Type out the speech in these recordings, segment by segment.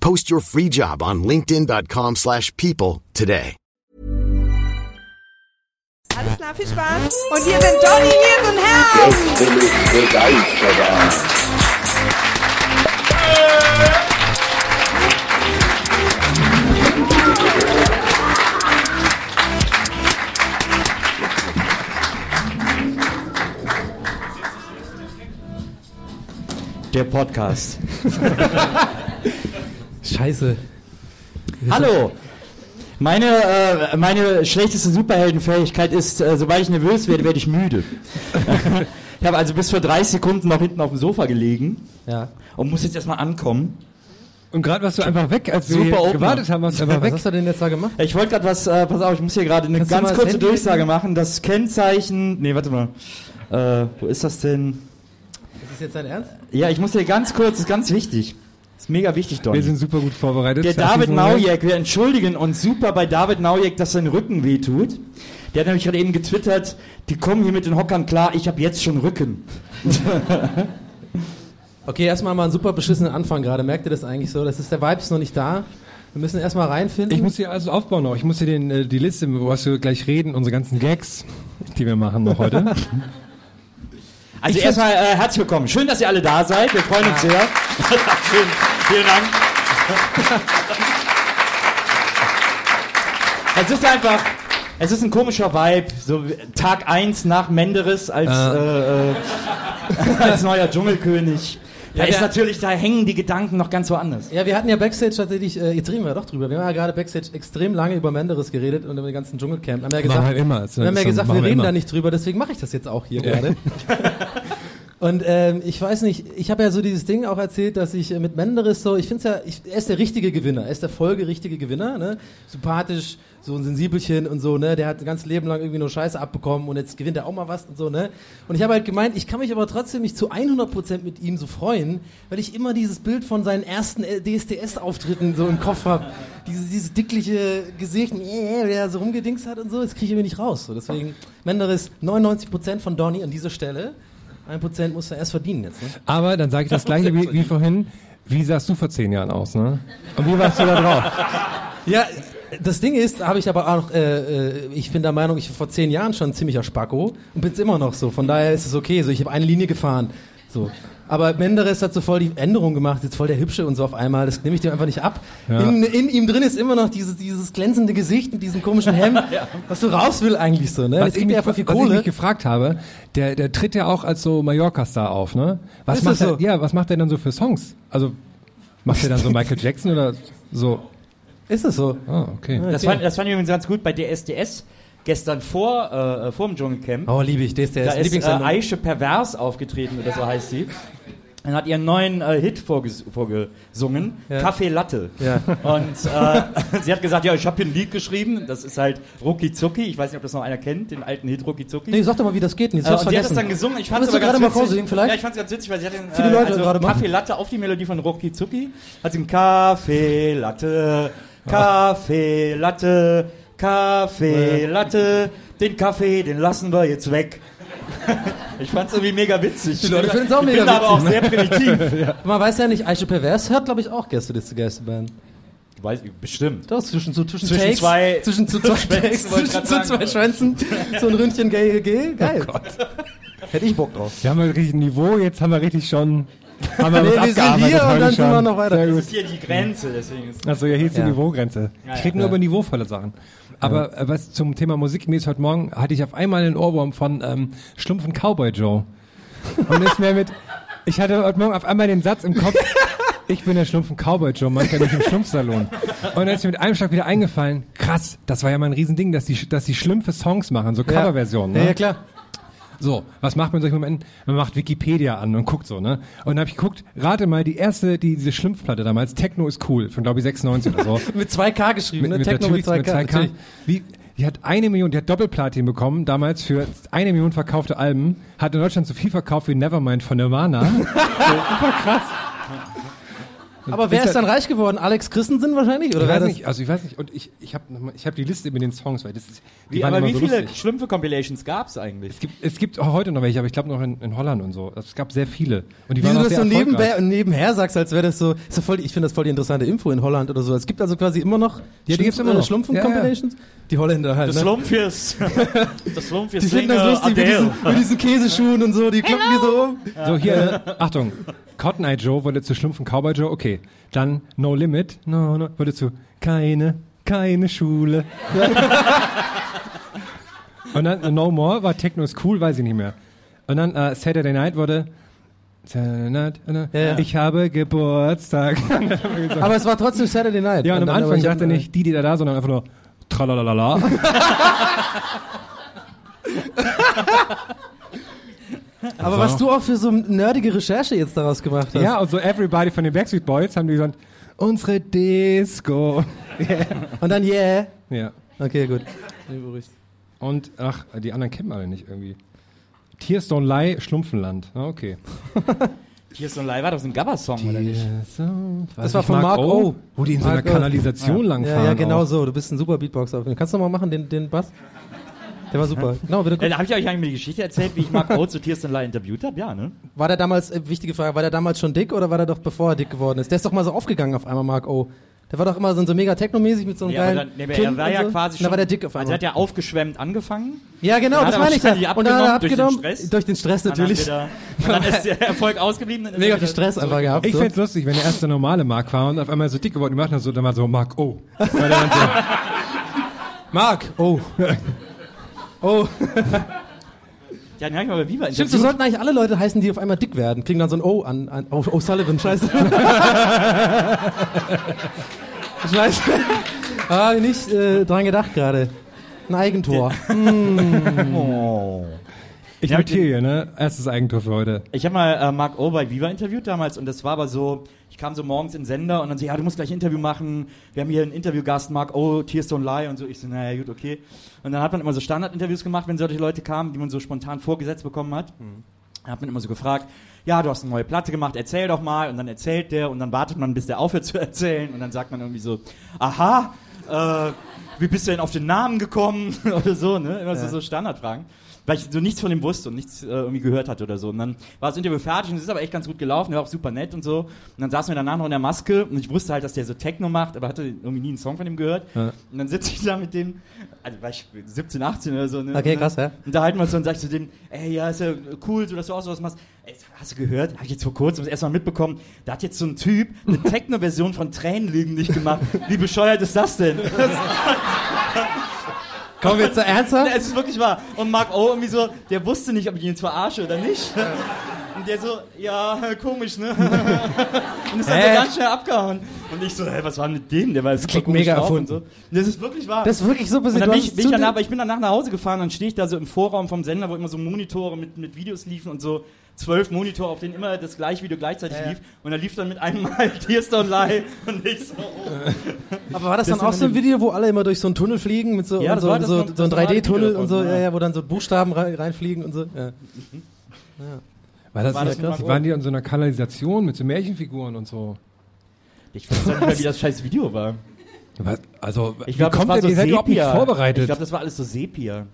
Post your free job on linkedin.com/people slash people today. Alles klar, viel Spaß. Und hier sind Johnny Nils und Herr. Der Podcast. Scheiße. Hallo! Meine, äh, meine schlechteste Superheldenfähigkeit ist, äh, sobald ich nervös werde, werde ich müde. ich habe also bis vor 30 Sekunden noch hinten auf dem Sofa gelegen Ja. und muss jetzt erstmal ankommen. Und gerade warst du einfach weg, als wir Super hier Opener. gewartet haben, warst du einfach Was weg. hast du denn jetzt da gemacht? Ich wollte gerade was, äh, pass auf, ich muss hier gerade eine Kannst ganz kurze Handy Durchsage nehmen? machen. Das Kennzeichen, nee, warte mal. Äh, wo ist das denn? Ist das jetzt dein Ernst? Ja, ich muss hier ganz kurz, das ist ganz wichtig. Das ist mega wichtig, Don. Wir sind super gut vorbereitet. Der David. Naujek, wir entschuldigen uns super bei David Naujek, dass sein Rücken wehtut. Der hat nämlich gerade eben getwittert, die kommen hier mit den Hockern klar, ich habe jetzt schon Rücken. Okay, erstmal mal einen super beschissenen Anfang gerade. Merkt ihr das eigentlich so? Das ist der Vibe ist noch nicht da. Wir müssen erstmal reinfinden. Ich muss hier also aufbauen noch. Ich muss hier den, äh, die Liste, wo wir gleich reden, unsere ganzen Gags, die wir machen noch heute. Also Ich erstmal äh, herzlich willkommen. Schön, dass ihr alle da seid. Wir freuen uns sehr. Vielen Dank. es ist einfach, es ist ein komischer Vibe. So Tag 1 nach Menderes als, äh, äh, als neuer Dschungelkönig. Da Ja, ist natürlich, da hängen die Gedanken noch ganz woanders. ja, wir hatten ja Backstage tatsächlich, äh, jetzt reden wir doch drüber. Wir haben ja gerade Backstage extrem lange über Menderes geredet und über den ganzen Dschungelcamp. Haben ja gesagt, wir immer. Wir haben ja gesagt, wir wir reden immer. da nicht drüber, deswegen mache ich das jetzt auch hier gerade. Und ähm, ich weiß nicht, ich habe ja so dieses Ding auch erzählt, dass ich äh, mit Menderes so, ich finde ja, ich, er ist der richtige Gewinner, er ist der folgerichtige Gewinner, ne? Sympathisch, so ein Sensibelchen und so, ne? Der hat ein ganzes Leben lang irgendwie nur Scheiße abbekommen und jetzt gewinnt er auch mal was und so, ne? Und ich habe halt gemeint, ich kann mich aber trotzdem nicht zu 100% mit ihm so freuen, weil ich immer dieses Bild von seinen ersten äh, DSDS-Auftritten so im Kopf habe. Dieses, dieses dickliche Gesicht, äh, der er so rumgedingst hat und so, das kriege ich irgendwie nicht raus. So, deswegen, Menderes, 99% von Donny an dieser Stelle. 1% muss er erst verdienen jetzt, ne? Aber dann sage ich das gleiche wie, wie vorhin. Wie sahst du vor zehn Jahren aus, ne? Und wie warst du da drauf? Ja, das Ding ist, habe ich aber auch, äh, äh, ich bin der Meinung, ich war vor zehn Jahren schon ein ziemlicher Spacko und bin es immer noch so. Von daher ist es okay. So, ich habe eine Linie gefahren. So. Aber Menderes hat so voll die Änderung gemacht, jetzt voll der Hübsche und so auf einmal. Das nehme ich dem einfach nicht ab. Ja. In, in ihm drin ist immer noch dieses, dieses glänzende Gesicht mit diesem komischen Hemd, was du raus will eigentlich so. Ne? Was ich, mich, viel was ich Kohle. mich gefragt habe, der, der tritt ja auch als so Mallorca-Star auf, ne? Was Ist macht das er, so? ja, was macht er dann so für Songs? Also, macht er dann so Michael Jackson oder so? Ist es so? Ah, okay. Das fand, das fand ich übrigens ganz gut bei DSDS. Gestern vor, äh, vor dem Dschungelcamp. Oh, liebe ich. Der ist der da ist äh, Lieblingssendung. Aische Pervers aufgetreten, oder so heißt sie. Und hat ihren neuen äh, Hit vorges vorgesungen, Ja. Kaffee Latte. Ja. Und äh, sie hat gesagt, ja, ich habe hier ein Lied geschrieben, das ist halt Rucki Zucki, ich weiß nicht, ob das noch einer kennt, den alten Hit Rucki Zucki. Nee, sag doch mal, wie das geht. Jetzt Äh, und die hat das dann gesungen. Ich fand es aber gerade ganz mal witzig. vorsingen vielleicht? Ja, ich fand es ganz witzig, weil sie hat den Viele Leute gerade machen. Kaffee Latte auf die Melodie von Rucki Zucki. Hat sie einen Kaffee Latte, Kaffee Latte, Kaffee Latte. Den Kaffee, den lassen wir jetzt weg. ich fand es irgendwie mega witzig. Die Leute finden's auch ich mega bin da aber auch witzig, ne? sehr primitiv. Man weiß ja nicht, Aische Pervers hört, glaube ich, auch Gästeliste Geisterband. Weiß ich, bestimmt. Doch, zwischen, so, zwischen, Zwischen Takes, zwei zwischen zu zwei Schwänzen, Takes, zwischen zu zwei Schwänzen, so ein Ründchen gay, gay, geil. Hätte ich Bock drauf. Wir haben ja richtig Niveau, jetzt haben wir richtig schon Haben wir Nee, wir sind abgearbeitet hier und dann sind wir schon. noch weiter. Das ist hier die Grenze, deswegen ist Achso, ja, hier ist die Ja. Niveaugrenze. Ich rede nur über niveauvolle Sachen. Aber äh, was zum Thema Musik mir ist heute Morgen, hatte ich auf einmal einen Ohrwurm von ähm, Schlumpfen Cowboy Joe. Und ist mir mit, ich hatte heute Morgen auf einmal den Satz im Kopf, ich bin der Schlumpfen Cowboy Joe, man kennt mich im Schlumpfsalon. Und dann ist mir mit einem Schlag wieder eingefallen, krass, das war ja mal ein Riesending, dass die, dass die Schlümpfe Songs machen, so Coverversionen. Ja, Ne? ja, klar. So, was macht man in solchen Momenten? Man macht Wikipedia an und guckt so, ne? Und dann habe ich geguckt, rate mal, die erste, die, diese Schlumpfplatte damals, Techno ist cool, von glaube ich 96 oder so. Mit 2K geschrieben, ne? Techno mit natürlich 2K. natürlich. Wie, die hat eine Million, die hat Doppelplatin bekommen, damals für eine Million verkaufte Alben, hat in Deutschland so viel verkauft wie Nevermind von Nirvana. Super krass. Aber wer Ist dann reich geworden? Alex Christensen wahrscheinlich? Oder Ich wer weiß nicht, also ich weiß nicht, und ich, ich habe ich hab die Liste mit den Songs, weil das ist, Wie, aber wie so viele. Schlümpfe-Compilations gab's eigentlich? Es gibt, es gibt auch heute noch welche, aber ich glaube noch in, in Holland und so. Es gab sehr viele. Und die Wie waren du das sehr so nebenbei, nebenher sagst, als wäre das so, ist doch voll, ich finde das voll die interessante Info in Holland oder so. Es gibt also quasi immer noch die gibt's immer äh, noch. Schlumpfen-Compilations. Die Holländer halt, Das ne? Slumpfies. das Slumpfies Die finden das lustig mit diesen, mit diesen Käseschuhen und so, die kloppen die so um. So, hier, äh, Achtung. Cotton Eye Joe wurde zu Schlumpfen Cowboy Joe, okay. Dann No Limit, no, no, wurde zu keine, keine Schule. Und dann äh, No More war Techno ist cool, weiß ich nicht mehr. Und dann äh, Saturday Night wurde Saturday Night, äh, Ja, ja. ich habe Geburtstag. Aber es war trotzdem Saturday Night. ja, und am dann- aber Anfang dachte er nicht die, die da da, sondern einfach nur Tralalala. Aber was du auch für so nerdige Recherche jetzt daraus gemacht hast. ja, und so Everybody von den Backstreet Boys haben die gesagt, unsere Disco. Und dann yeah. Ja. Okay, gut. Und, ach, die anderen kennen wir alle nicht irgendwie. Tears Don't Lie, Schlumpfenland. Ah, okay. Hier ist so ein Live, war das ein Gabba-Song, oder nicht? Das war von Mark O. Wo die in so Mark einer. Kanalisation langfahren. Ja, ja, genau auch. so. Du bist ein super Beatboxer. Kannst du noch mal machen, den, den Bass? Der war super. Genau, bitte. Äh, Habe ich euch eigentlich mal die Geschichte erzählt, wie ich Mark Oates zu Tears and Lie interviewt habe? Ja, ne? War der damals, äh, wichtige Frage, war der damals schon dick oder war der doch bevor er dick geworden ist? Der ist doch mal so aufgegangen auf einmal, Mark O. Der war doch immer so, so mega technomäßig mit so einem Ja, aber geilen dann, nee, aber Kinn er war und ja so. quasi Und schon. Da war der dick auf Also einmal. er hat ja aufgeschwemmt angefangen. ja, genau, Dann das er meine ich. wahrscheinlich ja. Und dann hat er abgenommen durch den. Stress. Durch den Stress Dann natürlich. Hat wieder, und dann ist der Erfolg ausgeblieben. dann ist Mega er viel wieder Stress einfach gehabt. Ich so. fänd's lustig, wenn der erste normale Mark war und auf einmal so dick geworden. Die machen das so, dann war so Mark O. Weil der dann so, Mark, oh. Oh. Ja, den hab ich mal bei Viva Stimmt, so interviewt. sollten eigentlich alle Leute heißen, die auf einmal dick werden. Kriegen dann so ein O an. an oh, oh, Sullivan, scheiße. scheiße. Ah, nicht äh, dran gedacht gerade. Ein Eigentor. Oh. ich Ja, notiere hier, ne? Erstes Eigentor für heute. Ich habe mal äh, Mark O bei Viva interviewt damals und das war aber so, ich kam so morgens in den Sender und dann so, ja, du musst gleich ein Interview machen. Wir haben hier einen Interviewgast, Mark O, Tears Don't Lie und so. Ich so, naja, gut, okay. Und dann hat man immer so Standardinterviews gemacht, wenn solche Leute kamen, die man so spontan vorgesetzt bekommen hat. Dann hat man immer so gefragt, ja, du hast eine neue Platte gemacht, erzähl doch mal. Und dann erzählt der und dann wartet man, bis der aufhört zu erzählen. Und dann sagt man irgendwie so, aha, äh, wie bist du denn auf den Namen gekommen? oder so, ne? Immer so, so Standardfragen. Weil ich so nichts von dem wusste und nichts äh, irgendwie gehört hatte oder so. Und dann war das Interview fertig und es ist aber echt ganz gut gelaufen, der war auch super nett und so. Und dann saßen wir danach noch in der Maske und ich wusste halt, dass der so Techno macht, aber hatte irgendwie nie einen Song von ihm gehört. Ja. Und dann sitze ich da mit dem, also war ich 17, 18 oder so, ne? Okay, Und krass, ja. Unterhalten wir uns so und sag ich zu dem, ey, ja, ist ja cool, so, dass du auch sowas machst. Ey, hast du gehört? Habe ich jetzt vor kurzem das erste Mal mitbekommen, da hat jetzt so ein Typ eine Techno-Version von Tränenlügen nicht gemacht. Wie bescheuert ist das denn? Kommen wir jetzt so ernsthaft? Es ist wirklich wahr. Und Mark O irgendwie so, der wusste nicht, ob ich ihn jetzt verarsche oder nicht. Und der so, ja, komisch, ne? Und ist dann so ganz schnell abgehauen. Und ich so, hä, was war mit dem? Der war super klingt mega und erfunden. so. Das ist wirklich wahr. Das ist wirklich so und dann Du bin ich, bin zu ich danach, aber ich bin danach nach Hause gefahren und dann stehe ich da so im Vorraum vom Sender, wo immer so Monitore mit, mit Videos liefen und so zwölf Monitore, auf denen immer das gleiche Video gleichzeitig Ja, ja. lief. Und da lief dann mit einem Mal Tears Don't Lie und ich so, oh. Aber war das, Das dann auch so ein Video, wo alle immer durch so einen Tunnel fliegen mit so, Ja, das so, war das so, noch- so ein das normale 3D-Tunnel Video und so, ja, ja. ja, wo dann so Buchstaben rein, reinfliegen und so. Ja. War das, War das nicht- Mark O? waren die in so einer Kanalisation mit so Märchenfiguren und so? Ich weiß auch nicht mehr, wie das scheiß Video war. Was, also, Ich glaube, wie kommt das war so ihr seid überhaupt nicht Sepia. vorbereitet. Ich glaube, das war alles so Sepia.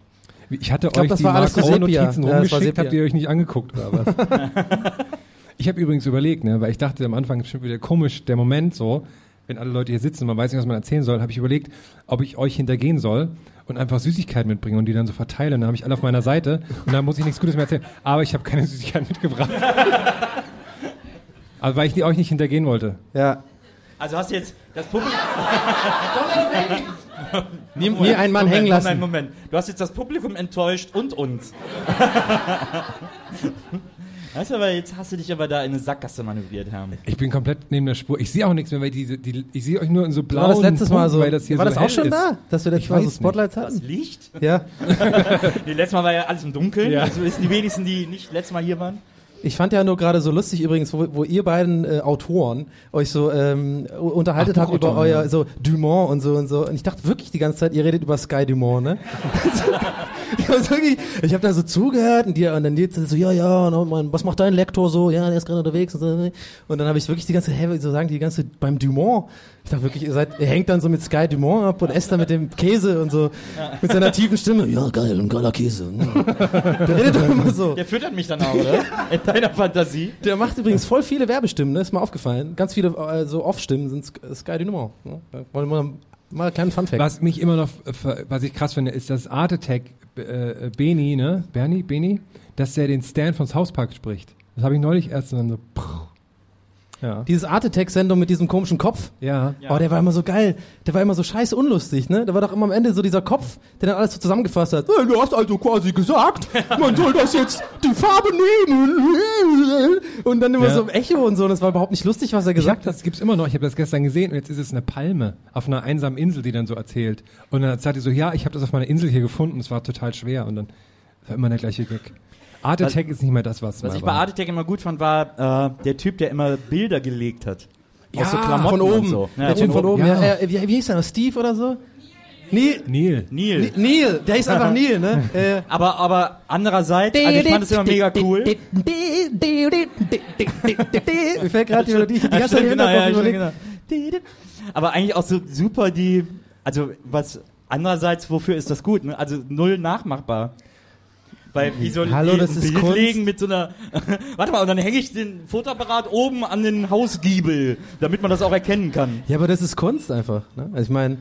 Ich hatte glaub, euch das die war alles Mark so O Sepia. Notizen Ja, das war rumgeschickt, habt ihr euch nicht angeguckt oder was? ich habe übrigens überlegt, ne, weil ich dachte am Anfang ist bestimmt wieder komisch, der Moment so, wenn alle Leute hier sitzen und man weiß nicht, was man erzählen soll, habe ich überlegt, ob ich euch hintergehen soll und einfach Süßigkeiten mitbringen und die dann so verteilen. Dann habe ich alle auf meiner Seite und dann muss ich nichts Gutes mehr erzählen. Aber ich habe keine Süßigkeiten mitgebracht. Also weil ich die, euch nicht hintergehen wollte. Ja. Also hast du jetzt das Publikum. Nie, nie einen Mann Moment, hängen lassen. Moment, Moment. Du hast jetzt das Publikum enttäuscht und uns. weißt du, aber jetzt hast du dich aber da in eine Sackgasse manövriert, Herr. Ich bin komplett neben der Spur. Ich sehe auch nichts mehr, weil diese, die, ich sehe euch nur in so blauen War das letztes Mal so? Weil das hier war so das auch schon ist. da, dass wir letztes Ich Mal so Spotlights Das hatten? Licht? Ja. Nee, letztes Mal war ja alles im Dunkeln. Ja. Das wissen die wenigsten, die nicht letztes Mal hier waren. Ich fand ja nur gerade so lustig übrigens, wo, wo ihr beiden äh, Autoren euch so ähm, unterhaltet Ach, habt über euer so Dumont und so und so. Und ich dachte wirklich die ganze Zeit, ihr redet über Sky Dumont, ne? ich hab wirklich, ich habe da so zugehört und, die, und dann jetzt so, ja, ja, und man, was macht dein Lektor so? Ja, der ist gerade unterwegs und so. Und dann habe ich wirklich die ganze, hä, so sagen die ganze beim Dumont. Ich dachte wirklich, ihr seid, ihr hängt dann so mit Sky Dumont ab und esst dann mit dem Käse und so mit seiner tiefen Stimme. Ja, geil, ein geiler Käse. Der redet doch immer so. Der füttert mich dann auch, oder? In deiner Fantasie. Der macht übrigens voll viele Werbestimmen, ne? ist mir aufgefallen. Ganz viele äh, so Off-Stimmen sind Sk- Sky Dynamo. Ne? Wollen wir mal, mal einen kleinen Funfact. Was mich immer noch, äh, was ich krass finde, ist, dass Art Attack äh, Beni, ne? Bernie, Beni, dass der den Stan von South Park spricht. Das habe ich neulich erst und dann so. Pff. Ja. Diese Art Attack-Sendung mit diesem komischen Kopf. Ja. Oh, der war immer so geil. Der war immer so scheiße unlustig, ne? Da war doch immer am Ende so dieser Kopf, der dann alles so zusammengefasst hat. "Äh, Du hast also quasi gesagt, man soll das jetzt die Farbe nehmen. Und dann immer Ja. so im Echo und so. Und das war überhaupt nicht lustig, was er Ich hab, gesagt hat. das gibt's immer noch. Ich habe das gestern gesehen und jetzt ist es eine Palme auf einer einsamen Insel, die dann so erzählt. Und dann sagt die so, ja, ich habe das auf meiner Insel hier gefunden. Es war total schwer. Und dann war immer der gleiche Gag. Art Attack ist nicht mehr das, was, Was mal ich bei. Art Attack immer gut fand, war äh, der Typ, der immer Bilder gelegt hat. Ja, Aus so Klamotten von oben. und so. Ja, der Typ von oben. Ja. Ja. äh, wie, wie hieß der noch? Steve oder so? Neil. Neil. Neil. Neil. Der hieß einfach Neil, ne? Äh, Aber, aber andererseits, also ich fand es immer mega cool. Mir fällt gerade die Melodie, die ganze Zeit genau, ja, genau. Aber eigentlich auch so super die, also was andererseits, wofür ist das gut? Ne? Also null nachmachbar. Weil wie soll Hallo, ich das ein ist Bild Kunst. legen mit so einer, warte mal, und dann hänge ich den Fotoapparat oben an den Hausgiebel, damit man das auch erkennen kann. Ja, aber das ist Kunst einfach. Ne? Also ich meine,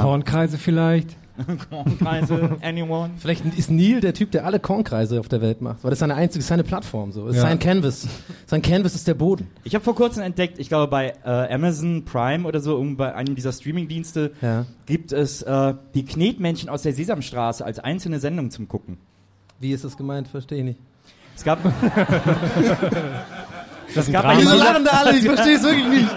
Kornkreise vielleicht. Kornkreise, anyone? vielleicht ist Neil der Typ, der alle Kornkreise auf der Welt macht. Weil das ist seine einzige, seine Plattform. So. Das ist Ja. sein Canvas. Sein Canvas ist der Boden. Ich habe vor kurzem entdeckt, ich glaube bei äh, Amazon Prime oder so, bei einem dieser Streamingdienste, Ja. gibt es äh, die Knetmännchen aus der Sesamstraße als einzelne Sendung zum Gucken. Wie ist das gemeint? Verstehe ich nicht. Es gab. es, ein gab bei Drama? der Wieso lachen da alle? Ich verstehe es wirklich nicht.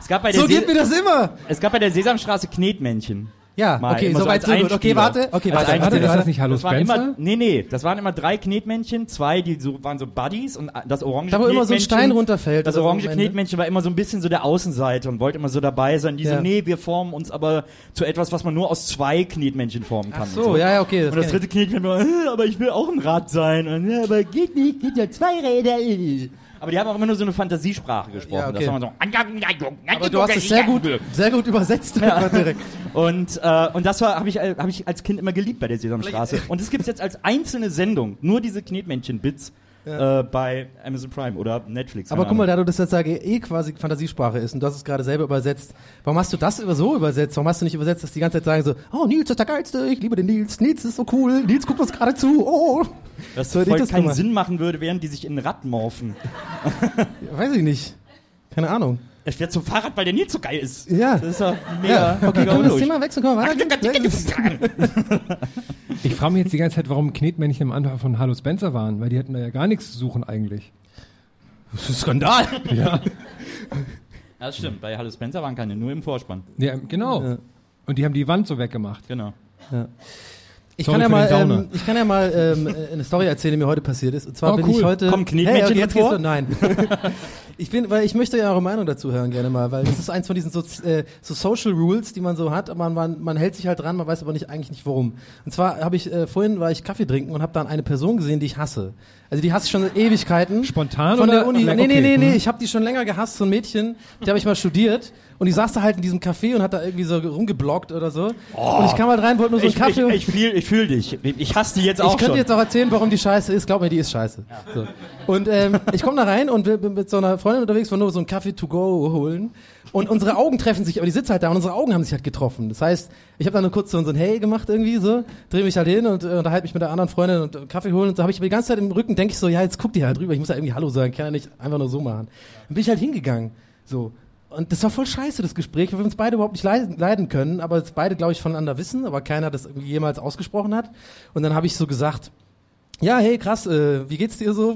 es gab bei der So geht Se mir das immer. es gab bei der Sesamstraße Knetmännchen. Ja, Mal, okay, so soweit als so gut. Okay, warte. Okay, warte. Einspieler. warte, Ist das warte. nicht Hallo Das Spencer? immer, nee, nee, das waren immer drei Knetmännchen, zwei, die so, waren so Buddies und das orange Da wo immer so ein Stein runterfällt. Das so orange. Knetmännchen war immer so ein bisschen so der Außenseiter und wollte immer so dabei sein. Die Ja. so, nee, wir formen uns aber zu etwas, was man nur aus zwei Knetmännchen formen kann. Ach und so, ja, ja, okay. Das Und das dritte Knetmännchen war, aber ich will auch ein Rad sein. Und, aber geht nicht, geht ja zwei Räder. Aber die haben auch immer nur so eine Fantasiesprache gesprochen. Ja, okay. Das war so. Aber du hast es sehr gut, sehr gut übersetzt. direkt. Und, äh, und das war habe ich, hab ich als Kind immer geliebt bei der Sesamstraße. Und es gibt's jetzt als einzelne Sendung, nur diese Knetmännchen-Bits äh, bei Amazon Prime oder Netflix. Aber guck mal, da du das jetzt sage, eh quasi Fantasiesprache ist und du hast es gerade selber übersetzt, warum hast du das so übersetzt? Warum hast du nicht übersetzt, dass die ganze Zeit sagen so, oh, Nils ist der Geilste, ich liebe den Nils, Nils ist so cool, Nils guckt uns gerade zu, oh. das so hätte voll das keinen gemacht. Sinn machen würde, während die sich in ein Rad morphen. Weiß ich nicht. Keine Ahnung. Ich fährt zum Fahrrad, weil der Nils so geil ist. Ja. Das ist doch mega. Ja, okay, können wir das. Thema wechseln? Können wir weiter? Ich frage mich jetzt die ganze Zeit, warum Knetmännchen am Anfang von Hallo Spencer waren, weil die hatten da ja gar nichts zu suchen eigentlich. Das ist Skandal. Ja. Ja, das stimmt. Bei Hallo Spencer waren keine, nur im Vorspann. ja genau. Ja. Und die haben die Wand so weggemacht. Genau. Ich kann, ja mal, ähm, ich kann ja mal ähm, äh, eine Story erzählen, die mir heute passiert ist. Und zwar Oh, bin cool. ich heute. Kommen Knetmännchen hey, okay, jetzt vor? du, Nein. ich bin, weil ich möchte ja eure Meinung dazu hören gerne mal, weil das ist eins von diesen so, äh, so Social Rules, die man so hat, aber man, man hält sich halt dran, man weiß aber nicht eigentlich nicht warum. Und zwar habe ich äh, vorhin war ich Kaffee trinken und habe dann eine Person gesehen, die ich hasse. Also die hasse ich schon seit Ewigkeiten. Spontan Von oder? der Uni. Nee, nee, nee, nee, hm. ich habe die schon länger gehasst, so ein Mädchen, die habe ich mal studiert Und die saß da halt in diesem Café und hat da irgendwie so rumgeblockt oder so. Und ich kam halt rein, wollte nur so einen Ich, Kaffee. ich, ich fühle ich fühl dich. Ich hasse die jetzt auch Ich könnte schon. jetzt auch erzählen, warum die scheiße ist. Glaub mir, die ist scheiße. So. Und ähm, ich komme da rein und bin mit so einer Freundin unterwegs, wollen nur so einen Kaffee to go holen. Und unsere Augen treffen sich, aber die sitzt halt da und unsere Augen haben sich halt getroffen. Das heißt, ich habe dann nur kurz so, ein Hey gemacht irgendwie so, drehe mich halt hin und äh, unterhalte mich mit der anderen Freundin und äh, Kaffee holen und so habe ich aber die ganze Zeit im Rücken, denke ich so, ja, jetzt guck die halt drüber, ich muss ja irgendwie Hallo sagen, kann ja nicht einfach nur so machen. Dann bin ich halt hingegangen. So. Und das war voll scheiße, das Gespräch, weil wir uns beide überhaupt nicht leiden, leiden können, aber es beide, glaube ich, voneinander wissen, aber keiner das jemals ausgesprochen hat. Und dann habe ich so gesagt, ja, hey, krass, äh, wie geht's dir so?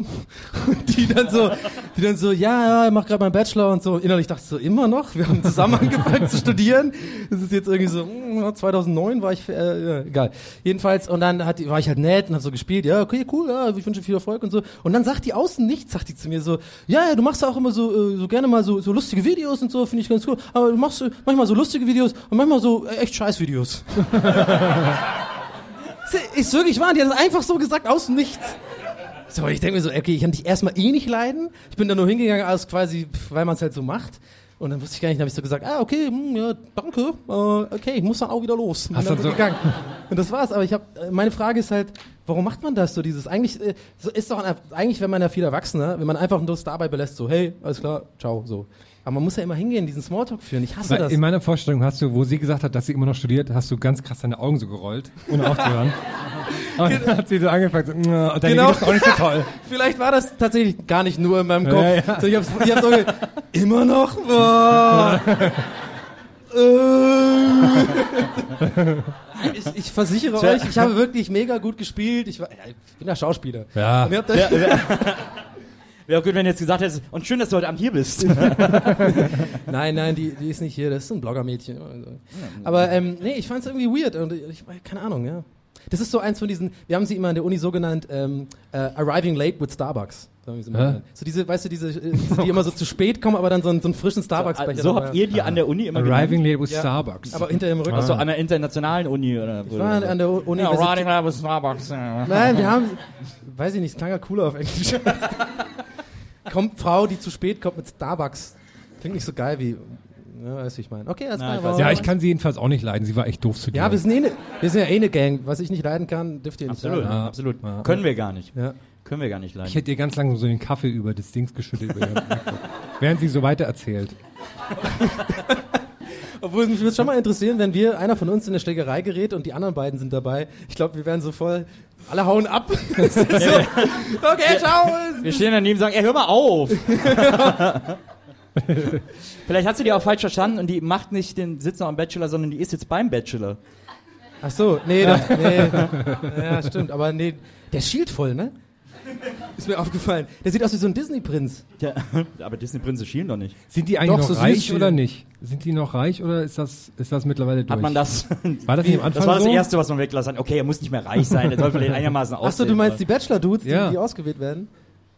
Und die dann so, die dann so, ja, ja, ich mach gerade meinen Bachelor und so. Innerlich dachte ich so, immer noch? Wir haben zusammen angefangen zu studieren. Das ist jetzt irgendwie so, hm, 2009 war ich, äh, egal. Jedenfalls, und dann hat, war ich halt nett und hab so gespielt, ja, okay, cool, ja, ich wünsche viel Erfolg und so. Und dann sagt die außen nichts, sagt die zu mir so, ja, ja, du machst auch immer so, äh, so gerne mal so, so lustige Videos und so, finde ich ganz cool. Aber du machst manchmal so lustige Videos und manchmal so äh, echt scheiß Videos. Ist wirklich wahr, die hat das einfach so gesagt, aus dem Nichts. So, ich denke mir so, okay, ich kann dich erstmal eh nicht leiden. Ich bin da nur hingegangen, als quasi, weil man es halt so macht. Und dann wusste ich gar nicht, dann habe ich so gesagt, ah, okay, hm, ja, danke, äh, okay, ich muss dann auch wieder los. Und Hast dann so gegangen. Und das war's. Aber ich habe, meine Frage ist halt, warum macht man das so? Dieses eigentlich äh, so ist doch ein, eigentlich, wenn man ja viel Erwachsener, wenn man einfach nur dabei belässt, so, hey, alles klar, ciao, so. Aber man muss ja immer hingehen, diesen Smalltalk führen. Ich hasse Weil das. in meiner Vorstellung hast du, wo sie gesagt hat, dass sie immer noch studiert, hast du ganz krass deine Augen so gerollt, ohne aufzuhören. Und dann hat sie so angefangen, so, "Mm, und deine Genau. Sind auch nicht so toll. Vielleicht war das tatsächlich gar nicht nur in meinem Kopf. Ja, ja. So, ich hab's, ich hab's so ge- immer noch. Äh. ich, ich versichere euch, ich habe wirklich mega gut gespielt. Ich, war, ja, ich bin ja Schauspieler. Ja. Wäre gut, wenn du jetzt gesagt hättest, und schön, dass du heute Abend hier bist. nein, nein, die, die ist nicht hier. Das ist ein Bloggermädchen. Also. Aber ähm, nee, ich fand es irgendwie weird. Und ich, keine Ahnung, ja. Das ist so eins von diesen, wir haben sie immer an der Uni so genannt, ähm, äh, Arriving Late with Starbucks. So, so diese, weißt du, diese, äh, die immer so zu spät kommen, aber dann so einen, so einen frischen Starbucks-Becher so dabei habt ihr die an der Uni immer Arriving genannt? late with Ja. Starbucks. Aber hinter dem Rücken. Achso, an der internationalen Uni oder? Ich war an der ja, Universität. Riding Lab with Starbucks. Ja. Nein, wir haben, weiß ich nicht, es klang ja cooler auf Englisch. kommt Frau, die zu spät kommt mit Starbucks. Klingt nicht so geil wie, ja, du, wie ich meine. Okay, weiß. aber- ja, ich kann sie jedenfalls auch nicht leiden. Sie war echt doof zu dir. Ja, wir sind, eh ne, wir sind ja eh eine Gang. Was ich nicht leiden kann, dürft ihr nicht Absolut, leiden. Ja. absolut. Ja. Können wir gar nicht. Ja. Können wir gar nicht leiden. ich hätte ihr ganz langsam so den Kaffee über das Dings geschüttet. Ihr- während sie so weiter erzählt. Obwohl, mich würde schon mal interessieren, wenn wir, einer von uns in eine Schlägerei gerät und die anderen beiden sind dabei. Ich glaube, wir wären so voll, alle hauen ab. So, okay, ciao. Wir stehen daneben und sagen, ey, hör mal auf. Vielleicht hat sie die auch falsch verstanden und die macht nicht den Sitz noch am Bachelor, sondern die ist jetzt beim Bachelor. Ach so, nee, das, nee. Ja, stimmt, aber nee, der schielt voll, ne? Ist mir aufgefallen. Der sieht aus wie so ein Disney-Prinz. Ja, aber Disney-Prinze schielen doch nicht. Sind die eigentlich Doch, noch so reich süß oder nicht? Sind die noch reich oder ist das, ist das mittlerweile durch? Hat man das? War das nicht am Anfang Das war das so? Erste, was man weglassen hat. Okay, er muss nicht mehr reich sein, er soll vielleicht einigermaßen aussehen. Achso, du meinst die Bachelor-Dudes, die, Ja. die ausgewählt werden?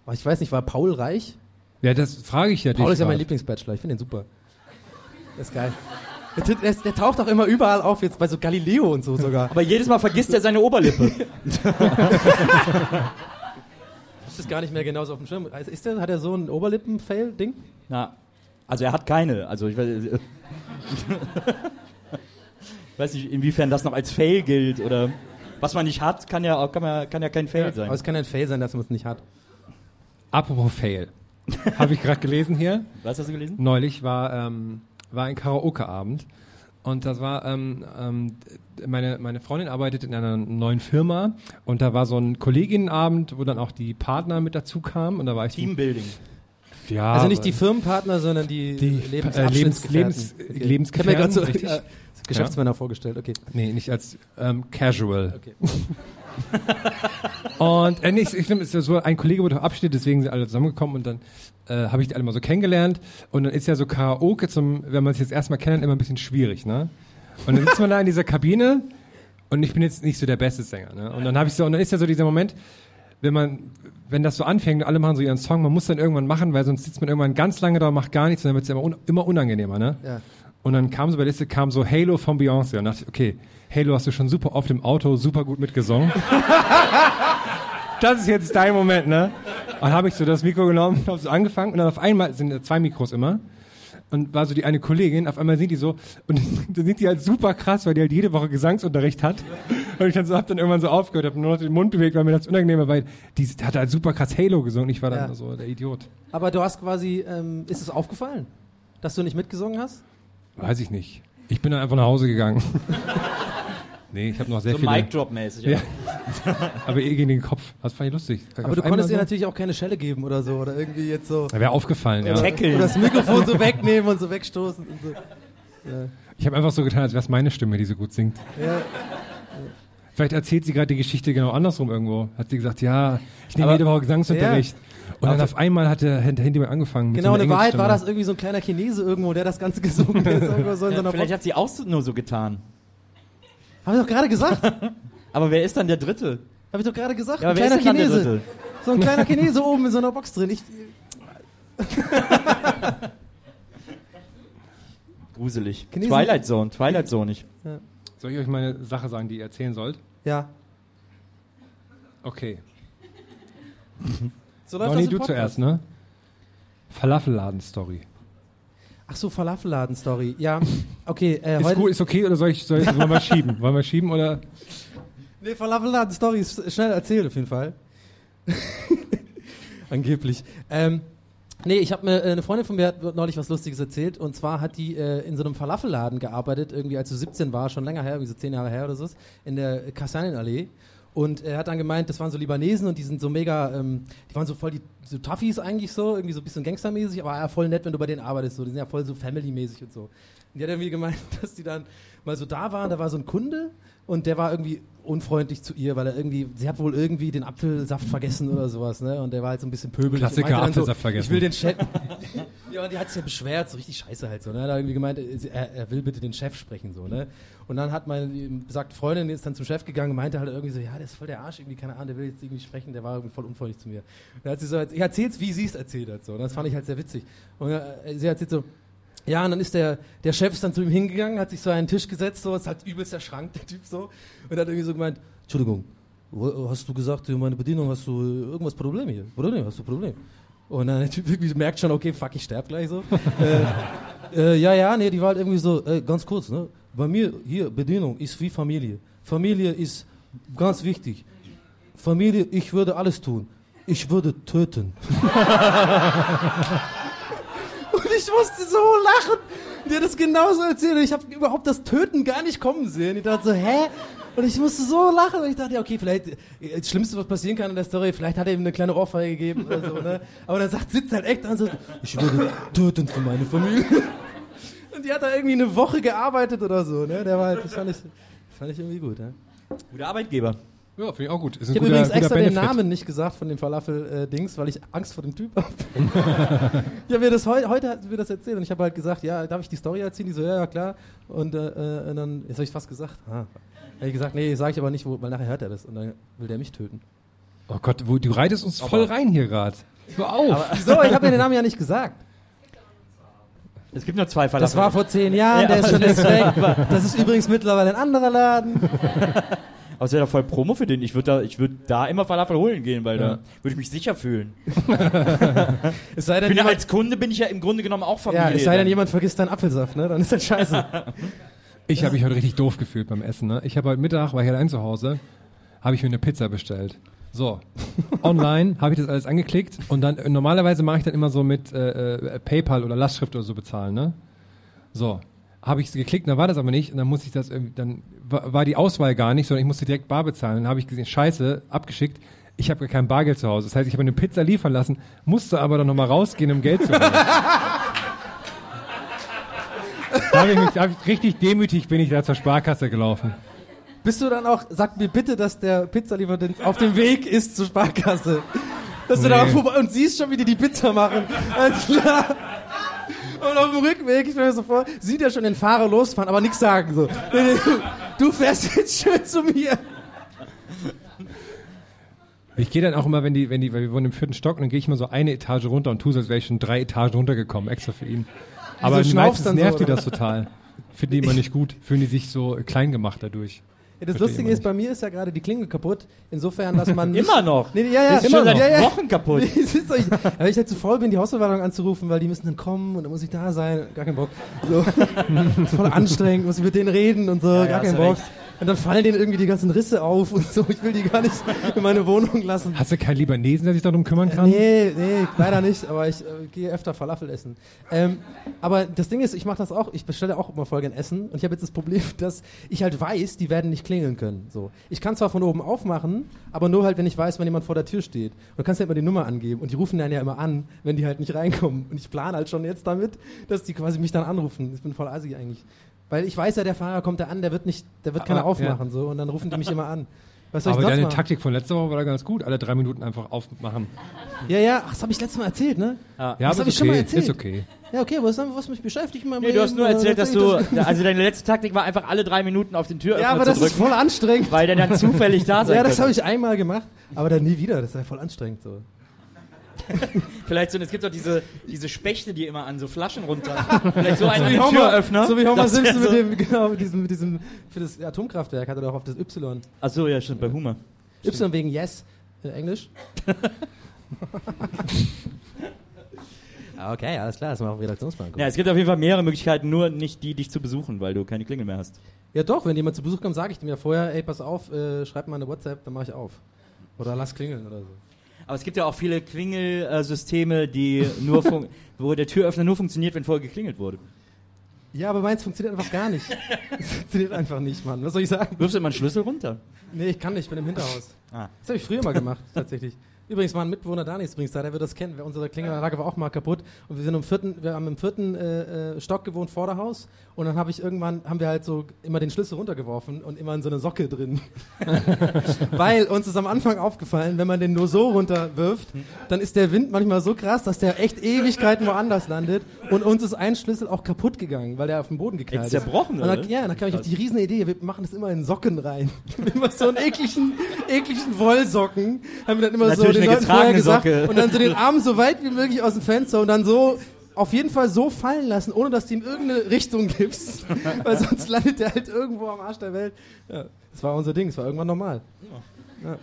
Oh, ich weiß nicht, war Paul reich? Ja, das frage ich ja Paul dich ist ja mein grad. Lieblingsbachelor, ich finde den super. Der ist geil. Der, der, der taucht auch immer überall auf, jetzt bei so Galileo und so sogar. Aber jedes Mal vergisst er seine Oberlippe. Ich ist gar nicht mehr genauso auf dem Schirm. Also Ist der, hat er so ein Oberlippen-Fail-Ding? Na, also er hat keine. Also ich weiß, ich weiß nicht, inwiefern das noch als Fail gilt oder was man nicht hat, kann ja, kann ja, kann ja kein Fail sein. Aber es kann ein Fail sein, dass man es nicht hat. Apropos Fail. Habe ich gerade gelesen hier. Was hast du gelesen? Neulich war, ähm, war ein Karaoke-Abend. Und das war, ähm, ähm, meine, meine Freundin arbeitet in einer neuen Firma und da war so ein Kolleginnenabend, wo dann auch die Partner mit dazu kamen und da war ich Teambuilding. ja, also nicht die aber- Firmenpartner, sondern die, Die, äh, Lebens- Lebens- Lebensgefährten. Ich habe mir gerade so richtig. äh, Geschäftsmänner vorgestellt, okay. Nee, nicht als ähm, Casual. okay. Und äh, nee, ich, ich, es ist ja so, ein Kollege wurde auf Abschied, deswegen sind alle zusammengekommen und dann äh, habe ich die alle mal so kennengelernt. Und dann ist ja so Karaoke, zum, wenn man sich jetzt erstmal kennt, immer ein bisschen schwierig, ne? Und dann sitzt man da in dieser Kabine und ich bin jetzt nicht so der beste Sänger, ne? Und dann habe ich so, und dann ist ja so dieser Moment, wenn man, wenn das so anfängt und alle machen so ihren Song, man muss dann irgendwann machen, weil sonst sitzt man irgendwann ganz lange da und macht gar nichts und dann wird es immer, un, immer unangenehmer, ne? Ja. Und dann kam so bei der Liste, kam so Halo von Beyoncé und dachte ich, okay, Halo hast du schon super oft im Auto, super gut mitgesungen. das ist jetzt dein Moment, ne? Und dann habe ich so das Mikro genommen, habe so angefangen und dann auf einmal sind da zwei Mikros immer. und war so die eine Kollegin, auf einmal singt die so und dann singt die halt super krass, weil die halt jede Woche Gesangsunterricht hat. Und ich dann so, hab dann irgendwann so aufgehört, hab nur noch den Mund bewegt, weil mir das unangenehm war, weil die hat halt super krass Halo gesungen. Ich war dann Ja. so der Idiot. Aber du hast quasi, ähm, ist es aufgefallen, dass du nicht mitgesungen hast? Weiß ich nicht. Ich bin dann einfach nach Hause gegangen. Nee, ich habe noch sehr So viele. Mic-Drop-mäßig. Ja. Aber eh gegen den Kopf. Das fand ich lustig. Aber du konntest ihr natürlich auch keine Schelle geben oder so. Oder irgendwie jetzt so. Wäre aufgefallen, ja. Tackeln. Oder das Mikrofon so wegnehmen und so wegstoßen und so. Ich habe einfach so getan, als wäre es meine Stimme, die so gut singt. Ja. Vielleicht erzählt sie gerade die Geschichte genau andersrum irgendwo. Hat sie gesagt, ja, ich nehme jede Woche Gesangsunterricht. Und dann auf einmal hat der Hand- Handy mal angefangen. Genau, so in Wahrheit war das irgendwie so ein kleiner Chinese irgendwo, der das Ganze gesungen hat. So so Ja, vielleicht hat sie auch so- nur so getan. Hab ich doch gerade gesagt. Aber wer ist dann der Dritte? Hab ich doch gerade gesagt. Ja, ein aber wer ist kleiner denn dann der Chinese. Dritte? So ein kleiner Chinese oben in so einer Box drin. Ich, Gruselig. Chinesen- Twilight Zone, Twilight Zone nicht. Soll ich euch mal eine Sache sagen, die ihr erzählen sollt? ja. Okay. So läuft Ronny, du Podcast. zuerst, ne? Falafelladen-Story. Ach so, Falafelladen-Story. Ja, okay. Äh, Ist, gut, ist okay oder soll ich, soll, wollen wir schieben? Wollen wir schieben oder? Nee, Falafelladen-Story ist schnell erzählt auf jeden Fall. Angeblich. Ähm, nee, ich habe mir, äh, eine Freundin von mir hat neulich was Lustiges erzählt. Und zwar hat die äh, in so einem Falafelladen gearbeitet, irgendwie als sie 17 war, schon länger her, wie so 10 Jahre her oder so, in der Kastanienallee. Und er hat dann gemeint, das waren so Libanesen und die sind so mega, ähm, die waren so voll die so Toughies eigentlich so, irgendwie so ein bisschen gangstermäßig, aber ja, voll nett, wenn du bei denen arbeitest. So. Die sind ja voll so family-mäßig und so. Und die hat irgendwie gemeint, dass die dann mal so da waren, da war so ein Kunde und der war irgendwie unfreundlich zu ihr, weil er irgendwie, sie hat wohl irgendwie den Apfelsaft vergessen oder sowas, ne? Und der war halt so ein bisschen pöbelig. Klassiker, Apfelsaft so, vergessen. Ich will den Chef. ja, und die hat sich ja beschwert, so richtig scheiße halt so, ne? Er hat irgendwie gemeint, er, er will bitte den Chef sprechen, so, ne? Und dann hat meine besagte Freundin ist dann zum Chef gegangen und meinte halt irgendwie so, ja, der ist voll der Arsch, irgendwie, keine Ahnung, der will jetzt irgendwie sprechen, der war irgendwie voll unfreundlich zu mir. Und dann hat sie so, ich erzähl's, wie sie es erzählt hat, so. Und das fand ich halt sehr witzig. Und äh, sie erzählt so, ja, und dann ist der, der Chef ist dann zu ihm hingegangen, hat sich so an den Tisch gesetzt, so, ist halt übelst der Schrank, der Typ so, und hat irgendwie so gemeint, Entschuldigung, hast du gesagt, meine Bedienung, hast du irgendwas Problem hier? Problem, hast du Problem? Und dann der Typ irgendwie merkt schon, okay, fuck, ich sterb gleich so. äh, äh, ja, ja, nee, die war halt irgendwie so, äh, ganz kurz, ne? Bei mir, hier, Bedienung ist wie Familie. Familie ist ganz wichtig. Familie, ich würde alles tun. Ich würde töten. Und ich musste so lachen. Der das genauso erzählt. Ich habe überhaupt das Töten gar nicht kommen sehen. Ich dachte so, hä? Und ich musste so lachen. Und ich dachte, ja, okay, vielleicht, äh, das Schlimmste, was passieren kann in der Story, vielleicht hat er ihm eine kleine Ohrfeige gegeben oder so, ne? Aber dann sagt, sitzt halt echt an so, ich würde töten für meine Familie. Und die hat da irgendwie eine Woche gearbeitet oder so, ne? Der war halt, das fand ich, fand ich irgendwie gut, ne? Guter Arbeitgeber. Ja, finde ich auch gut. Ist Ich habe übrigens extra den Benefit. Namen nicht gesagt von dem Falafel-Dings, weil ich Angst vor dem Typ habe. ja, mir das heu heute hat sie mir das erzählt und ich habe halt gesagt, ja, darf ich die Story erzählen? Die so, ja, ja, klar. Und, äh, äh, und dann, jetzt habe ich fast gesagt. Ah. Habe ich gesagt, nee, sage ich aber nicht, wo, weil nachher hört er das und dann will der mich töten. Oh Gott, wo, du reitest uns voll rein hier gerade. Hör auf. Wieso? Ich habe mir den Namen ja nicht gesagt. Es gibt nur zwei Falafel. Das war vor zehn Jahren, Ja, der ist aber schon längst weg. Das ist übrigens mittlerweile ein anderer Laden. Aber es wäre doch voll Promo für den. Ich würde da, ich würd da immer Falafel holen gehen, weil da würde ich mich sicher fühlen. Es sei Ich denn, bin ja, jemand, als Kunde bin ich ja im Grunde genommen auch ja, Familie. es sei denn, dann. jemand vergisst deinen Apfelsaft, ne? Dann ist das scheiße. Ich habe mich heute richtig doof gefühlt beim Essen. Ne? Ich habe heute Mittag, war ich allein zu Hause, habe ich mir eine Pizza bestellt. So, online habe ich das alles angeklickt und dann normalerweise mache ich dann immer so mit äh, äh, PayPal oder Lastschrift oder so bezahlen, ne? So, habe ich geklickt, dann war das aber nicht und dann musste ich das irgendwie, dann war, die Auswahl gar nicht, sondern ich musste direkt bar bezahlen. Dann habe ich gesehen, scheiße, abgeschickt. Ich habe gar kein Bargeld zu Hause. Das heißt, ich habe eine Pizza liefern lassen, musste aber dann nochmal rausgehen, um Geld zu holen. da habe ich mich hab ich, richtig demütig bin ich da zur Sparkasse gelaufen. Bist du dann auch, sag mir bitte, dass der Pizzalieferant auf dem Weg ist zur Sparkasse. Dass du Nee. da vorbei und siehst schon, wie die die Pizza machen. Alles klar. Und auf dem Rückweg, ich stell mir so vor, sieht er schon den Fahrer losfahren, aber nichts sagen. So. Du fährst jetzt schön zu mir. Ich gehe dann auch immer, wenn die, wenn die, weil wir wohnen im vierten Stock, dann gehe ich immer so eine Etage runter und tue so, als wäre ich schon drei Etagen runtergekommen, extra für ihn. Aber meistens dann so, nervt die das total. Finden die immer nicht gut, fühlen die sich so klein gemacht dadurch. Ja, das Lustige ist, bei mir ist ja gerade die Klingel kaputt. Insofern, dass man Immer noch. Nee, ja, ja, Ist schon seit ja, ja. Wochen kaputt. Weil ich halt zu faul bin, die Hausverwaltung anzurufen, weil die müssen dann kommen und dann muss ich da sein. Gar keinen Bock. So. ist voll anstrengend, muss ich mit denen reden und so, Ja, ja, gar hast keinen Bock. recht. Und dann fallen denen irgendwie die ganzen Risse auf und so. Ich will die gar nicht in meine Wohnung lassen. Hast du keinen Libanesen, der sich darum kümmern kann? Nee, nee, leider nicht, aber ich äh, gehe öfter Falafel essen. Ähm, aber das Ding ist, ich mache das auch, ich bestelle auch immer voll gern Essen und ich habe jetzt das Problem, dass ich halt weiß, die werden nicht klingeln können. So. Ich kann zwar von oben aufmachen, aber nur halt, wenn ich weiß, wenn jemand vor der Tür steht. Und du kannst ja immer die Nummer angeben und die rufen dann ja immer an, wenn die halt nicht reinkommen. Und ich plane halt schon jetzt damit, dass die quasi mich dann anrufen. Ich bin voll assig eigentlich. Weil ich weiß ja, der Fahrer kommt da an, der wird nicht, der wird keiner Aber, aufmachen, so, und dann rufen die mich immer an. Was soll Aber ich deine machen? Taktik von letzter Woche war da ganz gut. Alle drei Minuten einfach aufmachen. Ja, ja, ach, das habe ich letztes Mal erzählt, ne? Ja, das aber habe ist ich schon mal okay. erzählt. Ist okay. Ja, okay, was, was mich beschäftigt in meinem Nee, du hast nur Leben, erzählt, äh, dass du, also deine letzte Taktik war einfach alle drei Minuten auf den Türöffner Ja, aber das ist drücken, voll anstrengend. weil der dann zufällig da sein Ja, das habe ich einmal gemacht, aber dann nie wieder. Das ist ja voll anstrengend so. Vielleicht so, es gibt doch diese, diese Spechte, die immer an so Flaschen runter. Vielleicht so einen Homer- Türöffner. So wie Homer Simpson so- mit dem, genau, mit diesem, mit diesem, für das Atomkraftwerk hat er doch auf das Y. Ach so, ja, stimmt, bei Humor. Y wegen Yes, äh, Englisch. Okay, alles klar, das war auch Redaktionsplan. Ja, es gibt auf jeden Fall mehrere Möglichkeiten, nur nicht die, dich zu besuchen, weil du keine Klingel mehr hast. Ja doch, wenn jemand zu Besuch kommt, sage ich dem ja vorher, ey, pass auf, äh, schreib mal eine WhatsApp, dann mache ich auf. Oder lass klingeln oder so. Aber es gibt ja auch viele Klingelsysteme, die nur wo der Türöffner nur funktioniert, wenn vorher geklingelt wurde. Ja, aber meins funktioniert einfach gar nicht. Es funktioniert einfach nicht, Mann. Was soll ich sagen? Wirfst du immer einen Schlüssel runter? Nee, ich kann nicht, ich bin im Hinterhaus. Ah. Das habe ich früher mal gemacht, tatsächlich. Übrigens war ein Mitbewohner Dani ist übrigens da, der wird das kennen. Unsere Klingelanlage war auch mal kaputt und wir sind im vierten, wir haben im vierten äh, äh, Stock gewohnt, Vorderhaus. Und dann habe ich irgendwann, haben wir halt so immer den Schlüssel runtergeworfen und immer in so eine Socke drin. Weil uns ist am Anfang aufgefallen, wenn man den nur so runterwirft, dann ist der Wind manchmal so krass, dass der echt Ewigkeiten woanders landet. Und uns ist ein Schlüssel auch kaputt gegangen, weil der auf den Boden geknallt ist. zerbrochen, Und dann, oder? ja, dann kam ich auf die riesen Idee, wir machen das immer in Socken rein. immer so einen ekligen, ekligen Wollsocken. Haben wir dann immer so Natürlich den eine Leuten getragene gesagt. Socke. Und dann so den Arm so weit wie möglich aus dem Fenster und dann so auf jeden Fall so fallen lassen, ohne dass du ihm irgendeine Richtung gibst. Weil sonst landet der halt irgendwo am Arsch der Welt. Ja, das war unser Ding, das war irgendwann normal.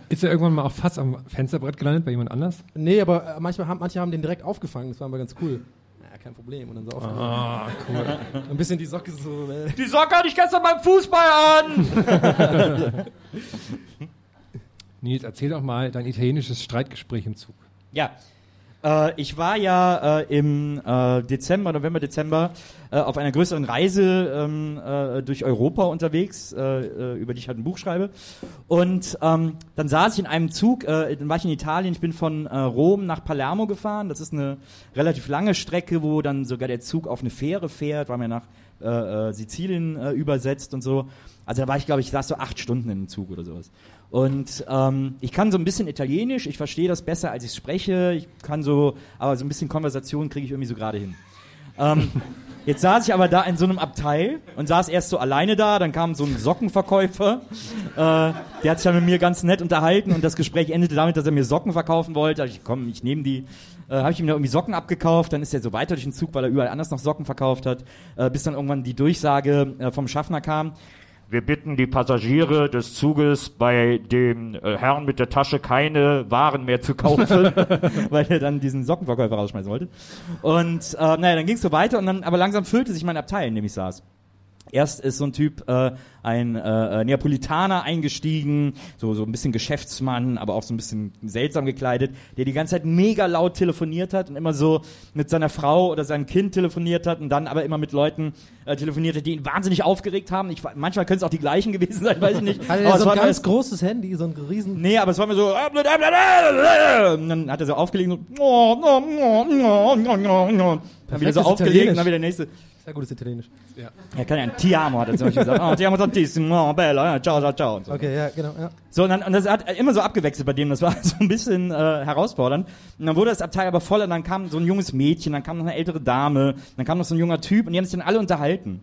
Ist er irgendwann mal auch fast am Fensterbrett gelandet bei jemand anders? Nee, aber äh, manchmal haben, manche haben den direkt aufgefangen, das war aber ganz cool. Ja, kein Problem. Und dann so aufgefangen. Ah, cool. Ein bisschen die Socke so. Äh. Die Socke hatte ich gestern beim Fußball an! Nils, erzähl doch mal dein italienisches Streitgespräch im Zug. Ja. Äh, ich war ja äh, im äh, Dezember, November, Dezember äh, auf einer größeren Reise ähm, äh, durch Europa unterwegs, äh, über die ich halt ein Buch schreibe. Und ähm, dann saß ich in einem Zug, dann war ich in Italien, ich bin von Rom nach Palermo gefahren. Das ist eine relativ lange Strecke, wo dann sogar der Zug auf eine Fähre fährt, weil man nach Sizilien übersetzt und so. Also da war ich, glaube ich, saß so acht Stunden in dem Zug oder sowas. Und ähm, ich kann so ein bisschen Italienisch, ich verstehe das besser, als ich spreche. Ich kann so, aber so ein bisschen Konversation kriege ich irgendwie so gerade hin. Ähm, jetzt saß ich aber da in so einem Abteil und saß erst so alleine da, dann kam so ein Sockenverkäufer, äh, der hat sich dann mit mir ganz nett unterhalten und das Gespräch endete damit, dass er mir Socken verkaufen wollte. Also ich komm, ich nehme die, äh, habe ich ihm da irgendwie Socken abgekauft, dann ist er so weiter durch den Zug, weil er überall anders noch Socken verkauft hat, äh, bis dann irgendwann die Durchsage äh, vom Schaffner kam. Wir bitten die Passagiere des Zuges bei dem äh, Herrn mit der Tasche keine Waren mehr zu kaufen. weil er dann diesen Sockenverkäufer rausschmeißen wollte. Und äh, naja, dann ging es so weiter und dann, aber langsam füllte sich mein Abteil, in dem ich saß. Erst ist so ein Typ, äh, ein äh, äh, Neapolitaner eingestiegen, so, so ein bisschen Geschäftsmann, aber auch so ein bisschen seltsam gekleidet, der die ganze Zeit mega laut telefoniert hat und immer so mit seiner Frau oder seinem Kind telefoniert hat und dann aber immer mit Leuten äh, telefoniert hat, die ihn wahnsinnig aufgeregt haben. Ich, manchmal können es auch die gleichen gewesen sein, weiß ich nicht. Hatte Aber der es so war ein ganz großes Handy, so ein riesen. Nee, aber es war mir so. Und dann hat er so aufgelegt und so. Dann wieder so aufgelegt und dann wieder der nächste. Sehr gutes Italienisch. Ja, kann ja ein Ti amo, hat er zum Beispiel gesagt. Oh, ti amo tantissimo, bella, ja, ciao, ciao, ciao. Und so. Okay, ja, genau. Ja. So, und, dann, und das hat immer so abgewechselt bei dem, das war so ein bisschen äh, herausfordernd. Und dann wurde das Abteil aber voll und dann kam so ein junges Mädchen, dann kam noch eine ältere Dame, dann kam noch so ein junger Typ und die haben sich dann alle unterhalten.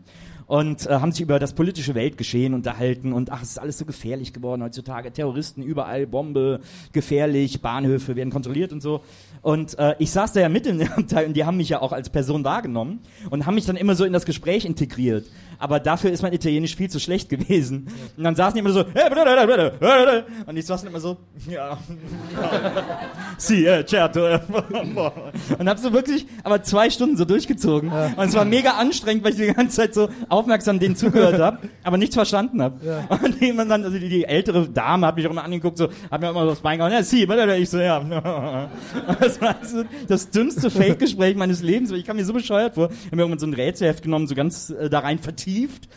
Und äh, haben sich über das politische Weltgeschehen unterhalten und ach, es ist alles so gefährlich geworden heutzutage. Terroristen überall, Bombe, gefährlich, Bahnhöfe werden kontrolliert und so. Und äh, ich saß da ja mit in dem Abteil und die haben mich ja auch als Person wahrgenommen und haben mich dann immer so in das Gespräch integriert. Aber dafür ist mein Italienisch viel zu schlecht gewesen. Und dann saßen die immer so, und ich saß dann immer so, ja, si, eh, certo. eh." und hab so wirklich, aber zwei Stunden so durchgezogen. Und es war mega anstrengend, weil ich die ganze Zeit so aufmerksam denen zugehört habe, aber nichts verstanden habe. Und jemand dann, also die, die ältere Dame hat mich auch immer angeguckt, so, hat mir immer so das Bein gehauen, ja, si, ich so, ja. Das war so das dümmste Fake-Gespräch meines Lebens, ich kam mir so bescheuert vor. Ich habe mir irgendwann so ein Rätselheft genommen, so ganz äh, da rein vertieft,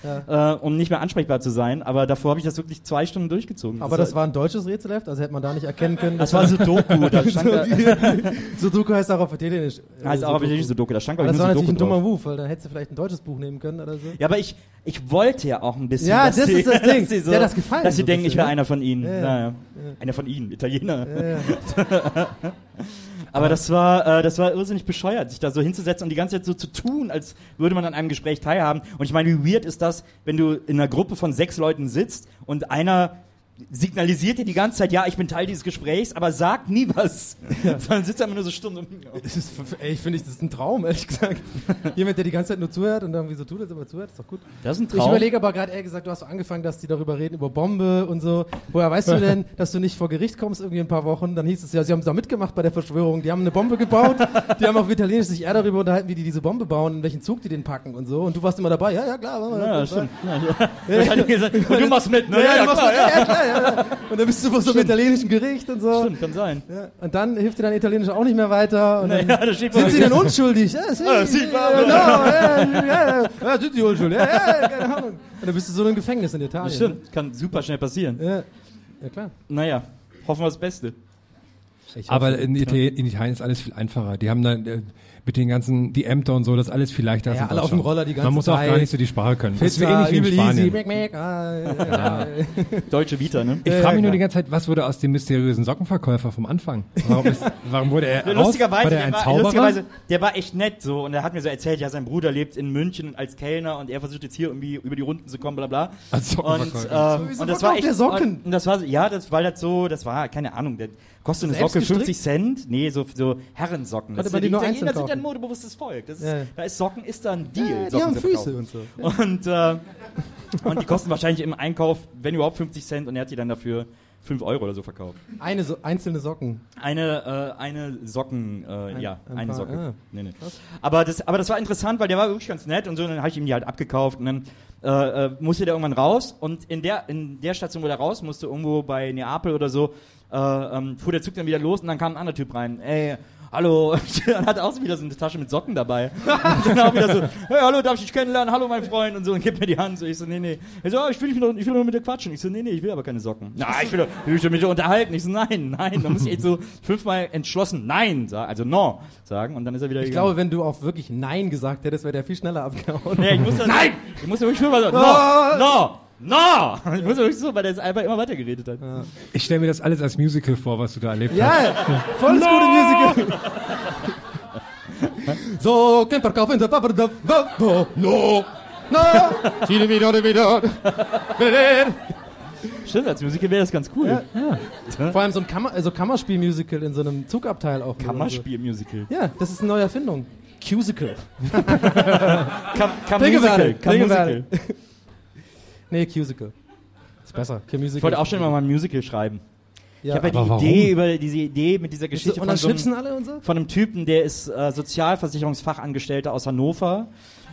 äh, um nicht mehr ansprechbar zu sein. Aber davor habe ich das wirklich zwei Stunden durchgezogen. Aber das war ein deutsches Rätselheft, also hätte man da nicht erkennen können. das war Sudoku. Da Sudoku heißt auch auf Italienisch. äh, heißt auch auf Italienisch Sudoku. Da stand, glaube das ich, war nur natürlich ein dummer. Move, weil dann hättest du vielleicht ein deutsches Buch nehmen können oder so. Ja, aber ich, ich wollte ja auch ein bisschen. Ja, das ist das Ding. Dass sie, so, das gefallen dass sie denken, ich wäre ne? einer von ihnen. Ja, ja. Einer von ihnen, Italiener. Aber das war, äh, das war irrsinnig bescheuert, sich da so hinzusetzen und die ganze Zeit so zu tun, als würde man an einem Gespräch teilhaben. Und ich meine, wie weird ist das, wenn du in einer Gruppe von sechs Leuten sitzt und einer signalisiert dir die ganze Zeit, ja, ich bin Teil dieses Gesprächs, aber sagt nie was. Sondern sitzt einfach nur so stumm. Ist, ey, ich finde, das ist ein Traum, ehrlich gesagt. Jemand, der die ganze Zeit nur zuhört und irgendwie so tut, als ob er zuhört, ist doch gut. Das ist ein Ich Traum. überlege aber gerade, ehrlich gesagt, du hast so angefangen, dass die darüber reden, über Bombe und so. Woher weißt du denn, dass du nicht vor Gericht kommst irgendwie in ein paar Wochen? Dann hieß es ja, sie haben da mitgemacht bei der Verschwörung. Die haben eine Bombe gebaut, die haben auf Italienisch sich eher darüber unterhalten, wie die diese Bombe bauen, in welchen Zug die den packen und so. Und du warst immer dabei, ja, ja, klar. ja, stimmt. Ja, ja. Und du machst mit, ne? Ja, ja, machst klar, mit, ja, klar, ja. Und dann bist du vor so einem italienischen Gericht und so. Stimmt, kann sein. Ja. Und dann hilft dir dein Italienisch auch nicht mehr weiter. Und dann, Ja, da steht Sind Sie denn unschuldig? Ja, sie, Ah, sie, bla, ja, bla. genau, ja, ja, sind Sie unschuldig? Ja, ja, keine Ahnung. Und dann bist du so im Gefängnis in Italien. Stimmt, kann super schnell passieren. Ja, ja klar. Naja, hoffen wir das Beste. Aber hoffe- in, Italien, in Italien ist alles viel einfacher. Die haben dann äh, mit den ganzen, die Ämter und so, das alles viel leichter. Ja, alle auf dem. Roller die ganze Man muss auch Zeit. gar nicht so die Sprache können. Das ist ähnlich wie in Spanien. Mac, Mac, ah, ja, ja. Deutsche Vita, ne? Ich frage mich nur klar. die ganze Zeit, was wurde aus dem mysteriösen Sockenverkäufer vom Anfang? Warum, ist, warum wurde er? Lustigerweise, war der ein war, Zauberer? lustigerweise, der war echt nett so und er hat mir so erzählt, ja, sein Bruder lebt in München als Kellner und er versucht jetzt hier irgendwie über die Runden zu kommen, bla bla. Als Und, Sockenverkäufer. äh, und das war echt, der Socken? Und, und das war ja, das war das so, das war keine Ahnung, der kostet eine Selbst Socke gestrickt? 50 Cent, nee, so so Herrensocken. Das man ist die nur Italiener sind ja ein modebewusstes Volk. Das ist, Ja. Da ist Socken ist da ein Deal. Ja, die Socken haben Füße und so. Und, äh, und die kosten wahrscheinlich im Einkauf, wenn überhaupt 50 Cent und er hat die dann dafür 5 Euro oder so verkauft. Eine so, einzelne Socken. Eine, äh, eine Socken, äh, ja, ein eine paar, Socke. ah. Nee, nee. Aber, das, aber das war interessant, weil der war wirklich ganz nett und so, und dann habe ich ihm die halt abgekauft und dann äh, äh, musste der irgendwann raus und in der, in der Station, wo der raus musste, irgendwo bei Neapel oder so, äh, ähm, fuhr der Zug dann wieder los und dann kam ein anderer Typ rein. Ey, hallo, und hat auch wieder so eine Tasche mit Socken dabei. Und dann auch wieder so, hey, hallo, darf ich dich kennenlernen? Hallo, mein Freund. Und so, und gibt mir die Hand. So, ich so, nee, nee. Er so, ah, ich will, mit, ich will nur mit dir quatschen. Ich so, nee, nee, ich will aber keine Socken. Na, ich will, ich will mit dir unterhalten. Ich so, nein, nein. Da muss ich echt so fünfmal entschlossen Nein sagen, also No sagen. Und dann ist er wieder Ich gegangen. glaube, wenn du auch wirklich Nein gesagt hättest, wäre der viel schneller abgehauen. Nee, ich muss dann, Nein! Ich muss ja wirklich fünfmal sagen, No! No! No! Ich muss ja wirklich so, weil der jetzt einfach immer weiter geredet hat. Ich stelle mir das alles als Musical vor, was du da erlebt hast. Ja, volles gute Musical. so, kein Verkauf in der Papa, no, no, no, Chile wieder, wieder. Stimmt, als Musiker wäre das ganz cool. Vor allem so ein Kammer, also Kammerspiel-Musical in so einem Zugabteil auch. Kammerspiel-Musical. Ja, das ist eine neue Erfindung. Cusical. Kam, kam Trinkewerle, Musical. Kam Musical. Nee, Cusical. Ist besser. Kein Musical. Ich wollte auch schon immer mal ein Musical schreiben. Ja, ich habe ja die warum? Idee über diese Idee mit dieser Geschichte und von dann so, einem, schnipsen alle und so? von einem Typen, der ist äh, Sozialversicherungsfachangestellter aus Hannover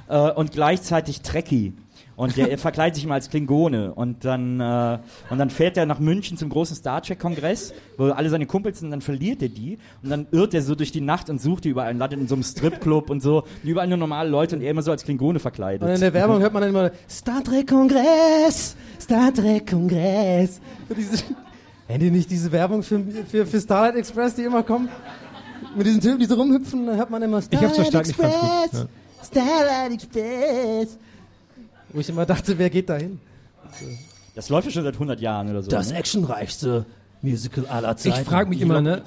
äh, und gleichzeitig Trekkie. Und der verkleidet sich immer als Klingone. Und dann, äh, und dann fährt er nach München zum großen Star Trek-Kongress, wo alle seine Kumpels sind, und dann verliert er die. Und dann irrt er so durch die Nacht und sucht die überall und landet in so einem Stripclub und so. Und überall nur normale Leute und er immer so als Klingone verkleidet. Und in der Werbung hört man dann immer Star Trek Kongress, Star Trek Kongress. So diese, Kennt ihr nicht diese Werbung für, für, für Starlight Express, die immer kommen? Mit diesen Typen, die so rumhüpfen, da hört man immer Ich hab's Starlight verstanden, ich fand's gut, Express, Starlight Express. Wo ich immer dachte, wer geht da hin? Das läuft ja schon seit 100 Jahren oder so. Das ne? actionreichste Musical aller Ich Zeiten. frage mich immer, ne,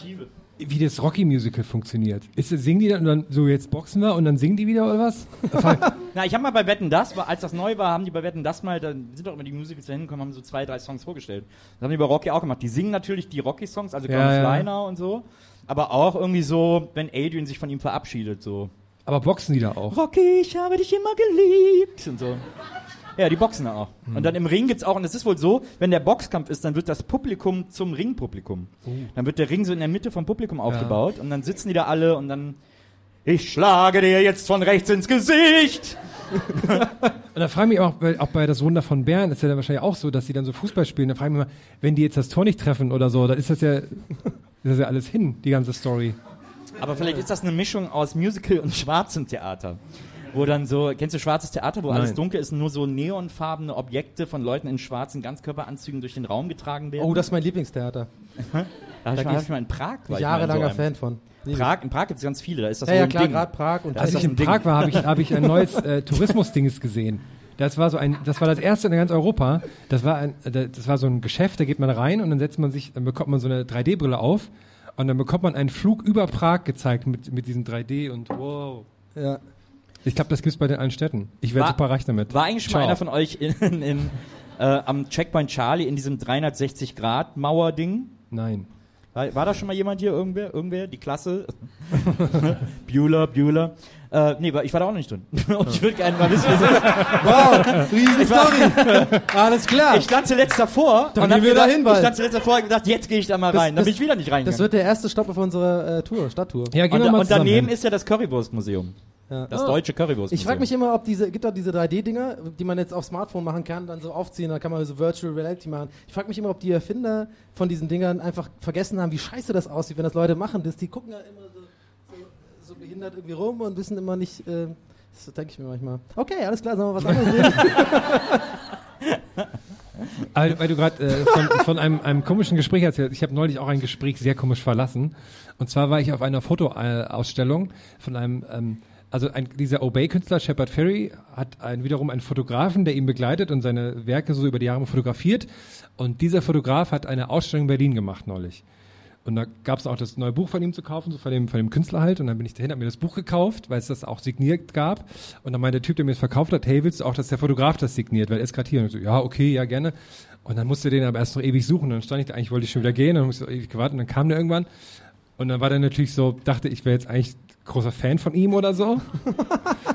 wie das Rocky-Musical funktioniert. Ist, singen die dann, und dann so jetzt boxen wir und dann singen die wieder oder was? Na, ich habe mal bei Wetten das, war- als das neu war, haben die bei Wetten das mal, da sind doch immer die Musicals da hingekommen, haben so zwei, drei Songs vorgestellt. Das haben die bei Rocky auch gemacht. Die singen natürlich die Rocky-Songs, also Ja, Gone ja. Und so, aber auch irgendwie so, wenn Adrian sich von ihm verabschiedet, so. Aber boxen die da auch? Rocky, ich habe dich immer geliebt. Und so. Ja, die boxen da auch. Hm. Und dann im Ring gibt's auch, und es ist wohl so, wenn der Boxkampf ist, dann wird das Publikum zum Ringpublikum. Oh. Dann wird der Ring so in der Mitte vom Publikum aufgebaut und dann sitzen die da alle und dann, ich schlage dir jetzt von rechts ins Gesicht. Und da frage ich mich auch, bei- auch bei das Wunder von Bern ist ja dann wahrscheinlich auch so, dass die dann so Fußball spielen. Da frage ich mich mal, wenn die jetzt das Tor nicht treffen oder so, dann ist das ja, ist das ja alles hin, die ganze Story. Aber vielleicht ist das eine Mischung aus Musical und schwarzem Theater. Wo dann so, kennst du schwarzes Theater, wo alles Nein. dunkel ist und nur so neonfarbene Objekte von Leuten in schwarzen Ganzkörperanzügen durch den Raum getragen werden? Oh, das ist mein Lieblingstheater. da da ich, mal, gehst- hab ich mal in Prag. war Jahrelanger so Fan von. Prag, in Prag gibt es ganz viele, da ist das Ja, ja, klar, gerade Prag und Da Als ich in Ding. Prag war, habe ich, hab ich ein neues äh, Tourismusdinges gesehen. Das war so ein, das war das erste in ganz Europa. Das war ein, äh, das war so ein Geschäft, da geht man rein und dann setzt man sich, dann bekommt man so eine 3D-Brille auf und dann bekommt man einen Flug über Prag gezeigt mit, mit diesem 3D und wow. Ja. Ich glaube, das gibt's bei den allen Städten. Ich werde super reich damit. War eigentlich schon mal einer von euch in, in, äh, am Checkpoint Charlie in diesem 360-Grad-Mauer-Ding? Nein. War, war da schon mal jemand hier? Irgendwer? Irgendwer? Die Klasse? Bueller, Bueller. Äh, nee, ich war da auch noch nicht drin. Und ich würde gerne mal wissen, wie es ist. Wow, riesen Story. Alles klar. Ich stand zuletzt davor Dann und gehen wir gedacht, da hin ich stand zuletzt davor und gedacht, jetzt gehe ich da mal Das- rein. Dann bin ich wieder nicht reingegangen. das wird der erste Stopp auf unserer äh, Tour, Stadttour. Ja, gehen und, wir da, mal und daneben hin. ist ja das Currywurstmuseum. Ja. Das Ah. deutsche Currywurstmuseum. Ich frage mich immer, ob diese, gibt auch diese 3D-Dinger, die man jetzt aufs Smartphone machen kann, dann so aufziehen, dann kann man so Virtual Reality machen. Ich frage mich immer, ob die Erfinder von diesen Dingern einfach vergessen haben, wie scheiße das aussieht, wenn das Leute machen. Das, die gucken ja immer so behindert irgendwie rum und wissen immer nicht, äh, das denke ich mir manchmal. Okay, alles klar, sollen wir was anderes reden? Also, weil du gerade äh, von, von einem, einem komischen Gespräch erzählt Ich habe neulich auch ein Gespräch sehr komisch verlassen. Und zwar war ich auf einer Fotoausstellung von einem, ähm, also ein, dieser Obey-Künstler, Shepard Ferry, hat einen, wiederum einen Fotografen, der ihn begleitet und seine Werke so über die Jahre fotografiert. Und dieser Fotograf hat eine Ausstellung in Berlin gemacht neulich. Und da gab es auch das neue Buch von ihm zu kaufen, so von dem, von dem Künstler halt. Und dann bin ich dahin, hab mir das Buch gekauft, weil es das auch signiert gab. Und dann meinte der Typ, der mir das verkauft hat, hey, willst du auch, dass der Fotograf das signiert? Weil er ist gerade hier. Und ich so, ja, okay, ja, gerne. Und dann musste den aber erst noch ewig suchen. Und dann stand ich da, eigentlich wollte ich schon wieder gehen. Und dann musste ich ewig gewartet. Und dann kam der irgendwann. Und dann war der natürlich so, dachte ich wäre jetzt eigentlich großer Fan von ihm oder so.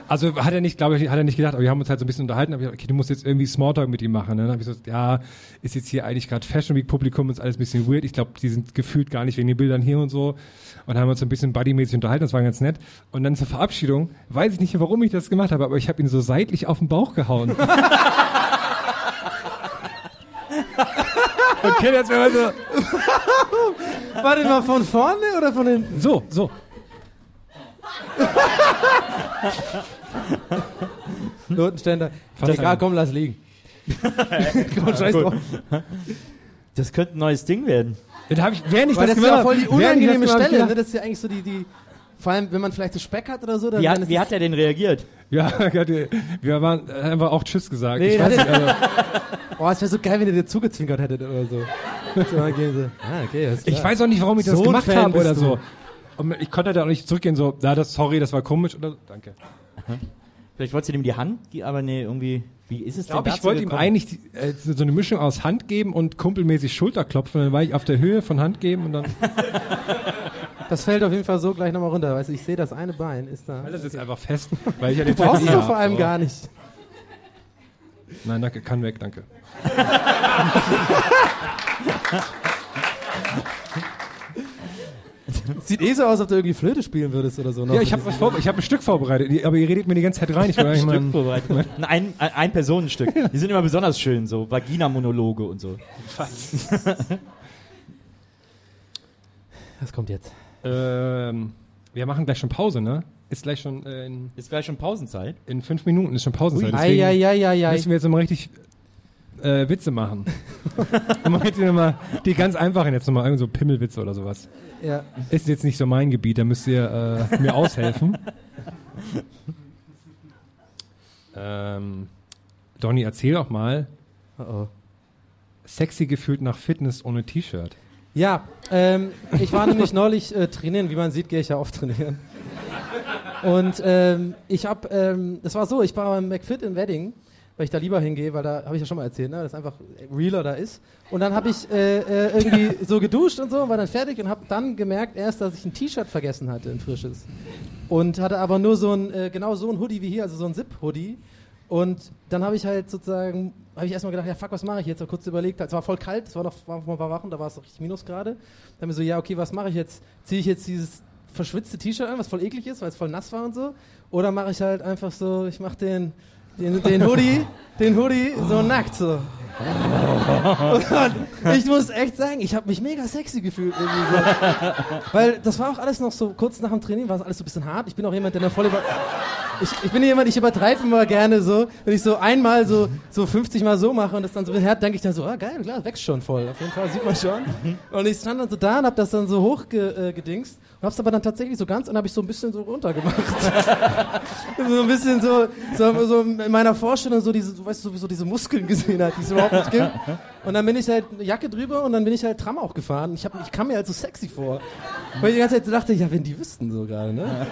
Also hat er nicht, glaube ich, hat er nicht gedacht, aber wir haben uns halt so ein bisschen unterhalten, aber ich gesagt, okay, du musst jetzt irgendwie Smalltalk mit ihm machen. Ne? Dann habe ich so, ja, ist jetzt hier eigentlich gerade Fashion Week Publikum, ist alles ein bisschen weird. Ich glaube, die sind gefühlt gar nicht wegen den Bildern hier und so. Und haben uns so ein bisschen buddymäßig unterhalten, das war ganz nett. Und dann zur Verabschiedung, weiß ich nicht, warum ich das gemacht habe, aber ich habe ihn so seitlich auf den Bauch gehauen. okay, jetzt wäre so, Warte mal, von vorne oder von hinten? so, so. Notenständer. Fast Egal, ein- komm, lass liegen. komm, scheiß drauf. das könnte ein neues Ding werden. Dann habe ich, während ich Weil das das ist ja voll die das unangenehme gemacht habe, Stelle. hab Ne? ich Das ist ja eigentlich so die, die, vor allem, wenn man vielleicht so Speck hat oder so. Dann Wie hat, wie hat er denn reagiert? Ja, wir waren er hat einfach auch Tschüss gesagt. Nee, ich weiß das- nicht, also, Oh, es wäre so geil, wenn ihr dir zugezwinkert hättet oder so. so. Ah, okay, ich weiß auch nicht, warum ich das So gemacht habe oder du. so. Und ich konnte da auch nicht zurückgehen, so, ja, das, sorry, das war komisch oder so. Danke. Vielleicht wolltest du ihm die Hand, geben, aber nee, irgendwie, wie ist es Ich glaube, denn ich wollte ihm eigentlich die, äh, so eine Mischung aus Hand geben und kumpelmäßig Schulterklopfen. Dann war ich auf der Höhe von Hand geben und dann. Das fällt auf jeden Fall so gleich nochmal runter. Weißt du, ich sehe das eine Bein ist da. Alles ist einfach fest, weil ich ja den Du brauchst es Zweiten doch vor allem hab, gar nicht. Nein, danke, kann weg, danke. Sieht eh so aus, als ob du irgendwie Flöte spielen würdest oder so. noch. Ja, ich habe habe ein Stück vorbereitet, aber ihr redet mir die ganze Zeit rein. Ich will eigentlich mal Stück vorbereitet. Ein, ein, ein Personenstück. Die sind immer besonders schön, so Vagina-Monologe und so. Was kommt jetzt? ähm, wir machen gleich schon Pause, ne? Ist gleich schon äh, in, Ist gleich schon Pausenzeit. in fünf Minuten ist schon Pausenzeit. deswegen- Eieieiei. müssen wir jetzt nochmal richtig äh, Witze machen. Machen jetzt nochmal die ganz einfachen jetzt nochmal, irgendwie so Pimmelwitze oder sowas. Ja. Ist jetzt nicht so mein Gebiet, da müsst ihr äh, mir aushelfen. ähm, Donny, erzähl doch mal, Oh oh. sexy gefühlt nach Fitness ohne T-Shirt. Ja, ähm, ich war nämlich neulich äh, trainieren. Wie man sieht, gehe ich ja oft trainieren. Und ähm, ich habe, ähm, das war so, ich war beim McFit in Wedding weil ich da lieber hingehe, weil da habe ich ja schon mal erzählt, ne, dass einfach realer da ist. Und dann habe ich äh, äh, irgendwie so geduscht und so, war dann fertig und habe dann gemerkt erst, dass ich ein T-Shirt vergessen hatte, ein frisches. Und hatte aber nur so ein, äh, genau so ein Hoodie wie hier, also so ein Zip-Hoodie. Und dann habe ich halt sozusagen, habe ich erstmal gedacht, ja fuck, was mache ich jetzt? Hab kurz überlegt, es war voll kalt, es war noch war noch ein paar Wochen, da war es richtig Minusgrade. Dann habe ich so, ja okay, was mache ich jetzt? Ziehe ich jetzt dieses verschwitzte T-Shirt an, was voll eklig ist, weil es voll nass war und so? Oder mache ich halt einfach so, ich mache den, den, den Hoodie, den Hoodie so nackt so. Und ich muss echt sagen, ich habe mich mega sexy gefühlt. Irgendwie so. Weil das war auch alles noch so kurz nach dem Training, war es alles so ein bisschen hart. Ich bin auch jemand, der da voll über. Ich, ich bin jemand, ich übertreibe immer gerne so. Wenn ich so einmal so, so 50 Mal so mache und das dann so hart, denke ich dann so, ah geil, klar, wächst schon voll. Auf jeden Fall, sieht man schon. Und ich stand dann so da und hab das dann so hochgedingst äh, hab's aber dann tatsächlich so ganz und habe ich so ein bisschen so runtergemacht. so ein bisschen so, so, so in meiner Vorstellung so diese, du weißt so, so diese Muskeln gesehen hat, die es überhaupt nicht gibt. Und dann bin ich halt eine Jacke drüber und dann bin ich halt Tram auch gefahren. Ich, hab, ich kam mir halt so sexy vor. Weil ich die ganze Zeit so dachte, ja, wenn die wüssten so gerade, ne?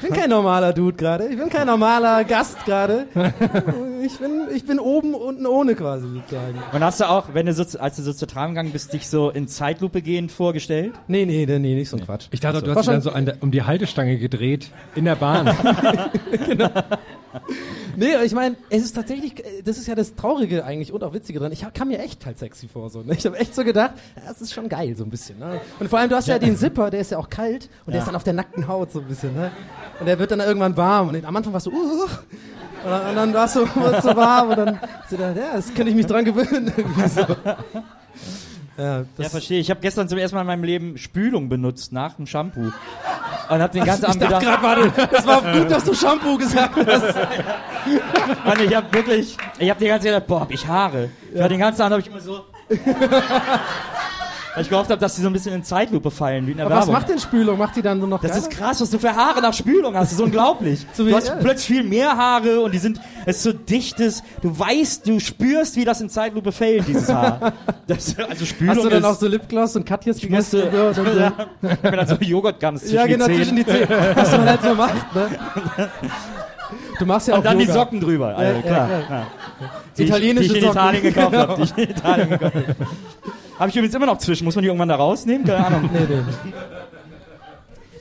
Ich bin kein normaler Dude gerade. Ich bin kein normaler Gast gerade. Ich bin, ich bin oben, unten ohne quasi sozusagen. Und hast du auch, wenn du so, als du so zur Tram gegangen bist, dich so in Zeitlupe gehend vorgestellt? Nee, nee, nee, nicht so ein Quatsch. Ich dachte, du hast dich dann so an der, um die Haltestange gedreht in der Bahn. genau. Nee, ich meine, es ist tatsächlich, äh, das ist ja das Traurige eigentlich und auch Witzige dran. Ich hab- kam mir echt halt sexy vor. So, ne? Ich habe echt so gedacht, ja, das ist schon geil so ein bisschen. Ne? Und vor allem, du hast ja, den Zipper, der ist ja auch kalt und der ist dann auf der nackten Haut so ein bisschen. Ne? Und der wird dann irgendwann warm. Und am Anfang warst du, uh, und dann, und dann warst du so warm und dann so, ja, das kann ich mich dran gewöhnen. Irgendwie so. Ja, Ja, verstehe. Ich habe gestern zum ersten Mal in meinem Leben Spülung benutzt nach dem Shampoo. Und hab den ganzen ich Abend dachte gedacht, gerade, warte, das war gut, dass du Shampoo gesagt hast. Mann, ich habe wirklich, ich habe die ganze Zeit gedacht, boah, hab ich Haare. Ja. Den ganzen Abend habe ich immer so. Weil ich gehofft habe, dass die so ein bisschen in Zeitlupe fallen, wie in der Aber was Werbung. macht denn Spülung? Macht die dann so noch das geiler? ist krass, was du für Haare nach Spülung hast. Das ist unglaublich. So du hast ja. plötzlich viel mehr Haare und die sind, es ist so dichtes. Du weißt, du spürst, wie das in Zeitlupe fällt, dieses Haar. Das, also Spülung Hast du dann auch so Lipgloss und Katjes ich musste, und so, und so? ja, ich bin dann so Joghurtgums zwischen Ja, genau, die zwischen die Zähne. Was man halt so macht, ne? Du machst ja auch Und dann Yoga. die Socken drüber. Also, Ja, klar. ja, Ja. Die ich- Italienische die ich in Socken. Italien gekauft habe. Die ich in Italien gekauft habe. Habe ich übrigens immer noch zwischen. Muss man die irgendwann da rausnehmen? Keine Ahnung. Nee, nee.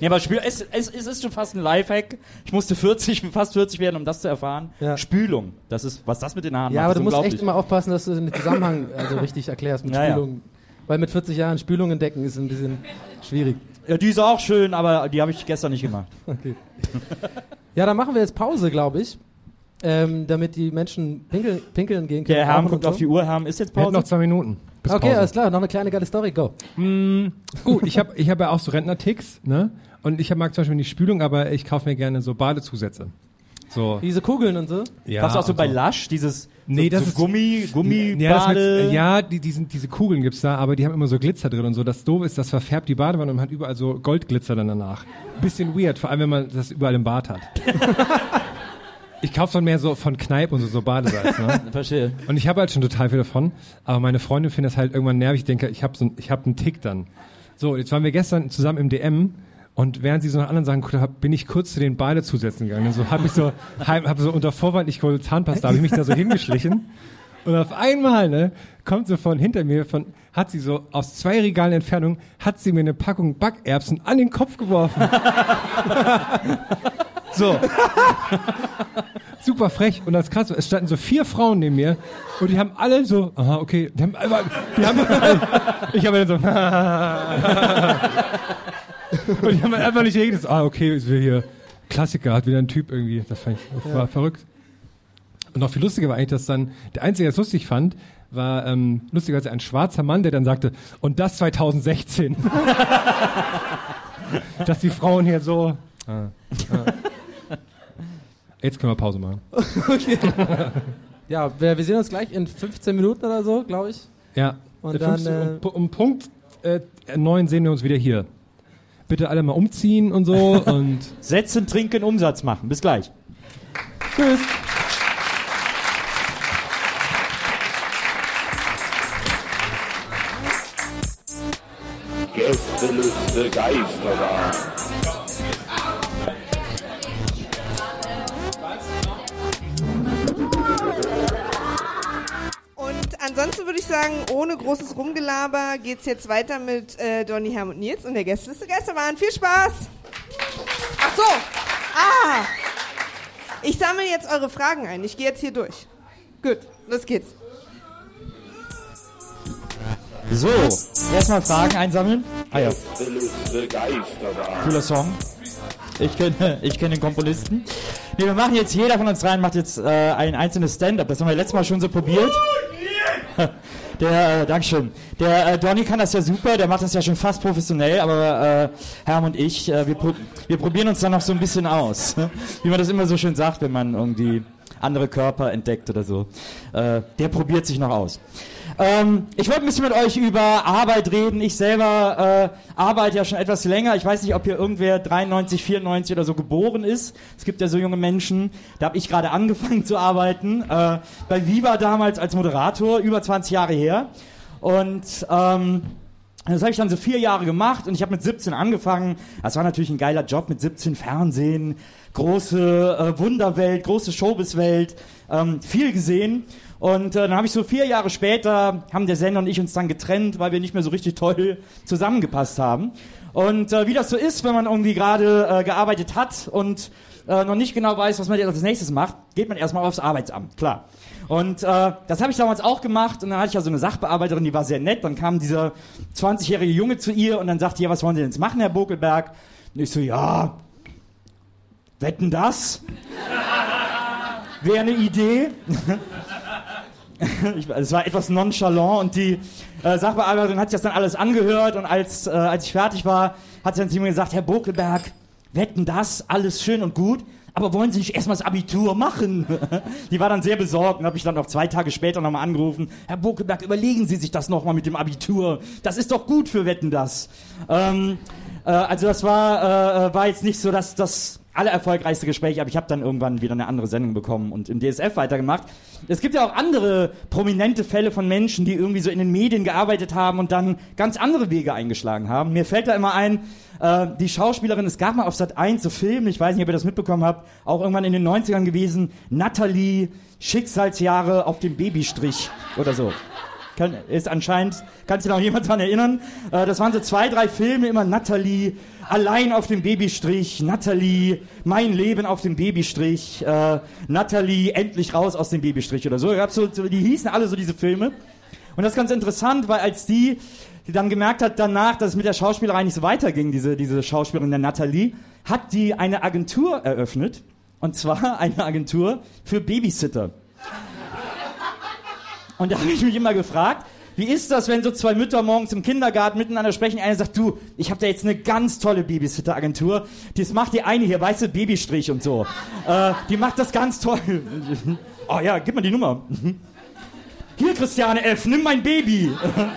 Nee, aber Spül es, es, es ist schon fast ein Lifehack. Ich musste 40, fast 40 werden, um das zu erfahren. Ja. Spülung. Das ist, was das mit den Haaren Ja, macht, aber ist du musst echt immer aufpassen, dass du den Zusammenhang also richtig erklärst mit Ja, ja. Spülung. Weil mit 40 Jahren Spülung entdecken ist ein bisschen schwierig. Ja, die ist auch schön, aber die habe ich gestern nicht gemacht. Okay. Ja, dann machen wir jetzt Pause, glaube ich. Ähm, damit die Menschen pinkeln, pinkeln gehen können. Der Herr guckt und auf die Uhr. Herr, ist jetzt Wir Pause? noch zwei Minuten. Bis Okay, Pause. alles klar. Noch eine kleine geile Story. Go. Gut, ich habe ich hab ja auch so Rentnerticks, ne? Und ich mag zum Beispiel nicht Spülung, aber ich kaufe mir gerne so Badezusätze. So. Diese Kugeln und so. Ja, Warst du auch so bei Lush? Dieses Nee, so, das so ist- Gummi, Gummi, Ja, mit, ja die, die sind, diese Kugeln gibt's da, aber die haben immer so Glitzer drin und so. Das doof ist, das verfärbt die Badewanne und man hat überall so Goldglitzer dann danach. Bisschen weird, vor allem wenn man das überall im Bad hat. ich kaufe dann mehr so von Kneipp und so, so Badesalz, ne? Verstehe. Und ich habe halt schon total viel davon, aber meine Freundin findet das halt irgendwann nervig. Ich denke, ich habe so, ein- ich hab einen Tick dann. So, jetzt waren wir gestern zusammen im DM und während sie so nach anderen Sachen geguckt hat, bin ich kurz zu den Badezusätzen gegangen. Und so habe ich so, hab, so unter Vorwand, ich hole Zahnpasta, habe ich mich da so hingeschlichen. Und auf einmal, ne, kommt so von hinter mir, von, hat sie so aus zwei Regalen Entfernung, hat sie mir eine Packung Backerbsen an den Kopf geworfen. so. Super frech. Und das krass, es standen so vier Frauen neben mir und die haben alle so, aha, okay, die haben einfach, die haben, ich habe dann so, und die haben einfach nicht reagiert. Ah, okay, ist wir hier, Klassiker, hat wieder ein Typ irgendwie, das fand ich, das war verrückt. Und noch viel lustiger war eigentlich, dass dann, der Einzige, der es lustig fand, war ähm, lustigerweise ein schwarzer Mann, der dann sagte, und das 2016. dass die Frauen hier so. Ah, ah. Jetzt können wir Pause machen. Ja, wir, wir sehen uns gleich in 15 Minuten oder so, glaube ich. Ja. Und dann, 15 äh, um, um Punkt äh, neun sehen wir uns wieder hier. Bitte alle mal umziehen und so und Setzen, trinken, Umsatz machen. Bis gleich. Tschüss. Sagen, ohne großes Rumgelaber geht's jetzt weiter mit äh, Donny, Herm und Nils und der Gästeliste Geisterbahn. Viel Spaß! Ach so! Ah! Ich sammle jetzt eure Fragen ein. Ich gehe jetzt hier durch. Gut, los geht's. So, erstmal Fragen einsammeln. Ah ja, cooler Song. Ich kenne ich kenn den Komponisten. Nee, wir machen jetzt, jeder von uns rein macht jetzt äh, ein einzelnes Stand-up. Das haben wir letztes Mal schon so probiert. Der, äh, Dankeschön. Der äh, Donny kann das ja super, der macht das ja schon fast professionell, aber äh, Herm und ich, äh, wir, pro wir probieren uns dann noch so ein bisschen aus. Wie man das immer so schön sagt, wenn man irgendwie andere Körper entdeckt oder so. Äh, der probiert sich noch aus. Ähm, ich wollte ein bisschen mit euch über Arbeit reden. Ich selber äh, arbeite ja schon etwas länger. Ich weiß nicht, ob hier irgendwer 93, 94 oder so geboren ist. Es gibt ja so junge Menschen. Da habe ich gerade angefangen zu arbeiten. Äh, bei Viva damals als Moderator, über 20 Jahre her. Und ähm, das habe ich dann so vier Jahre gemacht und ich habe mit 17 angefangen. Das war natürlich ein geiler Job mit 17 Fernsehen, große äh, Wunderwelt, große Showbizwelt, ähm, viel gesehen. Und äh, dann habe ich so vier Jahre später, haben der Sender und ich uns dann getrennt, weil wir nicht mehr so richtig toll zusammengepasst haben. Und äh, wie das so ist, wenn man irgendwie gerade äh, gearbeitet hat und äh, noch nicht genau weiß, was man jetzt als nächstes macht, geht man erstmal aufs Arbeitsamt, klar. Und äh, das habe ich damals auch gemacht und dann hatte ich ja so eine Sachbearbeiterin, die war sehr nett. Dann kam dieser 20-jährige Junge zu ihr und dann sagte, ja, was wollen Sie denn jetzt machen, Herr Bokelberg? Und ich so, ja, wetten das? Wäre eine Idee. ich, es war etwas nonchalant und die äh, Sachbearbeiterin hat sich das dann alles angehört und als, äh, als ich fertig war, hat sie dann zu mir gesagt, Herr Bokelberg, wetten das, alles schön und gut, aber wollen Sie nicht erstmal das Abitur machen? die war dann sehr besorgt und habe ich dann noch zwei Tage später nochmal angerufen, Herr Bokelberg, überlegen Sie sich das nochmal mit dem Abitur, das ist doch gut für Wetten das. Ähm, äh, also das war, äh, war jetzt nicht so, dass das allererfolgreichste Gespräch, aber ich habe dann irgendwann wieder eine andere Sendung bekommen und im DSF weitergemacht. Es gibt ja auch andere prominente Fälle von Menschen, die irgendwie so in den Medien gearbeitet haben und dann ganz andere Wege eingeschlagen haben. Mir fällt da immer ein, äh, die Schauspielerin, es gab mal auf Sat 1 so Film, ich weiß nicht, ob ihr das mitbekommen habt, auch irgendwann in den 90ern gewesen, Natalie, Schicksalsjahre auf dem Babystrich oder so. Kann, ist anscheinend, kann sich noch jemand dran erinnern. Äh, das waren so zwei, drei Filme, immer Natalie, allein auf dem Babystrich, Natalie, mein Leben auf dem Babystrich, äh, Natalie, endlich raus aus dem Babystrich oder so. So. Die hießen alle so diese Filme. Und das ist ganz interessant, weil als die, die dann gemerkt hat danach, dass es mit der Schauspielerei nicht so weiterging, diese, diese Schauspielerin der Natalie, hat die eine Agentur eröffnet. Und zwar eine Agentur für Babysitter. Und da habe ich mich immer gefragt, wie ist das, wenn so zwei Mütter morgens im Kindergarten miteinander sprechen? Eine sagt, du, ich habe da jetzt eine ganz tolle Babysitter-Agentur. Das macht die eine hier, weißt du, Babystrich und so. Äh, die macht das ganz toll. oh ja, gib mal die Nummer. Hier, Christiane F., nimm mein Baby.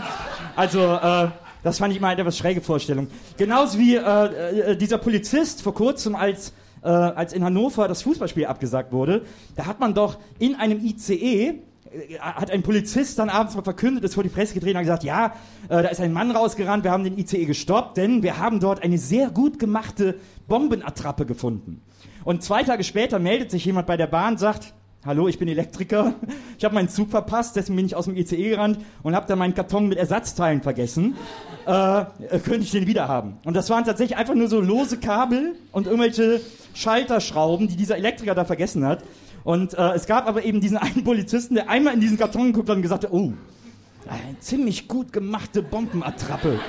also, äh, das fand ich mal eine etwas schräge Vorstellung. Genauso wie äh, äh, dieser Polizist vor kurzem, als, äh, als in Hannover das Fußballspiel abgesagt wurde, da hat man doch in einem ICE hat ein Polizist dann abends mal verkündet, ist vor die Presse gedreht und hat gesagt, ja, äh, da ist ein Mann rausgerannt, wir haben den ICE gestoppt, denn wir haben dort eine sehr gut gemachte Bombenattrappe gefunden. Und zwei Tage später meldet sich jemand bei der Bahn, sagt, hallo, ich bin Elektriker, ich habe meinen Zug verpasst, deswegen bin ich aus dem ICE gerannt und habe dann meinen Karton mit Ersatzteilen vergessen. Äh, könnte ich den wieder haben? Und das waren tatsächlich einfach nur so lose Kabel und irgendwelche Schalterschrauben, die dieser Elektriker da vergessen hat. Und äh, es gab aber eben diesen einen Polizisten, der einmal in diesen Karton geguckt hat und gesagt hat, oh, eine ziemlich gut gemachte Bombenattrappe.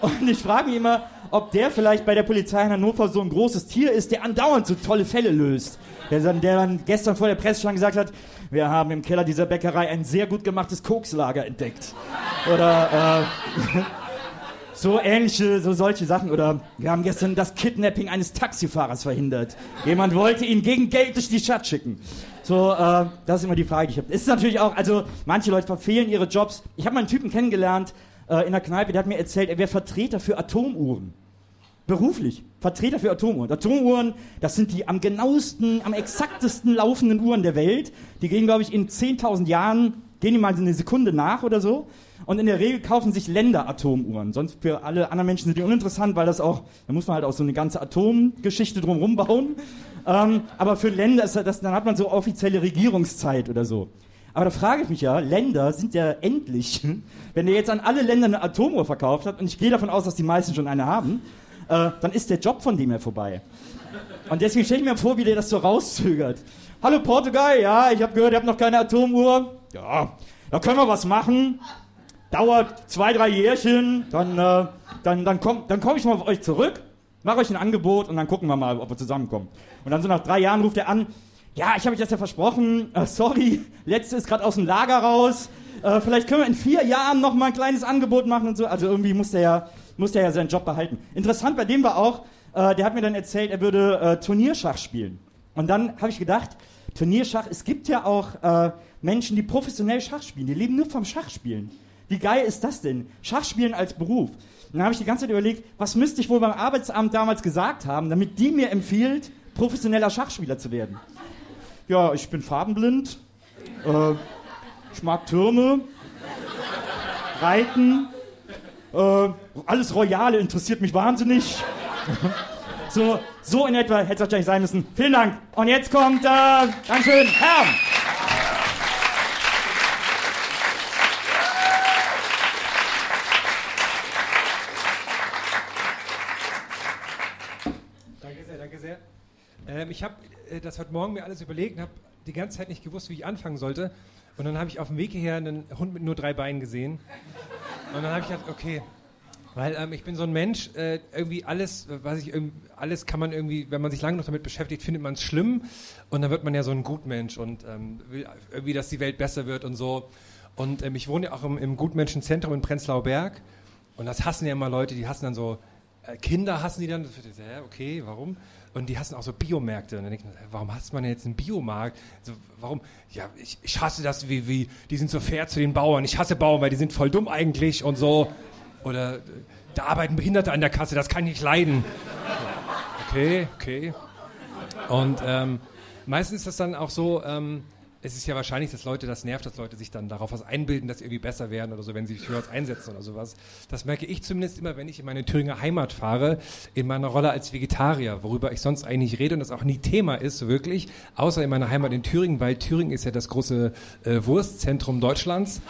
Und ich frage mich immer, ob der vielleicht bei der Polizei in Hannover so ein großes Tier ist, der andauernd so tolle Fälle löst. Der dann, der dann gestern vor der Presse schon gesagt hat, wir haben im Keller dieser Bäckerei ein sehr gut gemachtes Kokslager entdeckt. Oder äh, so ähnliche, so solche Sachen. Oder wir haben gestern das Kidnapping eines Taxifahrers verhindert. Jemand wollte ihn gegen Geld durch die Stadt schicken. So, äh, das ist immer die Frage, die ich habe. Ist natürlich auch, also manche Leute verfehlen ihre Jobs. Ich habe mal einen Typen kennengelernt äh, in der Kneipe, der hat mir erzählt, er wäre Vertreter für Atomuhren. Beruflich. Vertreter für Atomuhren. Atomuhren, das sind die am genauesten, am exaktesten laufenden Uhren der Welt. Die gehen, glaube ich, in 10.000 Jahren, gehen die mal eine Sekunde nach oder so. Und in der Regel kaufen sich Länder Atomuhren. Sonst für alle anderen Menschen sind die uninteressant, weil das auch, da muss man halt auch so eine ganze Atomgeschichte drumherum bauen. Ähm, aber für Länder ist das, dann hat man so offizielle Regierungszeit oder so. Aber da frage ich mich ja, Länder sind ja endlich. Wenn der jetzt an alle Länder eine Atomuhr verkauft hat, und ich gehe davon aus, dass die meisten schon eine haben, äh, dann ist der Job von dem ja vorbei. Und deswegen stelle ich mir vor, wie der das so rauszögert. Hallo Portugal, ja, ich habe gehört, ihr habt noch keine Atomuhr. Ja, da können wir was machen. Dauert zwei, drei Jährchen, dann, äh, dann, dann komme dann komm ich mal auf euch zurück, mache euch ein Angebot und dann gucken wir mal, ob wir zusammenkommen. Und dann so nach drei Jahren ruft er an, ja, ich habe euch das ja versprochen, äh, sorry, letzte ist gerade aus dem Lager raus, äh, vielleicht können wir in vier Jahren noch mal ein kleines Angebot machen und so. Also irgendwie muss der ja, muss der ja seinen Job behalten. Interessant bei dem war auch, äh, der hat mir dann erzählt, er würde äh, Turnierschach spielen. Und dann habe ich gedacht, Turnierschach, es gibt ja auch äh, Menschen, die professionell Schach spielen, die leben nur vom Schachspielen. Wie geil ist das denn? Schachspielen als Beruf. Und dann habe ich die ganze Zeit überlegt, was müsste ich wohl beim Arbeitsamt damals gesagt haben, damit die mir empfiehlt, professioneller Schachspieler zu werden. Ja, ich bin farbenblind, äh, ich mag Türme, Reiten, äh, alles Royale interessiert mich wahnsinnig. So, so in etwa hätte es wahrscheinlich sein müssen. Vielen Dank. Und jetzt kommt, äh, Dankeschön, Herr. Danke sehr, danke sehr. Ähm, ich habe äh, das heute Morgen mir alles überlegt und habe die ganze Zeit nicht gewusst, wie ich anfangen sollte. Und dann habe ich auf dem Weg hierher einen Hund mit nur drei Beinen gesehen. Und dann habe ich gedacht, okay, weil ähm, ich bin so ein Mensch, äh, irgendwie alles, was ich, alles kann man irgendwie, wenn man sich lange noch damit beschäftigt, findet man es schlimm. Und dann wird man ja so ein Gutmensch und ähm, will irgendwie, dass die Welt besser wird und so. Und ähm, ich wohne ja auch im, im Gutmenschenzentrum in Prenzlauer Berg. Und das hassen ja immer Leute, die hassen dann so, äh, Kinder hassen die dann. Okay, warum? Und die hassen auch so Biomärkte. Und dann ich mir, warum hasst man denn jetzt einen Biomarkt? So, warum? Ja, ich, ich hasse das, wie, wie, die sind so fair zu den Bauern. Ich hasse Bauern, weil die sind voll dumm eigentlich und so. Oder äh, da arbeiten Behinderte an der Kasse, das kann ich nicht leiden. Okay, okay. Und ähm, meistens ist das dann auch so, ähm, es ist ja wahrscheinlich, dass Leute, das nervt, dass Leute sich dann darauf was einbilden, dass sie irgendwie besser werden oder so, wenn sie sich für was einsetzen oder sowas. Das merke ich zumindest immer, wenn ich in meine Thüringer Heimat fahre, in meiner Rolle als Vegetarier, worüber ich sonst eigentlich rede und das auch nie Thema ist, wirklich, außer in meiner Heimat in Thüringen, weil Thüringen ist ja das große äh, Wurstzentrum Deutschlands.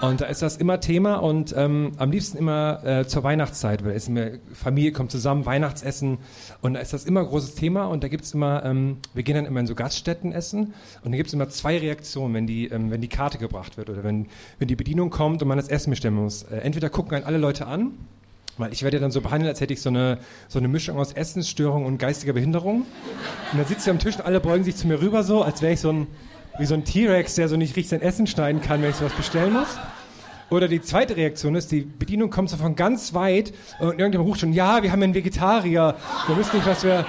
Und da ist das immer Thema und ähm, am liebsten immer äh, zur Weihnachtszeit, weil es immer, Familie kommt zusammen, Weihnachtsessen und da ist das immer großes Thema und da gibt's immer, ähm, wir gehen dann immer in so Gaststätten essen und da gibt's immer zwei Reaktionen, wenn die, ähm, wenn die Karte gebracht wird oder wenn, wenn die Bedienung kommt und man das Essen bestimmen muss. Äh, entweder gucken einen alle Leute an, weil ich werde dann so behandelt, als hätte ich so eine, so eine Mischung aus Essensstörung und geistiger Behinderung. Und dann sitzt ich am Tisch und alle beugen sich zu mir rüber so, als wäre ich so ein, wie so ein T-Rex, der so nicht richtig sein Essen schneiden kann, wenn ich sowas bestellen muss. Oder die zweite Reaktion ist, die Bedienung kommt so von ganz weit und irgendjemand ruft schon, ja, wir haben einen Vegetarier. Wir wissen nicht, was wir...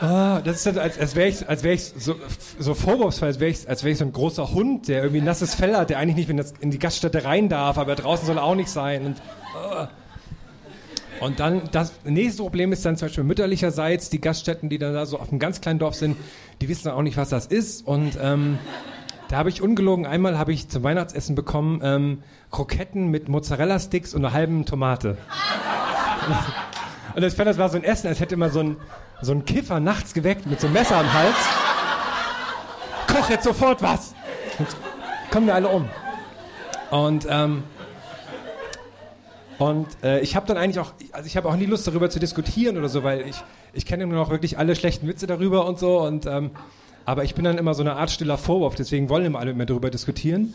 Ah, das ist dann, als, als wäre ich, als wär ich so, so vorwurfsvoll, als wäre ich, als wär ich so ein großer Hund, der irgendwie nasses Fell hat, der eigentlich nicht in die Gaststätte rein darf, aber draußen soll er auch nicht sein. Und, ah. Und dann, das nächste Problem ist dann zum Beispiel mütterlicherseits, die Gaststätten, die dann da so auf einem ganz kleinen Dorf sind, die wissen dann auch nicht, was das ist. Und ähm, da habe ich ungelogen, einmal habe ich zum Weihnachtsessen bekommen ähm, Kroketten mit Mozzarella-Sticks und einer halben Tomate. Und ich fand, das war so ein Essen, als hätte man so ein, so ein Kiffer nachts geweckt mit so einem Messer am Hals. Koch jetzt sofort was! Und kommen wir alle um. Und, ähm, und äh, ich habe dann eigentlich auch, also ich habe auch nie Lust darüber zu diskutieren oder so, weil ich, ich kenne nur noch wirklich alle schlechten Witze darüber und so. Und, ähm, aber ich bin dann immer so eine Art stiller Vorwurf, deswegen wollen immer alle mit mir darüber diskutieren.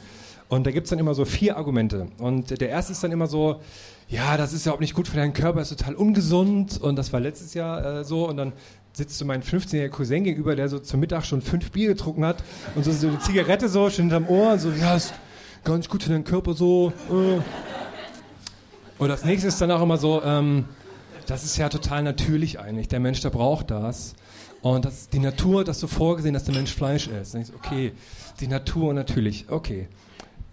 Und da gibt's dann immer so vier Argumente. Und der erste ist dann immer so, ja, das ist ja auch nicht gut für deinen Körper, ist total ungesund. Und das war letztes Jahr äh, so. Und dann sitzt so mein 15-jähriger Cousin gegenüber, der so zum Mittag schon fünf Bier getrunken hat und so, so eine Zigarette so schon hinterm Ohr, so, ja, ist nicht gut für deinen Körper so. Äh. Und das nächste ist dann auch immer so, ähm, das ist ja total natürlich eigentlich. Der Mensch, der braucht das. Und das die Natur hat das so vorgesehen, dass der Mensch Fleisch isst. So, okay, die Natur natürlich, okay.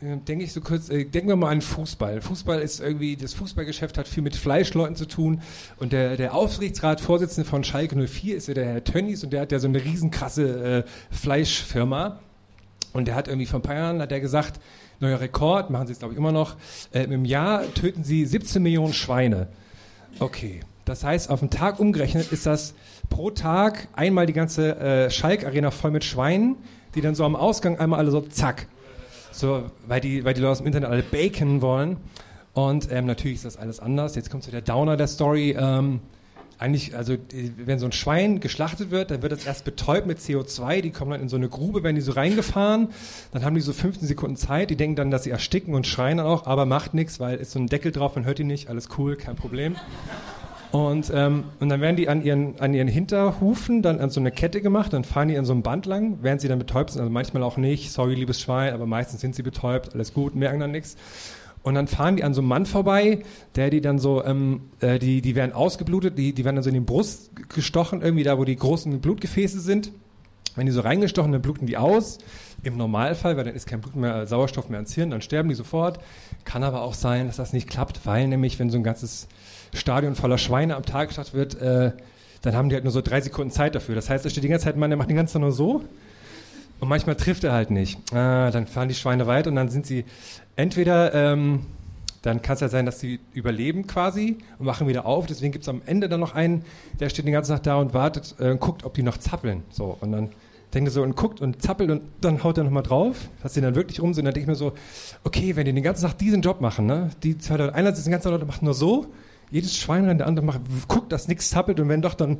Äh, Denke ich so kurz, äh, denken wir mal an Fußball. Fußball ist irgendwie, das Fußballgeschäft hat viel mit Fleischleuten zu tun. Und der, der Aufsichtsratsvorsitzende von Schalke 04 ist ja der Herr Tönnies und der hat ja so eine riesenkrasse äh, Fleischfirma. Und der hat irgendwie vor ein paar Jahren, hat der gesagt, neuer Rekord, machen sie es glaube ich immer noch, äh, im Jahr töten sie 17 Millionen Schweine. Okay. Das heißt, auf den Tag umgerechnet ist das pro Tag einmal die ganze äh, Schalk-Arena voll mit Schweinen, die dann so am Ausgang einmal alle so zack, So, weil die, weil die Leute aus dem Internet alle Bacon wollen. Und ähm, natürlich ist das alles anders. Jetzt kommt so der Downer der Story. Ähm, eigentlich, also wenn so ein Schwein geschlachtet wird, dann wird es erst betäubt mit CO2. Die kommen dann in so eine Grube, werden die so reingefahren. Dann haben die so 15 Sekunden Zeit. Die denken dann, dass sie ersticken und schreien dann auch, aber macht nichts, weil ist so ein Deckel drauf, man hört die nicht. Alles cool, kein Problem. Und, ähm, und dann werden die an ihren, an ihren Hinterhufen dann an so eine Kette gemacht, dann fahren die an so einem Band lang, während sie dann betäubt sind, also manchmal auch nicht, sorry liebes Schwein, aber meistens sind sie betäubt, alles gut, merken dann nichts. Und dann fahren die an so einem Mann vorbei, der die dann so, ähm, äh, die, die werden ausgeblutet, die, die werden dann so in die Brust gestochen, irgendwie da, wo die großen Blutgefäße sind. Wenn die so reingestochen, dann bluten die aus. Im Normalfall, weil dann ist kein Blut mehr, Sauerstoff mehr ans Hirn, dann sterben die sofort. Kann aber auch sein, dass das nicht klappt, weil nämlich, wenn so ein ganzes Stadion voller Schweine am Tag gestartet wird, äh, dann haben die halt nur so drei Sekunden Zeit dafür. Das heißt, da steht die ganze Zeit ein Mann, der macht den ganzen Tag nur so. Und manchmal trifft er halt nicht. Ah, dann fahren die Schweine weit und dann sind sie entweder, ähm, dann kann es ja sein, dass sie überleben quasi und machen wieder auf. Deswegen gibt es am Ende dann noch einen, der steht den ganzen Tag da und wartet äh, und guckt, ob die noch zappeln. So, und dann denkt er so und guckt und zappelt und dann haut er nochmal drauf, dass sie dann wirklich rum sind. Dann denke ich mir so, okay, wenn die den ganzen Tag diesen Job machen, ne? Die zwei Leute, einer sitzt den ganzen Tag Leute macht nur so, jedes Schwein rein, der andere macht, guckt, dass nichts zappelt und wenn doch, dann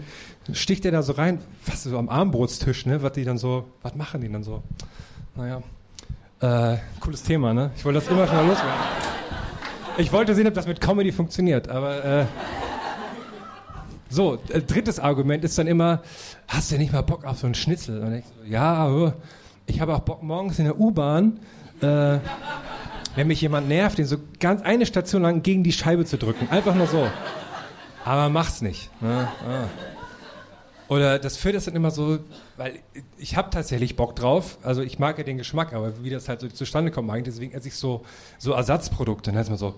sticht der da so rein, fast so am Armbrotstisch, ne? Was die dann so, was machen die dann so? Naja, äh, cooles Thema, ne? Ich wollte das immer schon mal loswerden. Ich wollte sehen, ob das mit Comedy funktioniert, aber äh, so, äh, drittes Argument ist dann immer, hast du nicht mal Bock auf so einen Schnitzel? Und ich so, ja, äh, ich habe auch Bock morgens in der U-Bahn, äh, wenn mich jemand nervt, den so ganz eine Station lang gegen die Scheibe zu drücken. Einfach nur so. Aber mach's nicht. Ne? Ah. Oder das führt das dann immer so, weil ich habe tatsächlich Bock drauf. Also ich mag ja den Geschmack, aber wie das halt so zustande kommt, mag ich deswegen esse ich so, so Ersatzprodukte. Dann ist man so,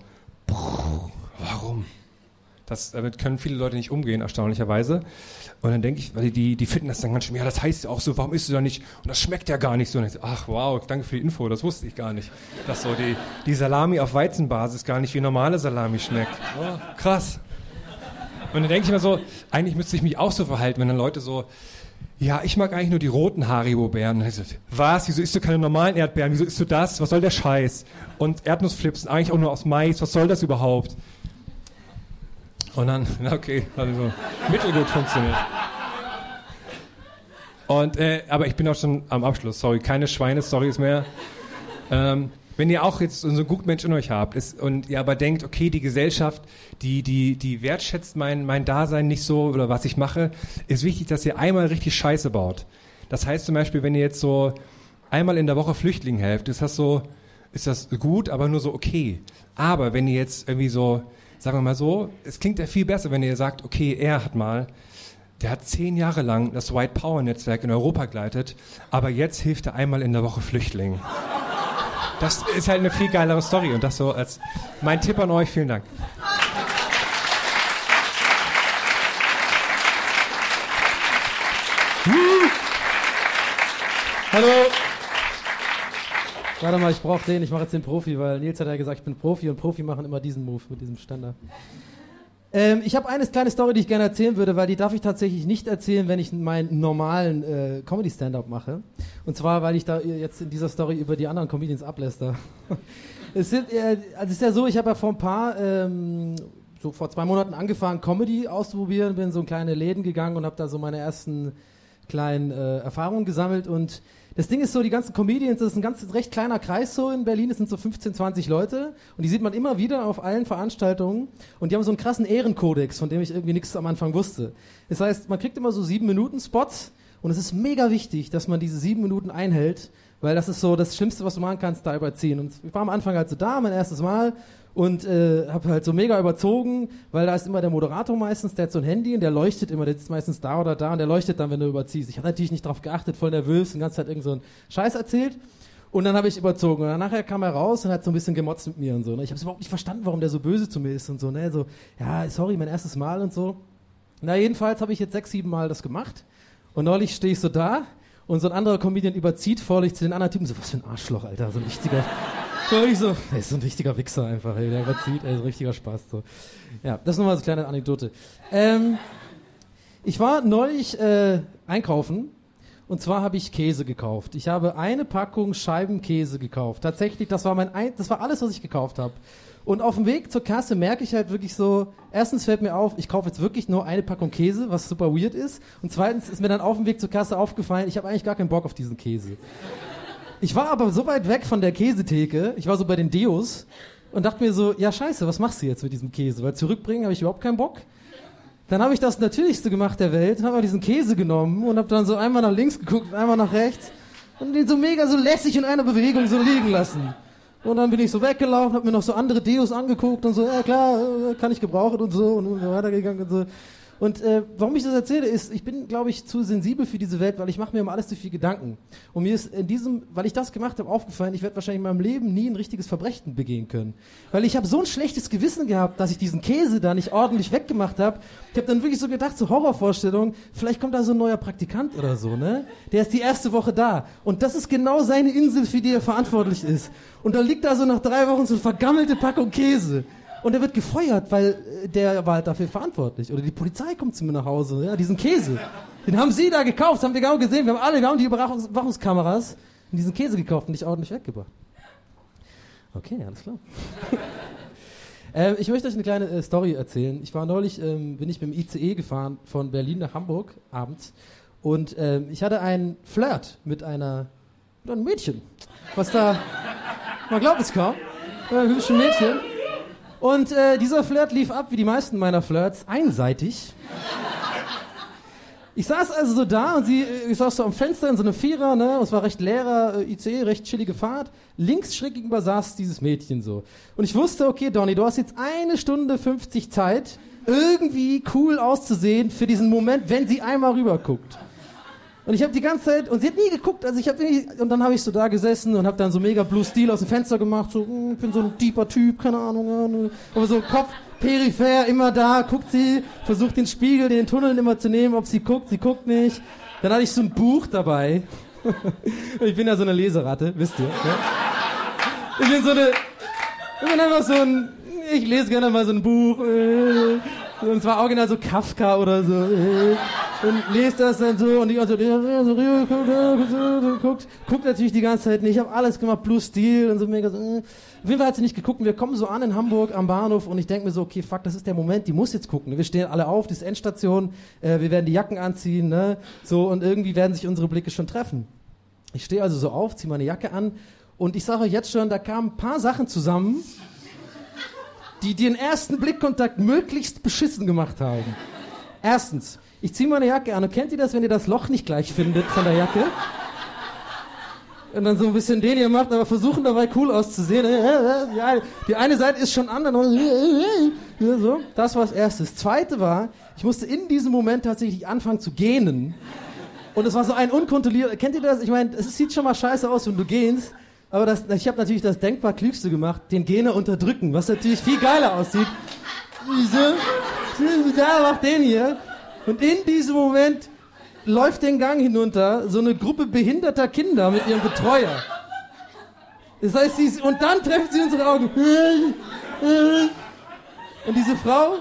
warum? Das, damit können viele Leute nicht umgehen, erstaunlicherweise. Und dann denke ich, weil die, die finden das dann ganz schön, ja, das heißt ja auch so, warum isst du da nicht? Und das schmeckt ja gar nicht so. Und ich ach, wow, danke für die Info, das wusste ich gar nicht. Dass so die, die Salami auf Weizenbasis gar nicht wie normale Salami schmeckt. Oh, krass. Und dann denke ich mir so, eigentlich müsste ich mich auch so verhalten, wenn dann Leute so, ja, ich mag eigentlich nur die roten so, Was? Wieso isst du keine normalen Erdbeeren? Wieso isst du das? Was soll der Scheiß? Und Erdnussflips sind eigentlich auch nur aus Mais. Was soll das überhaupt? Und dann, okay, hat so mittelgut funktioniert. Und, äh, aber ich bin auch schon am Abschluss. Sorry, keine Schweine-Stories mehr. Ähm, wenn ihr auch jetzt so einen Gutmensch in euch habt ist, und ihr aber denkt, okay, die Gesellschaft, die, die, die wertschätzt mein, mein Dasein nicht so oder was ich mache, ist wichtig, dass ihr einmal richtig Scheiße baut. Das heißt zum Beispiel, wenn ihr jetzt so einmal in der Woche Flüchtlingen helft, ist das so, ist das gut, aber nur so okay. Aber wenn ihr jetzt irgendwie so, sagen wir mal so, es klingt ja viel besser, wenn ihr sagt, okay, er hat mal, der hat zehn Jahre lang das White Power Netzwerk in Europa geleitet, aber jetzt hilft er einmal in der Woche Flüchtlingen. Das ist halt eine viel geilere Story und das so als mein Tipp an euch. Vielen Dank. Hallo! Warte mal, ich brauche den, ich mache jetzt den Profi, weil Nils hat ja gesagt, ich bin Profi und Profi machen immer diesen Move mit diesem Ständer. Ähm, ich habe eine kleine Story, die ich gerne erzählen würde, weil die darf ich tatsächlich nicht erzählen, wenn ich meinen normalen äh, Comedy-Stand-Up mache. Und zwar, weil ich da jetzt in dieser Story über die anderen Comedians abläster. es, sind, äh, also es ist ja so, ich habe ja vor ein paar, ähm, so vor zwei Monaten angefangen, Comedy auszuprobieren, bin in so kleine Läden gegangen und habe da so meine ersten kleinen äh, Erfahrungen gesammelt und das Ding ist so, die ganzen Comedians, das ist ein ganz recht kleiner Kreis so in Berlin, es sind so 15, 20 Leute. Und die sieht man immer wieder auf allen Veranstaltungen. Und die haben so einen krassen Ehrenkodex, von dem ich irgendwie nichts am Anfang wusste. Das heißt, man kriegt immer so sieben Minuten Spots. Und es ist mega wichtig, dass man diese sieben Minuten einhält, weil das ist so das Schlimmste, was du machen kannst, da überziehen. Und ich war am Anfang halt so da, mein erstes Mal und äh, habe halt so mega überzogen, weil da ist immer der Moderator meistens, der hat so ein Handy und der leuchtet immer, der sitzt meistens da oder da und der leuchtet dann, wenn du überziehst. Ich habe natürlich nicht drauf geachtet, voll nervös, die ganze Zeit irgend so einen Scheiß erzählt und dann habe ich überzogen und dann nachher kam er raus und hat so ein bisschen gemotzt mit mir und so. Ne? Ich habe überhaupt nicht verstanden, warum der so böse zu mir ist und so, ne, so, ja, sorry, mein erstes Mal und so. Na, jedenfalls habe ich jetzt sechs, sieben Mal das gemacht und neulich stehe ich so da und so ein anderer Comedian überzieht vorlich zu den anderen Typen so, was für ein Arschloch, Alter, so ein richtiger so, ich so, ist so ein richtiger Wichser einfach, ey, der überzieht, ey, so ein richtiger Spaß. So. Ja, das ist nochmal so eine kleine Anekdote. Ähm, ich war neulich äh, einkaufen Und zwar habe ich Käse gekauft. Ich habe eine Packung Scheibenkäse gekauft. Tatsächlich, das war mein, ein, das war alles, was ich gekauft habe. Und auf dem Weg zur Kasse merke ich halt wirklich so, erstens fällt mir auf, ich kaufe jetzt wirklich nur eine Packung Käse, was super weird ist. Und zweitens ist mir dann auf dem Weg zur Kasse aufgefallen, ich habe eigentlich gar keinen Bock auf diesen Käse. Ich war aber so weit weg von der Käsetheke, ich war so bei den Deos und dachte mir so, ja scheiße, was machst du jetzt mit diesem Käse? Weil zurückbringen habe ich überhaupt keinen Bock. Dann habe ich das Natürlichste gemacht der Welt, habe diesen Käse genommen und habe dann so einmal nach links geguckt einmal nach rechts und den so mega so lässig in einer Bewegung so liegen lassen. Und dann bin ich so weggelaufen, habe mir noch so andere Deos angeguckt und so, ja klar, äh, kann ich gebrauchen und so und so weitergegangen und so. Und äh, warum ich das erzähle, ist, ich bin, glaube ich, zu sensibel für diese Welt, weil ich mache mir um alles zu viel Gedanken. Und mir ist in diesem, weil ich das gemacht habe, aufgefallen, ich werde wahrscheinlich in meinem Leben nie ein richtiges Verbrechen begehen können. Weil ich habe so ein schlechtes Gewissen gehabt, dass ich diesen Käse da nicht ordentlich weggemacht habe. Ich habe dann wirklich so gedacht, so Horrorvorstellungen, vielleicht kommt da so ein neuer Praktikant oder so, ne? Der ist die erste Woche da. Und das ist genau seine Insel, für die er verantwortlich ist. Und da liegt da so nach drei Wochen so eine vergammelte Packung Käse. Und er wird gefeuert, weil äh, der war halt dafür verantwortlich. Oder die Polizei kommt zu mir nach Hause, ja, diesen Käse. Den haben sie da gekauft, das haben wir genau gesehen. Wir haben alle, haben die Überwachungs- Überwachungskameras und diesen Käse gekauft und nicht ordentlich weggebracht. Okay, alles klar. äh, ich möchte euch eine kleine äh, Story erzählen. Ich war neulich, ähm, bin ich mit dem ICE gefahren von Berlin nach Hamburg abends und ähm, ich hatte einen Flirt mit einer, mit einem Mädchen, was da, man glaubt es kaum, ein hübsches Mädchen. Und äh, dieser Flirt lief ab, wie die meisten meiner Flirts, einseitig. Ich saß also so da und sie, äh, ich saß so am Fenster in so einem Vierer, ne, es war recht leerer äh, ICE, recht chillige Fahrt. Links schräg gegenüber saß dieses Mädchen so. Und ich wusste, okay, Donny, du hast jetzt eine Stunde 50 Zeit, irgendwie cool auszusehen für diesen Moment, wenn sie einmal rüber guckt. Und ich habe die ganze Zeit, und sie hat nie geguckt, also ich habe und dann habe ich so da gesessen und habe dann so mega Blue Steel aus dem Fenster gemacht, so, hm, ich bin so ein deeper Typ, keine Ahnung, aber so Kopf peripher, immer da, guckt sie, versucht den Spiegel, den Tunnel immer zu nehmen, ob sie guckt, sie guckt nicht. Dann hatte ich so ein Buch dabei. ich bin ja so eine Leseratte, wisst ihr. Ne? Ich bin so eine, ich bin einfach so ein, ich lese gerne mal so ein Buch, äh, und zwar original so Kafka oder so. Und lest das dann so und die ganze so, guckt, guckt, natürlich die ganze Zeit nicht. Ich habe alles gemacht, Blue Steel und so mega so. Äh. Auf jeden Fall hat sie nicht geguckt und wir kommen so an in Hamburg am Bahnhof und ich denke mir so, okay, fuck, das ist der Moment, die muss jetzt gucken. Wir stehen alle auf, das ist Endstation, äh, wir werden die Jacken anziehen, ne? So und irgendwie werden sich unsere Blicke schon treffen. Ich stehe also so auf, ziehe meine Jacke an und ich sage euch jetzt schon, da kamen ein paar Sachen zusammen, die den ersten Blickkontakt möglichst beschissen gemacht haben. Erstens, ich ziehe meine Jacke an und kennt ihr das, wenn ihr das Loch nicht gleich findet von der Jacke? Und dann so ein bisschen den ihr macht, aber versuchen dabei cool auszusehen. Die eine Seite ist schon an, dann ja, so. Das war das Erste. Das Zweite war, ich musste in diesem Moment tatsächlich anfangen zu gähnen. Und es war so ein unkontrollierter, kennt ihr das? Ich meine, es sieht schon mal scheiße aus, wenn du gähnst. Aber das, ich habe natürlich das denkbar klügste gemacht, den Gene unterdrücken, was natürlich viel geiler aussieht. So, da macht den hier. Und in diesem Moment läuft den Gang hinunter so eine Gruppe behinderter Kinder mit ihrem Betreuer. Das heißt, sie, und dann treffen sie unsere Augen. Und diese Frau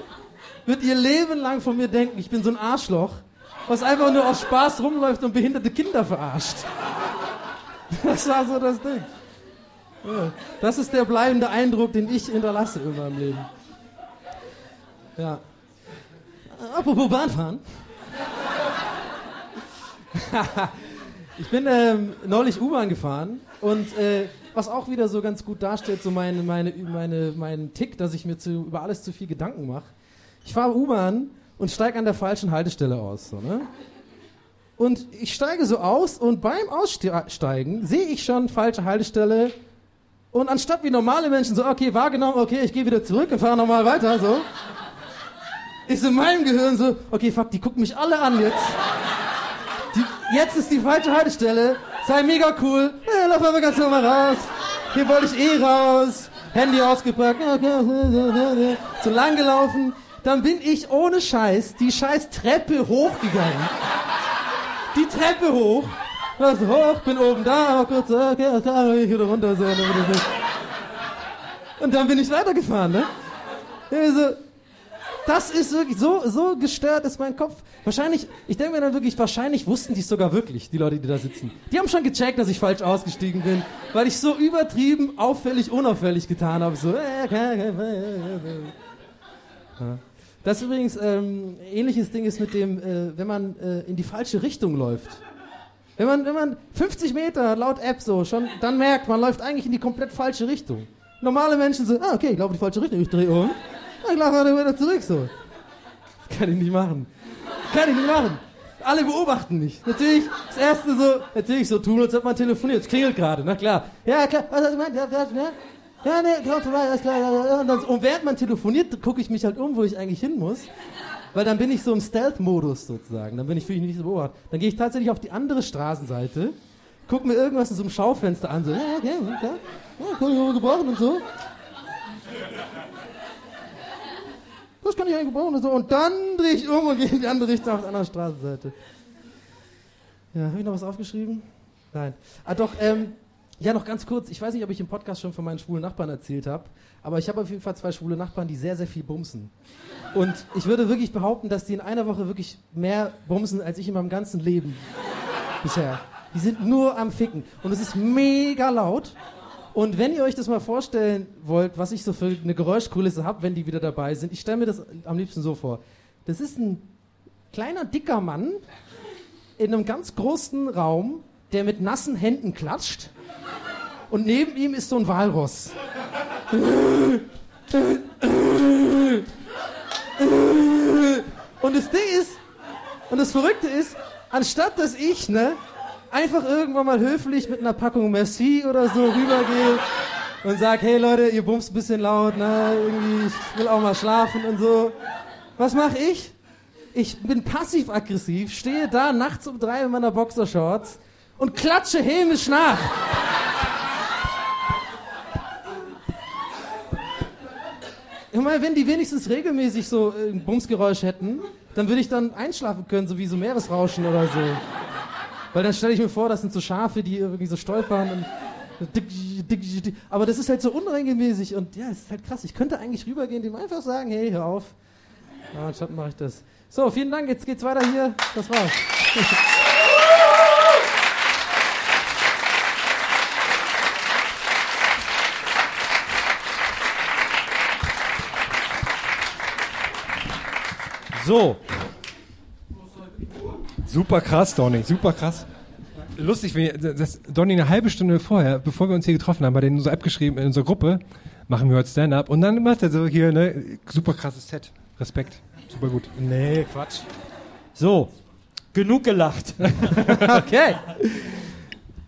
wird ihr Leben lang von mir denken, ich bin so ein Arschloch, was einfach nur aus Spaß rumläuft und behinderte Kinder verarscht. Das war so das Ding. Das ist der bleibende Eindruck, den ich hinterlasse in meinem Leben. Ja. Apropos Bahnfahren. ich bin ähm, neulich U-Bahn gefahren und äh, was auch wieder so ganz gut darstellt, so meine, meine, meine, meinen Tick, dass ich mir zu, über alles zu viel Gedanken mache. Ich fahre U-Bahn und steige an der falschen Haltestelle aus. So, ne? Und ich steige so aus und beim Aussteigen sehe ich schon falsche Haltestelle. Und anstatt wie normale Menschen so, okay, wahrgenommen, okay, ich gehe wieder zurück und fahre nochmal weiter, so, ist in meinem Gehirn so, okay, fuck, die gucken mich alle an jetzt. Die, jetzt ist die falsche Haltestelle, sei mega cool, äh, lauf aber ganz normal raus. Hier wollte ich eh raus. Handy ausgepackt, so lang gelaufen. Dann bin ich ohne Scheiß die scheiß Treppe hochgegangen die Treppe hoch. Also hoch, bin oben da, kurz, okay, okay, ich wieder runter, so. Und dann bin ich weitergefahren, ne? Also, Das ist wirklich so, so gestört ist mein Kopf. Wahrscheinlich, ich denke mir dann wirklich, wahrscheinlich wussten die es sogar wirklich, die Leute, die da sitzen. Die haben schon gecheckt, dass ich falsch ausgestiegen bin, weil ich so übertrieben, auffällig, unauffällig getan habe. So, äh, ja. Das übrigens, ähm, ähnliches Ding ist mit dem, äh, wenn man äh, in die falsche Richtung läuft. Wenn man, wenn man 50 Meter laut App so schon dann merkt, man läuft eigentlich in die komplett falsche Richtung. Normale Menschen so, ah, okay, ich glaube die falsche Richtung, ich drehe um. Ich laufe wieder zurück so. Kann ich nicht machen. Kann ich nicht machen. Alle beobachten mich. Natürlich, das erste so, natürlich so tun, als ob man telefoniert. Es klingelt gerade, na klar. Ja, klar, was hast du gemeint? Ja, ja, ja. Ja, nee, komm vorbei, alles klar. Und während man telefoniert, gucke ich mich halt um, wo ich eigentlich hin muss. Weil dann bin ich so im Stealth-Modus sozusagen. Dann bin ich wirklich nicht so beobachtet. Dann gehe ich tatsächlich auf die andere Straßenseite, gucke mir irgendwas in so einem Schaufenster an, so, ja, okay. Ja, kann ich aber gebrauchen und so. Das kann ich eigentlich gebrauchen und so. Und dann drehe ich um und gehe in die andere Richtung auf die andere Straßenseite. Ja, habe ich noch was aufgeschrieben? Nein. Ah, doch, ähm, ja, noch ganz kurz. Ich weiß nicht, ob ich im Podcast schon von meinen schwulen Nachbarn erzählt habe, aber ich habe auf jeden Fall zwei schwule Nachbarn, die sehr, sehr viel bumsen. Und ich würde wirklich behaupten, dass die in einer Woche wirklich mehr bumsen als ich in meinem ganzen Leben bisher. Die sind nur am Ficken. Und es ist mega laut. Und wenn ihr euch das mal vorstellen wollt, was ich so für eine Geräuschkulisse habe, wenn die wieder dabei sind, ich stelle mir das am liebsten so vor. Das ist ein kleiner, dicker Mann in einem ganz großen Raum, der mit nassen Händen klatscht. Und neben ihm ist so ein Walross. Und das Ding ist, und das Verrückte ist, anstatt dass ich, ne, einfach irgendwann mal höflich mit einer Packung Merci oder so rübergehe und sag, hey Leute, ihr bumst ein bisschen laut, ne, irgendwie, ich will auch mal schlafen und so. Was mache ich? Ich bin passiv-aggressiv, stehe da nachts um drei in meiner Boxershorts und klatsche hämisch nach. Ich meine, wenn die wenigstens regelmäßig so äh, ein Bumsgeräusch hätten, dann würde ich dann einschlafen können, so wie so Meeresrauschen oder so. Weil dann stelle ich mir vor, das sind so Schafe, die irgendwie so stolpern und aber das ist halt so unregelmäßig und ja, es ist halt krass. Ich könnte eigentlich rübergehen, dem einfach sagen, hey, hör auf. Ja, anstatt mache ich das. So, vielen Dank, jetzt geht's weiter hier. Das war's. So. Super krass, Donny, super krass. Lustig, wenn das, Donny eine halbe Stunde vorher, bevor wir uns hier getroffen haben, bei denen so abgeschrieben in unserer Gruppe, machen wir heute Stand-up und dann macht er so hier, ne, super krasses Set. Respekt. Super gut. Nee, Quatsch. So, genug gelacht. okay.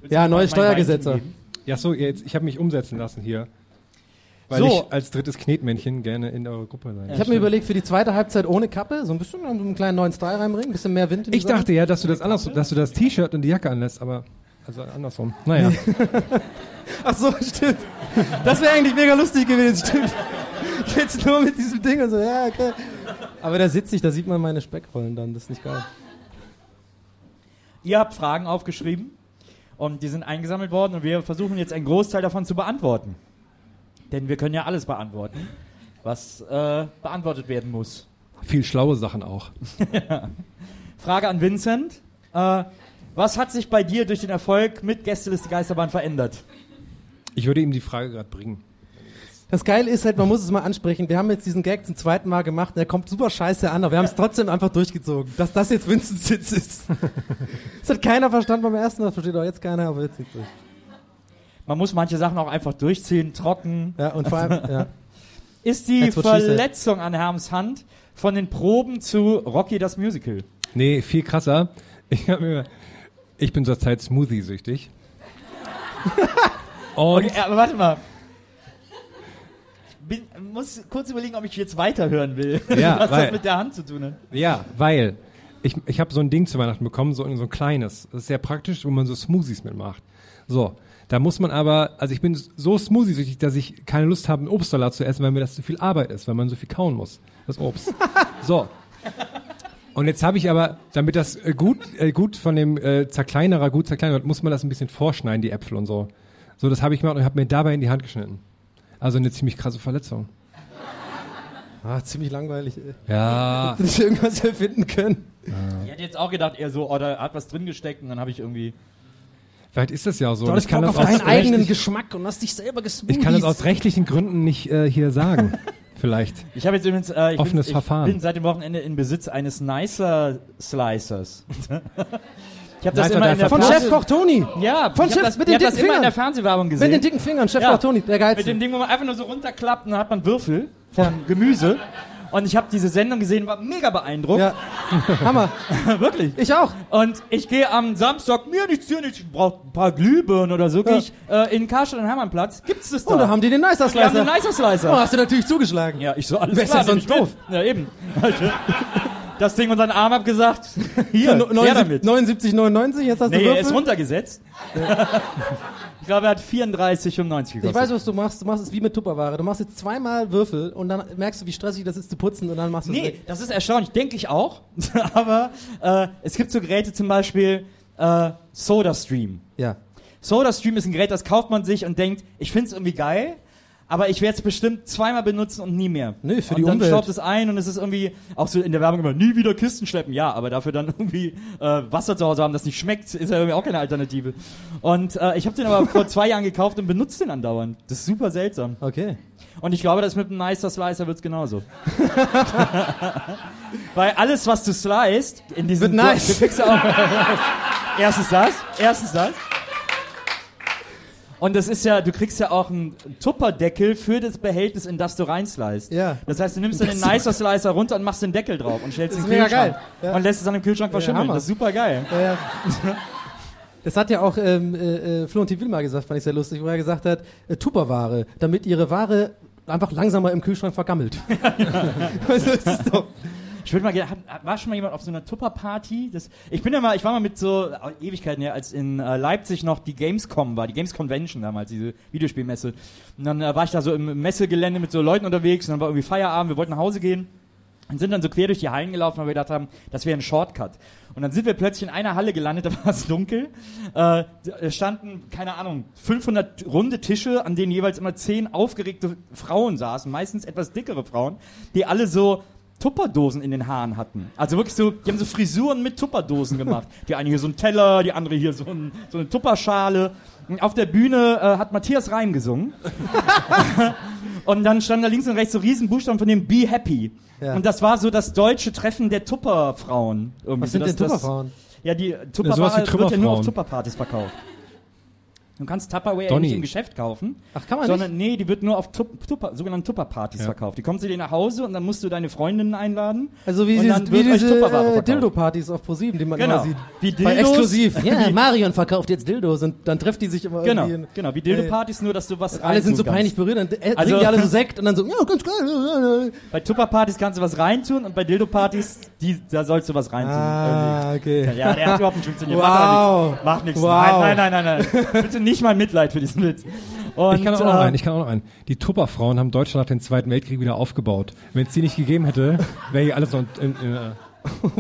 Ja, neue Steuergesetze. Ja, so, jetzt, ich habe mich umsetzen lassen hier. Weil So. ich als drittes Knetmännchen gerne in eurer Gruppe sein Ich habe mir überlegt, für die zweite Halbzeit ohne Kappe, so ein bisschen so einen kleinen neuen Style reinbringen, ein bisschen mehr Wind in die Ich dachte ja, dass du das anders, dass du das T-Shirt und die Jacke anlässt, aber also andersrum. Naja. Ach so, stimmt. Das wäre eigentlich mega lustig gewesen, stimmt. Jetzt nur mit diesem Ding und so, ja, okay. Aber da sitze ich, da sieht man meine Speckrollen dann, das ist nicht geil. Ihr habt Fragen aufgeschrieben und die sind eingesammelt worden und wir versuchen jetzt einen Großteil davon zu beantworten. Denn wir können ja alles beantworten, was äh, beantwortet werden muss. Viel schlaue Sachen auch. Frage an Vincent. Äh, was hat sich bei dir durch den Erfolg mit Gästeliste Geisterbahn verändert? Ich würde ihm die Frage gerade bringen. Das Geile ist halt, man muss es mal ansprechen. Wir haben jetzt diesen Gag zum zweiten Mal gemacht und der kommt super scheiße an, aber wir haben es trotzdem einfach durchgezogen. Dass das jetzt Vincent Sitz ist. Das hat keiner verstanden beim ersten Mal, das versteht auch jetzt keiner, aber jetzt zieht's durch. Man muss manche Sachen auch einfach durchziehen, trocken. Ja, und vor allem, ja. Ist die. Verletzung an Herms Hand von den Proben zu Rocky das Musical? Nee, viel krasser. Ich, mir, ich bin zurzeit Smoothie-süchtig. Und Okay, aber warte mal. Ich bin, muss kurz überlegen, ob ich jetzt weiterhören will, Ja, was weil- das mit der Hand zu tun hat. ja, weil ich, ich habe so ein Ding zu Weihnachten bekommen, so, so ein kleines. Das ist sehr praktisch, wo man so Smoothies mitmacht. So, da muss man aber, also ich bin so Smoothie-süchtig, dass ich keine Lust habe, einen Obstsalat zu essen, weil mir das zu viel Arbeit ist, weil man so viel kauen muss, das Obst. so. Und jetzt habe ich aber, damit das äh, gut, äh, gut von dem äh, Zerkleinerer gut zerkleinert wird, muss man das ein bisschen vorschneiden, die Äpfel und so. So, das habe ich gemacht und habe mir dabei in die Hand geschnitten. Also eine ziemlich krasse Verletzung. Ah, ziemlich langweilig. ey. Ja. Hätte nicht irgendwas erfinden können. Ich hätte jetzt auch gedacht, eher so, oder hat was drin gesteckt und dann habe ich irgendwie. Vielleicht ist das ja auch so. Du ich kann Bock das auf aus deinen eigenen Geschmack und hast dich selber gesmoothies. Ich kann das aus rechtlichen Gründen nicht äh, hier sagen. Vielleicht. Ich habe jetzt übrigens, äh, ich, Offenes bin, ich Verfahren. bin seit dem Wochenende in Besitz eines Nicer Slicers. ich habe das Nicer immer in der Von Fernseh- Chef Koch Toni. Ja, Von ich Chef das, mit den ich hab das dicken immer in der Fingern. Fernsehwerbung gesehen. Mit den dicken Fingern, Chef Ja. Koch Toni, der Mit geilste. dem Ding, wo man einfach nur so runterklappt und dann hat man Würfel von Gemüse. Und ich habe diese Sendung gesehen, war mega beeindruckt. Ja. Hammer. Wirklich. Ich auch. Und ich gehe am Samstag, mir nichts, hier nichts, ich brauche ein paar Glühbirnen oder so, gehe ich äh, in Karstadt und Hermannplatz. Gibt's das da? Und da haben die den Nicer Die haben Slicer. einen Nicer Slicer. Oh, hast du natürlich zugeschlagen. Ja, ich so, alles Wer ist klar, denn sonst doof? Ja, eben. Also, das Ding unter den Arm hab gesagt, hier, No- her damit. 79, 99, jetzt hast Nee, du er Würfel. ist runtergesetzt. ich glaube, er hat 34,95 gekostet. Ich weiß, was du machst. Du machst es wie mit Tupperware. Du machst jetzt zweimal Würfel und dann merkst du, wie stressig das ist zu putzen und dann machst du Nee, weg. das ist erstaunlich, denke ich auch. Aber äh, es gibt so Geräte, zum Beispiel äh, SodaStream. Ja. SodaStream ist ein Gerät, das kauft man sich und denkt, ich finde es irgendwie geil, aber ich werde es bestimmt zweimal benutzen und nie mehr. Nee, für und die dann Umwelt. staubt es ein und es ist irgendwie auch so in der Werbung immer, nie wieder Kisten schleppen. Ja, aber dafür dann irgendwie äh, Wasser zu Hause haben, das nicht schmeckt, ist ja irgendwie auch keine Alternative. Und äh, ich habe den aber vor zwei Jahren gekauft und benutze den andauernd. Das ist super seltsam. Okay. Und ich glaube, das mit einem Nicer Slicer wird's genauso. Weil alles, was du sliced, in diesem... Wird nice. Du ja auch... erstens das, erstens das. Und das ist ja, du kriegst ja auch einen Tupperdeckel für das Behältnis, in das du reinslicest. Ja. Das heißt, du nimmst dann den Nicer Slicer runter und machst den Deckel drauf und stellst Das den Kühlschrank. geil. Ja. Und lässt es dann im Kühlschrank verschimmeln. Hammer. das ist super geil. Ja, ja. Das hat ja auch ähm, äh, äh, Florentin Will mal gesagt, fand ich sehr lustig, wo er gesagt hat, äh, Tupperware, damit ihre Ware einfach langsamer im Kühlschrank vergammelt. also, es ist doch, Ich würde mal gerne, war schon mal jemand auf so einer Tupper-Party? Ich bin ja mal, ich war mal mit so äh, Ewigkeiten her, als in äh, Leipzig noch die Gamescom war, die Games Convention damals, diese Videospielmesse. Und dann äh, war ich da so im Messegelände mit so Leuten unterwegs und dann war irgendwie Feierabend, wir wollten nach Hause gehen. Und sind dann so quer durch die Hallen gelaufen, weil wir gedacht haben, das wäre ein Shortcut. Und dann sind wir plötzlich in einer Halle gelandet, da war es dunkel. Äh, standen, keine Ahnung, 500 runde Tische, an denen jeweils immer 10 aufgeregte Frauen saßen, meistens etwas dickere Frauen, die alle so Tupperdosen in den Haaren hatten. Also wirklich so, die haben so Frisuren mit Tupperdosen gemacht. Die eine hier so ein Teller, die andere hier so, ein, so eine Tupperschale. Und auf der Bühne äh, hat Matthias Reim gesungen. Und dann standen da links und rechts so riesen Buchstaben von dem Be Happy. Ja. Und das war so das deutsche Treffen der Tupperfrauen. irgendwie. was sind das, denn Tupperfrauen? Ja, die wie Tupperware wird ja nur auf. Tupperpartys verkauft. Du kannst Tupperware ja Donny. nicht im Geschäft kaufen. Ach, kann man sondern, nee, die wird nur auf Tup Tupper, sogenannten Tupperpartys verkauft. Die kommen zu dir nach Hause und dann musst du deine Freundinnen einladen. Also wie, Und dieses, dann wie wird diese Tupperware äh. Dildo-Partys auf ProSieben, die man Genau. immer sieht. Wie Bei Dildos. exklusiv. Ja, Marion verkauft jetzt Dildos und dann trifft die sich immer Genau, irgendwie. in- genau, wie Dildo-Partys, nur dass du was Alle sind so reintun peinlich berührt, dann äh, Also- trinken die alle so Sekt und dann so, ja, ganz geil. Bei Tupperpartys kannst du was reintun und bei Dildo-Partys, die, da sollst du was reintun. Ah, okay. Ja, der hat überhaupt nicht funktioniert. Wow. Macht nichts. Wow. Nein, nein, nein, nein, nein. Bitte nicht mal Mitleid für diesen Witz. Und, Ich kann auch noch äh, einen, ich kann auch noch einen. Die Tupperfrauen haben Deutschland nach dem Zweiten Weltkrieg wieder aufgebaut. Wenn es die nicht gegeben hätte, wäre hier alles noch in, in, äh,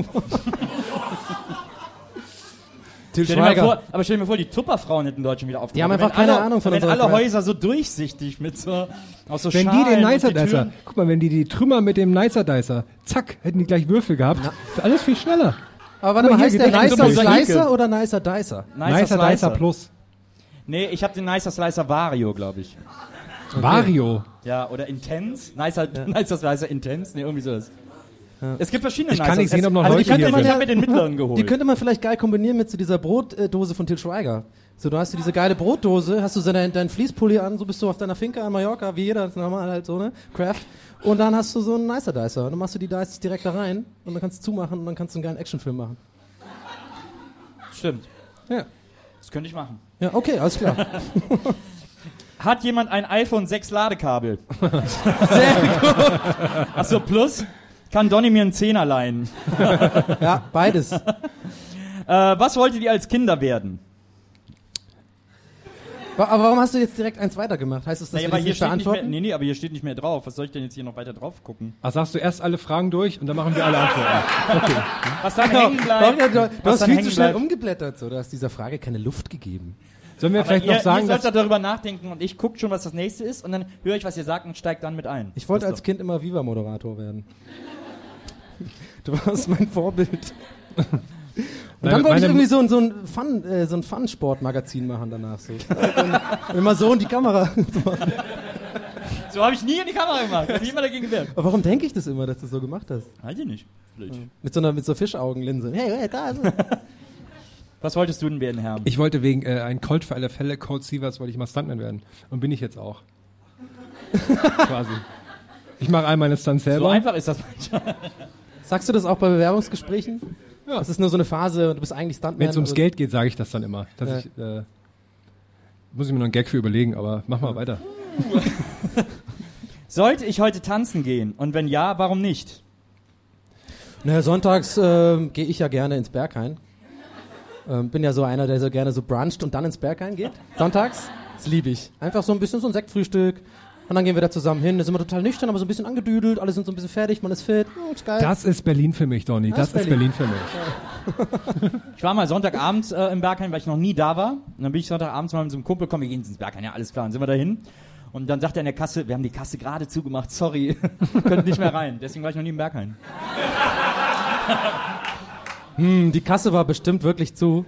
Til Schweiger. vor, aber stell dir mal vor, die Tupperfrauen hätten Deutschland wieder aufgebaut. Die haben einfach Wenn keine alle, Ahnung von Wenn alle. Häuser so durchsichtig mit so, aus so Wenn die Schalen den und Nicer die Dicer, guck mal, wenn die die Trümmer mit dem Nicer Dicer, zack, hätten die gleich Würfel gehabt. Ist alles viel schneller. Aber warte mal, heißt der die Nicer. Slicer oder Nicer Dicer? Nicer, Nicer Slicer. Dicer Plus. Nee, ich habe den Nicer Slicer Vario, glaube ich. Vario. Ja, oder Intense. Nicer, Nicer Slicer Intense. Nee, irgendwie sowas. Es gibt verschiedene Ich kann nicht Nicer. sehen, ob noch also Leute hier man, sind. ich habe mir den mittleren geholt. Die könnte man vielleicht geil kombinieren mit so dieser Brotdose von Til Schweiger. So, du hast du diese geile Brotdose, hast du so deinen dein Fließpulli an, so bist du auf deiner Finca in Mallorca, wie jeder, das ist normal halt so, ne? Craft. Und dann hast du so einen Nicer Dicer. Und dann machst du die Dice direkt da rein und dann kannst du zumachen und dann kannst du einen geilen Actionfilm machen. Stimmt. Ja. Das könnte ich machen. Ja, okay, alles klar. Hat jemand ein iPhone 6 Ladekabel? Sehr gut. Achso, plus kann Donny mir einen Zehner leihen. ja, beides. Äh, was wolltet ihr als Kinder werden? Aber warum hast du jetzt direkt eins weitergemacht? Heißt es, dass Naja, aber das hier nicht steht nicht mehr, beantworten? nee, nee, aber hier steht nicht mehr drauf. Was soll ich denn jetzt hier noch weiter drauf gucken? Ach, sagst du erst alle Fragen durch und dann machen wir alle Antworten. Was dann Genau. hängen bleibt. Du, du hast viel zu schnell bleibt. umgeblättert. So. Du hast dieser Frage keine Luft gegeben. Sollen wir Aber vielleicht ihr, noch sagen, ihr dass solltet darüber nachdenken und ich gucke schon, was das nächste ist und dann höre ich, was ihr sagt und steigt dann mit ein. Ich wollte Das als Kind immer Viva-Moderator werden. Du warst mein Vorbild. Und dann wollte ich irgendwie so ein, so ein Fun, äh, so ein Fun-Sport-Magazin machen danach. So. Und immer so in die Kamera. So habe ich nie in die Kamera gemacht. Hab niemand dagegen gewehrt. Aber warum denke ich das immer, dass du so gemacht hast? Weiß ich nicht. Vielleicht. Mit so einer mit so Fischaugenlinse. Hey, hey, da ist. Was wolltest du denn werden, Herr? Ich wollte wegen äh, ein Colt für alle Fälle, Colt Sievers, wollte ich mal Stuntman werden. Und bin ich jetzt auch. Quasi. Ich mache all meine Stunts selber. So einfach ist das manchmal. Sagst du das auch bei Bewerbungsgesprächen? Ja. Das ist nur so eine Phase und du bist eigentlich Stuntman. Wenn es ums aber- Geld geht, sage ich das dann immer. Dass Ja. ich, äh, muss ich mir noch einen Gag für überlegen, aber mach mal weiter. Sollte ich heute tanzen gehen? Und wenn ja, warum nicht? Naja, sonntags ähm, gehe ich ja gerne ins Berghain. Ähm, bin ja so einer, der so gerne so bruncht und dann ins Berghain geht. Sonntags. Das liebe ich. Einfach so ein bisschen so ein Sektfrühstück. Und dann gehen wir da zusammen hin. Da sind wir total nüchtern, aber so ein bisschen angedüdelt. Alle sind so ein bisschen fertig, man ist fit. Oh, ist geil. Das ist Berlin für mich, Donny. Das, Das ist ist Berlin für mich. Ich war mal Sonntagabend äh, im Berghain, weil ich noch nie da war. Und dann bin ich Sonntagabends mal mit so einem Kumpel, komm, wir gehen ins Berghain. Ja, alles klar. Dann sind wir dahin. Und dann sagt er in der Kasse, wir haben die Kasse gerade zugemacht, sorry, könnt nicht mehr rein. Deswegen war ich noch nie im Berghain. Hm, die Kasse war bestimmt wirklich zu.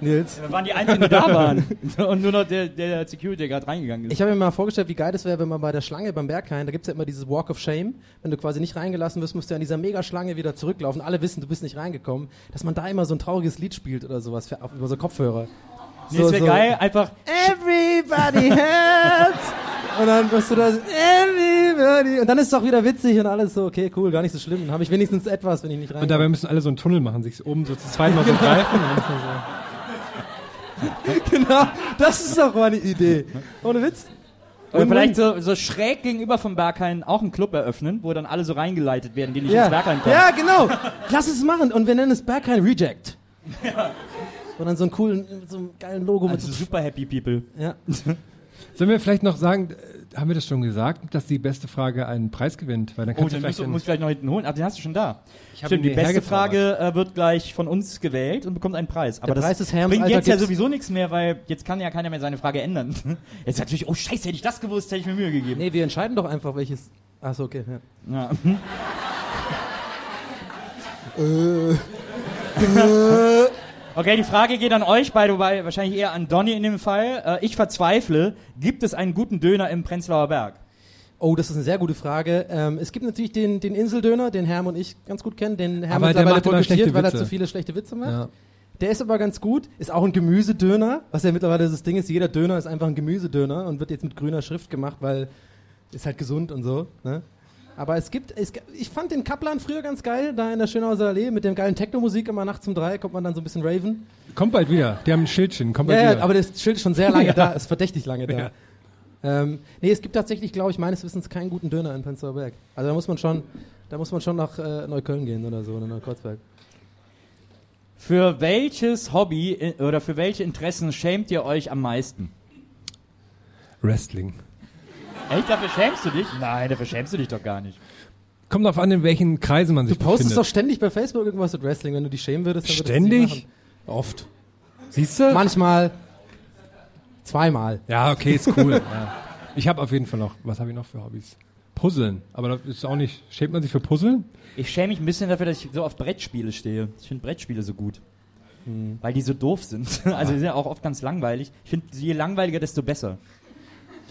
Nils. Wir waren die Einzigen, die da waren. Und nur noch der, der Security gerade reingegangen ist. Ich habe mir mal vorgestellt, wie geil das wäre, wenn man bei der Schlange beim Berghain, da gibt's ja immer dieses Walk of Shame, wenn du quasi nicht reingelassen wirst, musst du an dieser Mega-Schlange wieder zurücklaufen. Alle wissen, du bist nicht reingekommen. Dass man da immer so ein trauriges Lied spielt oder sowas für, über so Kopfhörer. Nee, es wäre geil, einfach Everybody hurts. Und dann bist du da, so, everybody. Und dann ist es auch wieder witzig und alles so, okay, cool, gar nicht so schlimm. Dann habe ich wenigstens etwas, wenn ich nicht rein. Und dabei müssen alle so einen Tunnel machen, sich oben so zu zweit mal so greifen. Und dann ist man so. genau, das ist doch mal eine Idee. Ohne Witz. Oder vielleicht so, so schräg gegenüber vom Berghain auch einen Club eröffnen, wo dann alle so reingeleitet werden, die nicht ins Ja. Berghain kommen. ja, genau. Lass es machen. Und wir nennen es Berghain Reject. Und dann so einen coolen, so einem geilen Logo mit Also super happy people. Ja. Sollen wir vielleicht noch sagen, haben wir das schon gesagt, dass die beste Frage einen Preis gewinnt? Weil dann Oh, kannst den du musst vielleicht du, musst vielleicht noch hinten holen. Aber den hast du schon da. Stimmt, die beste. Frage äh, wird gleich von uns gewählt und bekommt einen Preis. Aber Der das Preis ist Herms bringt alter jetzt ja sowieso nichts mehr, weil jetzt kann ja keiner mehr seine Frage ändern. Jetzt natürlich, oh scheiße, hätte ich das gewusst, hätte ich mir Mühe gegeben. Nee, wir entscheiden doch einfach, welches. Achso, okay. Ja. Ja. Okay, die Frage geht an euch beide, wobei wahrscheinlich eher an Donny in dem Fall. Äh, ich verzweifle, gibt es einen guten Döner im Prenzlauer Berg? Oh, das ist eine sehr gute Frage. Ähm, es gibt natürlich den, den Inseldöner, den Herm und ich ganz gut kennen, den Herm Aber der mittlerweile macht immer boykottiert, weil er zu viele schlechte Witze macht. Ja. Der ist aber ganz gut. Ist auch ein Gemüsedöner, was ja mittlerweile das Ding ist. Jeder Döner ist einfach ein Gemüsedöner und wird jetzt mit grüner Schrift gemacht, weil ist halt gesund und so. Ne? Aber es gibt, es, ich fand den Kaplan früher ganz geil, da in der Schönhauser Allee mit dem geilen Techno-Musik immer nachts um drei kommt man dann so ein bisschen raven. Kommt bald wieder. Die haben ein Schildchen. Kommt Ja, bald ja, wieder. aber das Schild ist schon sehr lange Ja. da, ist verdächtig lange da. Ja. Ähm, nee, es gibt tatsächlich, glaube ich, meines Wissens keinen guten Döner in Prenzlauer Berg. Also da muss man schon, da muss man schon nach äh, Neukölln gehen oder so, oder Neukreuzberg. Für welches Hobby äh, oder für welche Interessen schämt ihr euch am meisten? Wrestling. Echt, dafür schämst du dich? Nein, dafür schämst du dich doch gar nicht. Kommt darauf an, in welchen Kreisen man Du sich postest doch befindet. ständig bei Facebook irgendwas mit Wrestling, wenn du die schämen würdest, dann würdest Ständig? du es nicht machen. Oft. Siehst du? Manchmal. Zweimal. Ja, okay, ist cool. ja. Ich habe auf jeden Fall noch, was habe ich noch für Hobbys? Puzzeln. Aber das ist auch nicht, schämt man sich für Puzzeln? Ich schäme mich ein bisschen dafür, dass ich so auf Brettspiele stehe. Ich finde Brettspiele so gut. Weil die so doof sind. Also die sind ja auch oft ganz langweilig. Ich finde, je langweiliger, desto besser.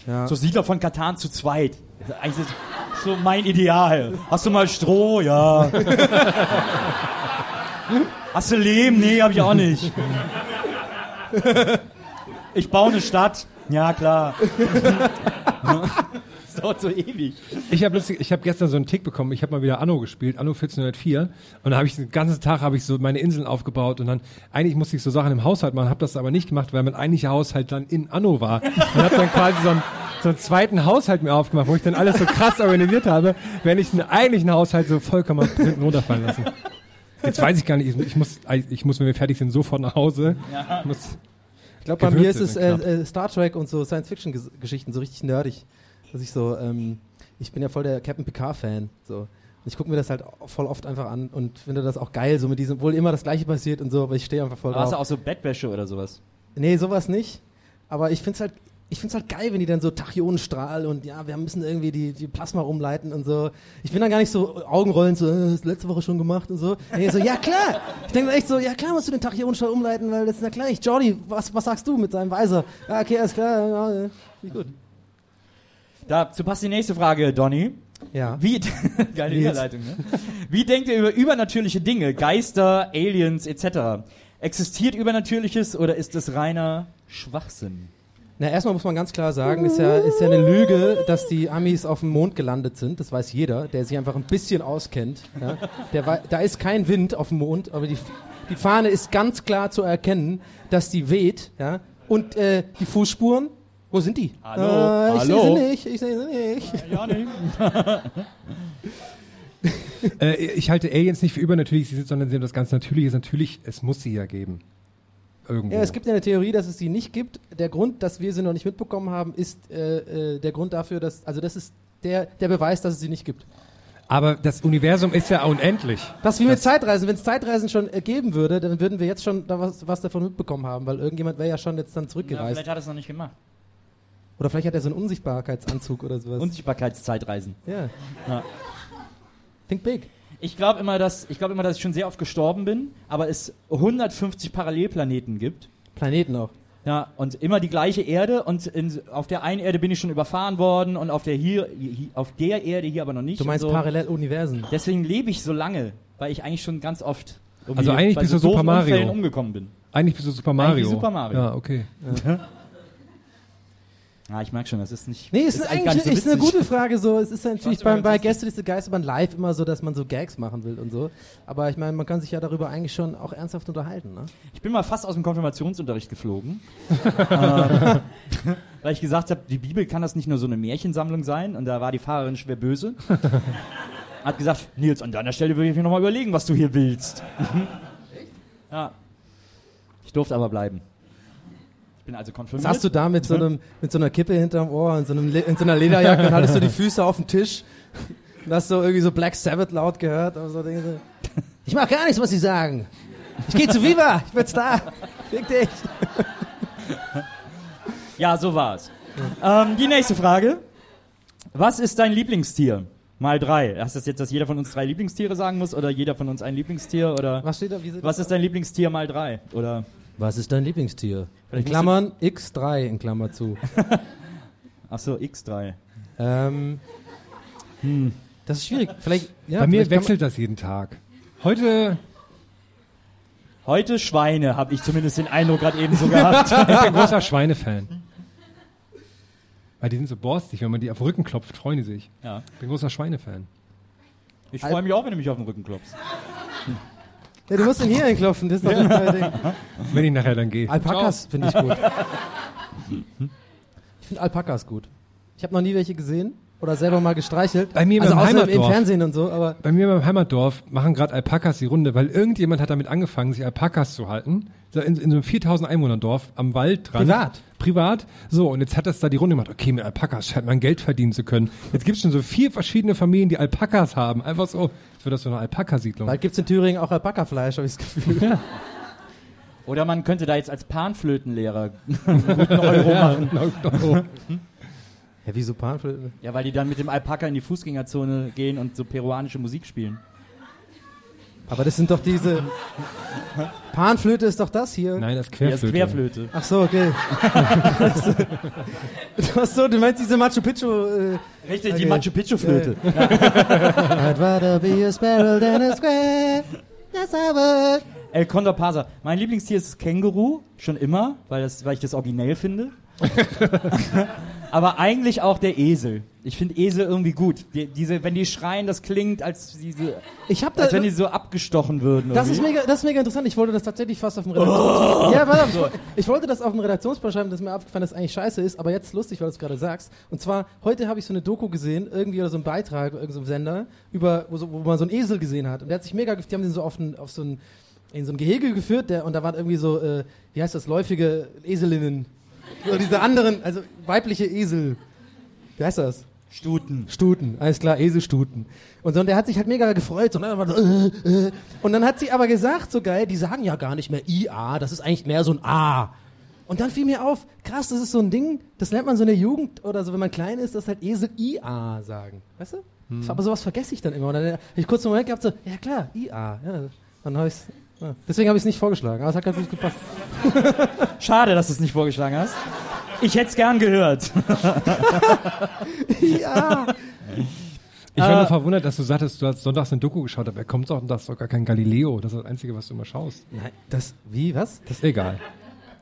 Ja. So Siedler von Katan zu zweit. Das ist eigentlich so mein Ideal. Hast du mal Stroh? Ja. Hast du Lehm? Nee, hab ich auch nicht. Ich baue eine Stadt. Ja, klar. Das dauert so ewig. Ich habe hab gestern so einen Tick bekommen. Ich habe mal wieder Anno gespielt, Anno 1404. Und da habe ich den ganzen Tag habe ich so meine Inseln aufgebaut und dann eigentlich musste ich so Sachen im Haushalt machen, habe das aber nicht gemacht, weil mein eigentlicher Haushalt dann in Anno war. Und habe dann quasi so einen, so einen zweiten Haushalt mir aufgemacht, wo ich dann alles so krass organisiert habe, während ich den eigentlichen Haushalt so vollkommen hinten runterfallen lassen. Jetzt weiß ich gar nicht, ich muss, ich muss, wenn wir fertig sind, sofort nach Hause. Ich Ich glaube, bei mir ist es äh, äh, Star Trek und so Science-Fiction-Geschichten so richtig nerdig. Dass ich so, ähm, ich bin ja voll der Captain Picard-Fan. So. Und ich gucke mir das halt voll oft einfach an und finde das auch geil, so mit diesem, obwohl immer das Gleiche passiert und so, aber ich stehe einfach voll Aber hast drauf. du auch so Bettwäsche oder sowas? Nee, sowas nicht. Aber ich finde es halt, ich find's halt geil, wenn die dann so Tachyonenstrahl und ja, wir müssen irgendwie die, die Plasma umleiten und so. Ich bin dann gar nicht so Augenrollen, so, äh, hast du letzte Woche schon gemacht und so. Nee, so, ja klar. Ich denke echt so, ja klar musst du den Tachyonenstrahl umleiten, weil das ist ja gleich. Jordi, was, was sagst du mit seinem Weiser? Ja, okay, alles klar. Ja, ja, gut. Dazu passt die nächste Frage, Donny. Ja. Wie, geile. Überleitung, ne? Wie denkt ihr über übernatürliche Dinge, Geister, Aliens etc.? Existiert Übernatürliches oder ist es reiner Schwachsinn? Na, erstmal muss man ganz klar sagen, ist ja, ist ja eine Lüge, dass die Amis auf dem Mond gelandet sind. Das weiß jeder, der sich einfach ein bisschen auskennt. Ja. Der, da ist kein Wind auf dem Mond, aber die, die Fahne ist ganz klar zu erkennen, dass die weht. Ja. Und äh, die Fußspuren, wo sind die? Hallo? Äh, ich Hallo? sehe sie nicht, ich sehe sie nicht. Ja, nee. Äh, ich halte Aliens nicht für übernatürlich, sie sind, sondern sie haben das ganz Natürliche. ist Natürlich, es muss sie ja geben. Irgendwo. Ja, es gibt ja eine Theorie, dass es sie nicht gibt. Der Grund, dass wir sie noch nicht mitbekommen haben, ist äh, äh, der Grund dafür, dass, also das ist der, der Beweis, dass es sie nicht gibt. Aber das Universum ist ja unendlich. Das ist wie mit Zeitreisen. Wenn es Zeitreisen schon äh, geben würde, dann würden wir jetzt schon da was, was davon mitbekommen haben, weil irgendjemand wäre ja schon jetzt dann Ja, zurückgereist. vielleicht hat er es noch nicht gemacht. Oder vielleicht hat er so einen Unsichtbarkeitsanzug oder sowas. Unsichtbarkeitszeitreisen. ja. Ja. Think big. Ich glaube immer, dass ich glaube immer, dass ich schon sehr oft gestorben bin, aber es 150 Parallelplaneten gibt. Planeten auch. Ja, und immer die gleiche Erde und in, auf der einen Erde bin ich schon überfahren worden und auf der hier, hier auf der Erde hier aber noch nicht. Du meinst so. Paralleluniversen. Deswegen lebe ich so lange, weil ich eigentlich schon ganz oft Also eigentlich bei bist so du Super Mario. Umgekommen bin. Eigentlich bist du Super Mario. Eigentlich Super Mario. Ja, okay. Ja, ich merke schon, das ist nicht. Nee, es ist, gar eigentlich nicht so ist eine gute Frage. So, es ist natürlich beim, bei. Gästeliste Geisterbahn live immer so, dass man so Gags machen will und so. Aber ich meine, man kann sich ja darüber eigentlich schon auch ernsthaft unterhalten. Ne? Ich bin mal fast aus dem Konfirmationsunterricht geflogen. ähm, weil ich gesagt habe, die Bibel kann das nicht nur so eine Märchensammlung sein. Und da war die Fahrerin schwer böse. Hat gesagt, Nils, an deiner Stelle würde ich mir nochmal überlegen, was du hier willst. ja. Ich durfte aber bleiben. Ich bin also konfirmiert. Saßt du da mit so, einem, mit so einer Kippe hinterm Ohr und so, einem, Le- in so einer Lederjacke und hattest du die Füße auf dem Tisch und hast so irgendwie so Black Sabbath laut gehört. Und so Dinge so. Ich mach gar nichts, was sie sagen. Ich gehe zu Viva, ich bin da. Fick dich. Ja, so war's. ähm, die nächste Frage. Was ist dein Lieblingstier? Mal drei. Heißt das jetzt, dass jeder von uns drei Lieblingstiere sagen muss oder jeder von uns ein Lieblingstier oder Was steht da? Was ist dein Lieblingstier mal drei? Oder Was ist dein Lieblingstier? In Vielleicht musst Klammern X3 in Klammer zu. ach so X3. ähm, Das ist schwierig. Vielleicht, ja, Bei mir wechselt das jeden Tag. Heute, Heute Schweine, habe ich zumindest den Eindruck gerade eben so gehabt. ich bin ein großer Schweinefan. Weil die sind so borstig, wenn man die auf den Rücken klopft, freuen die sich. ja. Ich bin ein großer Schweinefan. Ich freue mich auch, wenn du mich auf den Rücken klopfst. Man, ja, du musst den hier hinklopfen. Das ist doch das Ding. Wenn ich nachher dann gehe. Alpakas finde ich gut. Ich finde Alpakas gut. Ich habe noch nie welche gesehen oder selber mal gestreichelt. Bei mir also im außer im Heimatdorf. Fernsehen und so, aber Bei mir beim Heimatdorf machen gerade Alpakas die Runde, weil irgendjemand hat damit angefangen, sich Alpakas zu halten. In, in so einem 4000 Einwohner Dorf am Wald dran. Privat? Privat. So, und jetzt hat das da die Runde gemacht. Okay, mit Alpakas scheint man Geld verdienen zu können. Jetzt gibt es schon so vier verschiedene Familien, die Alpakas haben. Einfach so, als wäre das so eine Alpakasiedlung. bald gibt's in Thüringen auch Alpakafleisch, habe ich das Gefühl. Oder man könnte da jetzt als Panflötenlehrer einen guten Euro machen. Ja, wieso Panflöte? Ja, weil die dann mit dem Alpaka in die Fußgängerzone gehen und so peruanische Musik spielen. Aber das sind doch diese. Panflöte ist doch das hier. Nein, das ist Ja, das Querflöte. ist Querflöte. Ach so, okay. Ach so, du meinst diese Machu Picchu. Äh, Richtig, die Okay. Machu Picchu Flöte. I'd rather be a sparrow than a square. Yes, I would. El Condor Pasa. Mein Lieblingstier ist das Känguru, schon immer, weil, das, weil ich das originell finde. Aber eigentlich auch der Esel. Ich finde Esel irgendwie gut. Die, diese, wenn die schreien, das klingt, als, diese, Ich habe da. als wenn die so abgestochen würden. Das ist, mega, das ist mega interessant. Ich wollte das tatsächlich fast auf dem Redaktions... Ja, warte, wollte- ich wollte das auf dem Redaktionsplan schreiben, dass mir aufgefallen dass eigentlich scheiße ist, aber jetzt lustig, weil du es gerade sagst. Und zwar, heute habe ich so eine Doku gesehen, irgendwie oder so einen Beitrag, irgendein so ein Sender, über, wo, so, wo man so einen Esel gesehen hat. Und der hat sich mega, gef- die haben den so auf, ein, auf so ein, in so ein Gehege geführt, der, und da waren irgendwie so, äh, wie heißt das, läufige Eselinnen. So diese anderen, also weibliche Esel. Wie heißt das? Stuten. Stuten, alles klar, Eselstuten. Und so, und der hat sich halt mega gefreut. So, und, dann war so, äh, äh. und dann hat sie aber gesagt, so geil, die sagen ja gar nicht mehr IA, das ist eigentlich mehr so ein A. Und dann fiel mir auf, krass, das ist so ein Ding, das lernt man so in der Jugend oder so, wenn man klein ist, dass halt Esel IA sagen. Weißt du? Hm. Aber sowas vergesse ich dann immer. Und dann habe ich kurz einen Moment gehabt, so, ja klar, IA. Ja, dann habe ich's, ja. Deswegen habe ich es nicht vorgeschlagen, aber es hat ganz gut gepasst. Schade, dass du es nicht vorgeschlagen hast. Ich hätte es gern gehört. ja. Ich war Äh, nur verwundert, dass du sagtest, du hast sonntags eine Doku geschaut, aber er kommt doch und das ist doch gar kein Galileo. Das ist das Einzige, was du immer schaust. Nein, das, wie, was? Das, Egal.